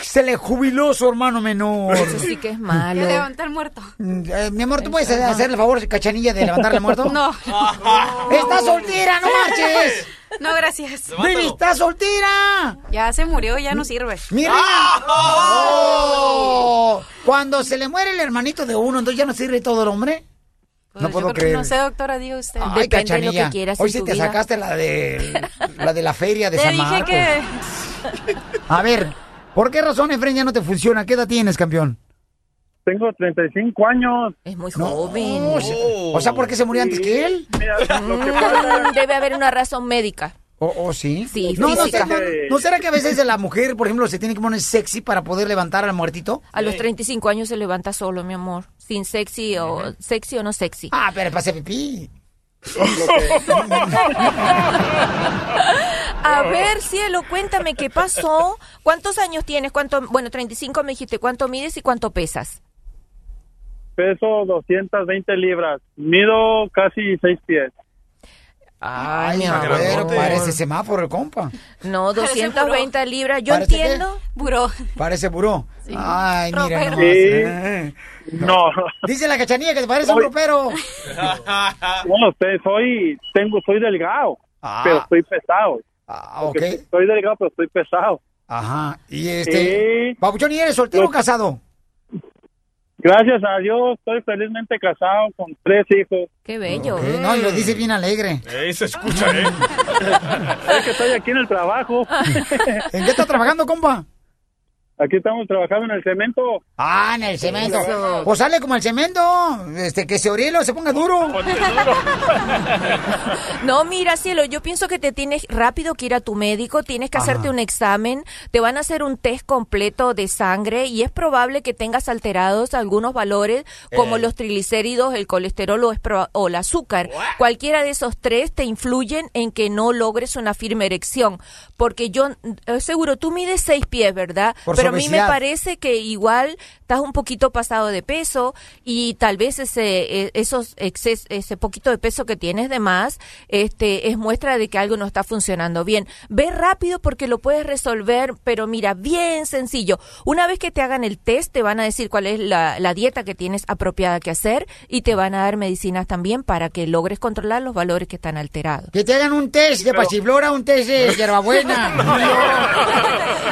S3: se jubiló su hermano menor.
S27: Eso sí que es malo.
S29: Que levantar muerto.
S3: Mm, eh, mi amor, ¿tú puedes hacer el favor, cachanilla, de levantarle muerto?
S29: No. (laughs)
S3: ¡Está soltera, no marches!
S29: No, gracias.
S3: ¡Baby, está soltera!
S29: Ya se murió, ya no sirve.
S3: ¡Mi reina! ¡Oh! Cuando se le muere el hermanito de uno, entonces ya no sirve todo el hombre.
S29: Pues
S3: no
S29: yo
S3: puedo creer.
S29: No sé, doctora, diga usted.
S3: Ay, cachanilla. Hoy sí te sacaste la de la de la feria de
S29: Te
S3: San
S29: dije
S3: Marcos.
S29: que...
S3: A ver, ¿por qué razón Efren ya no te funciona? ¿Qué edad tienes, campeón?
S35: Tengo 35 años.
S27: Es muy
S3: No,
S27: joven.
S3: o sea- O sea, ¿por qué se murió antes que él?
S27: Mm, Debe haber una razón médica.
S3: ¿O o sí?
S27: Sí,
S3: no, no,
S27: física.
S3: no, ¿no será que a veces la mujer, por ejemplo, se tiene que poner sexy para poder levantar al muertito?
S27: A los 35 años se levanta solo, mi amor. Sin sexy o sexy o no sexy.
S3: Ah, pero pase pipí. (laughs)
S27: A ver, cielo, cuéntame qué pasó. ¿Cuántos años tienes? ¿Cuánto? Bueno, 35 me dijiste. ¿Cuánto mides y cuánto pesas?
S36: peso 220 libras. Mido casi 6 pies.
S3: Ay, mi abuelo, parece semáforo el compa.
S27: No, 220 libras. Yo
S3: ¿Parece qué?
S27: entiendo. Buró.
S3: Parece buró. Ay, mira. Nomás.
S36: Sí.
S3: Eh.
S36: No.
S3: Dice la cachanilla que te parece un ropero. (laughs)
S36: Bueno, usted, soy, tengo, soy delgado,
S3: Ah.
S36: pero estoy pesado.
S3: ok.
S36: Porque Soy delgado, pero estoy pesado.
S3: Ajá. Y este.
S36: Sí.
S3: Papuchón, ¿y eres soltero o casado?
S36: Gracias a Dios, estoy felizmente casado con tres hijos.
S27: Qué bello.
S3: No, y lo dice bien alegre.
S31: Ey, se escucha, ¿eh? (laughs)
S36: Es que estoy aquí en el trabajo. (laughs)
S3: ¿En qué estás trabajando, compa?
S36: Aquí estamos trabajando en el cemento.
S3: Ah, en el cemento. Pues sale como el cemento. Este, que se orielo, se ponga duro. (laughs) (laughs)
S27: No, mira, cielo, yo pienso que te tienes rápido que ir a tu médico, tienes que hacerte un examen, te van a hacer un test completo de sangre y es probable que tengas alterados algunos valores como
S37: Eh.
S27: los triglicéridos, el colesterol o, o el azúcar. Cualquiera de esos tres te influyen en que no logres una firme erección, porque yo eh, seguro tú mides seis pies, ¿verdad?
S37: Por
S27: Pero mí me parece que igual estás un poquito pasado de peso y tal vez ese eh, esos exces- ese poquito de peso que tienes de más este es muestra de que algo no está funcionando bien. Ve rápido porque lo puedes resolver, pero mira, bien sencillo. Una vez que te hagan el test te van a decir cuál es la, la dieta que tienes apropiada que hacer y te van a dar medicinas también para que logres controlar los valores que están alterados.
S3: Que te hagan un test de pasiflora, un test de (laughs) hierbabuena. (laughs)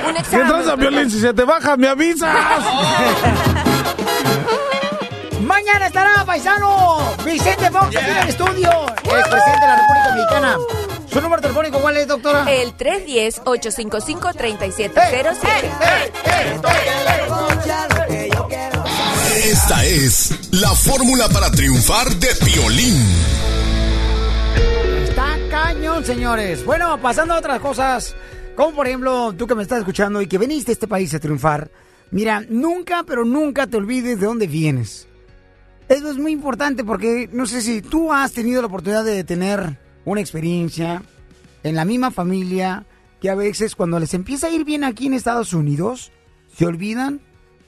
S27: Un
S31: ¿Qué tranza, Piolín? Si se te baja, me avisas. (laughs)
S3: Mañana estará, paisano, Vicente Fox aquí en el estudio. Es presidente de la República Mexicana. ¿Su número telefónico cuál es, doctora?
S27: El 310-855-3707.
S9: Esta es la fórmula para triunfar de Piolín.
S3: Está cañón, señores. Bueno, pasando a otras cosas, como por ejemplo, tú que me estás escuchando y que veniste a este país a triunfar, mira, nunca, pero nunca te olvides de dónde vienes. Eso es muy importante porque no sé si tú has tenido la oportunidad de tener una experiencia en la misma familia que a veces cuando les empieza a ir bien aquí en Estados Unidos, se olvidan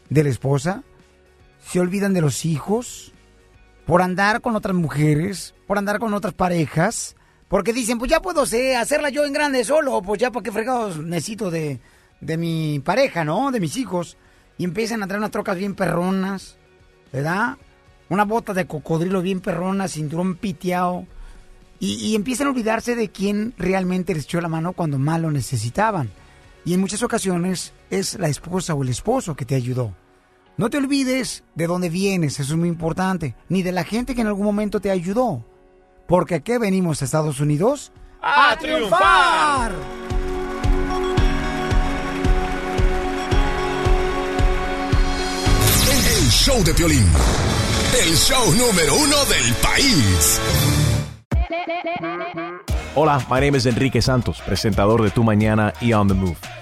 S3: de la esposa, se olvidan de los hijos, por andar con otras mujeres, por andar con otras parejas, porque dicen, pues ya puedo ser, hacerla yo en grande solo, pues ya para qué fregados necesito de, de mi pareja, ¿no? De mis hijos. Y empiezan a traer unas trocas bien perronas, ¿verdad? Una bota de cocodrilo bien perrona, cinturón piteado. Y, y empiezan a olvidarse de quién realmente les echó la mano cuando más lo necesitaban. Y en muchas ocasiones es la esposa o el esposo que te ayudó. No te olvides de dónde vienes, eso es muy importante, ni de la gente que en algún momento te ayudó. Porque aquí venimos a Estados Unidos
S31: ¡A triunfar!
S9: El show de Piolín. El show número uno del país.
S38: Hola, my name is Enrique Santos, presentador de Tu Mañana y On the Move.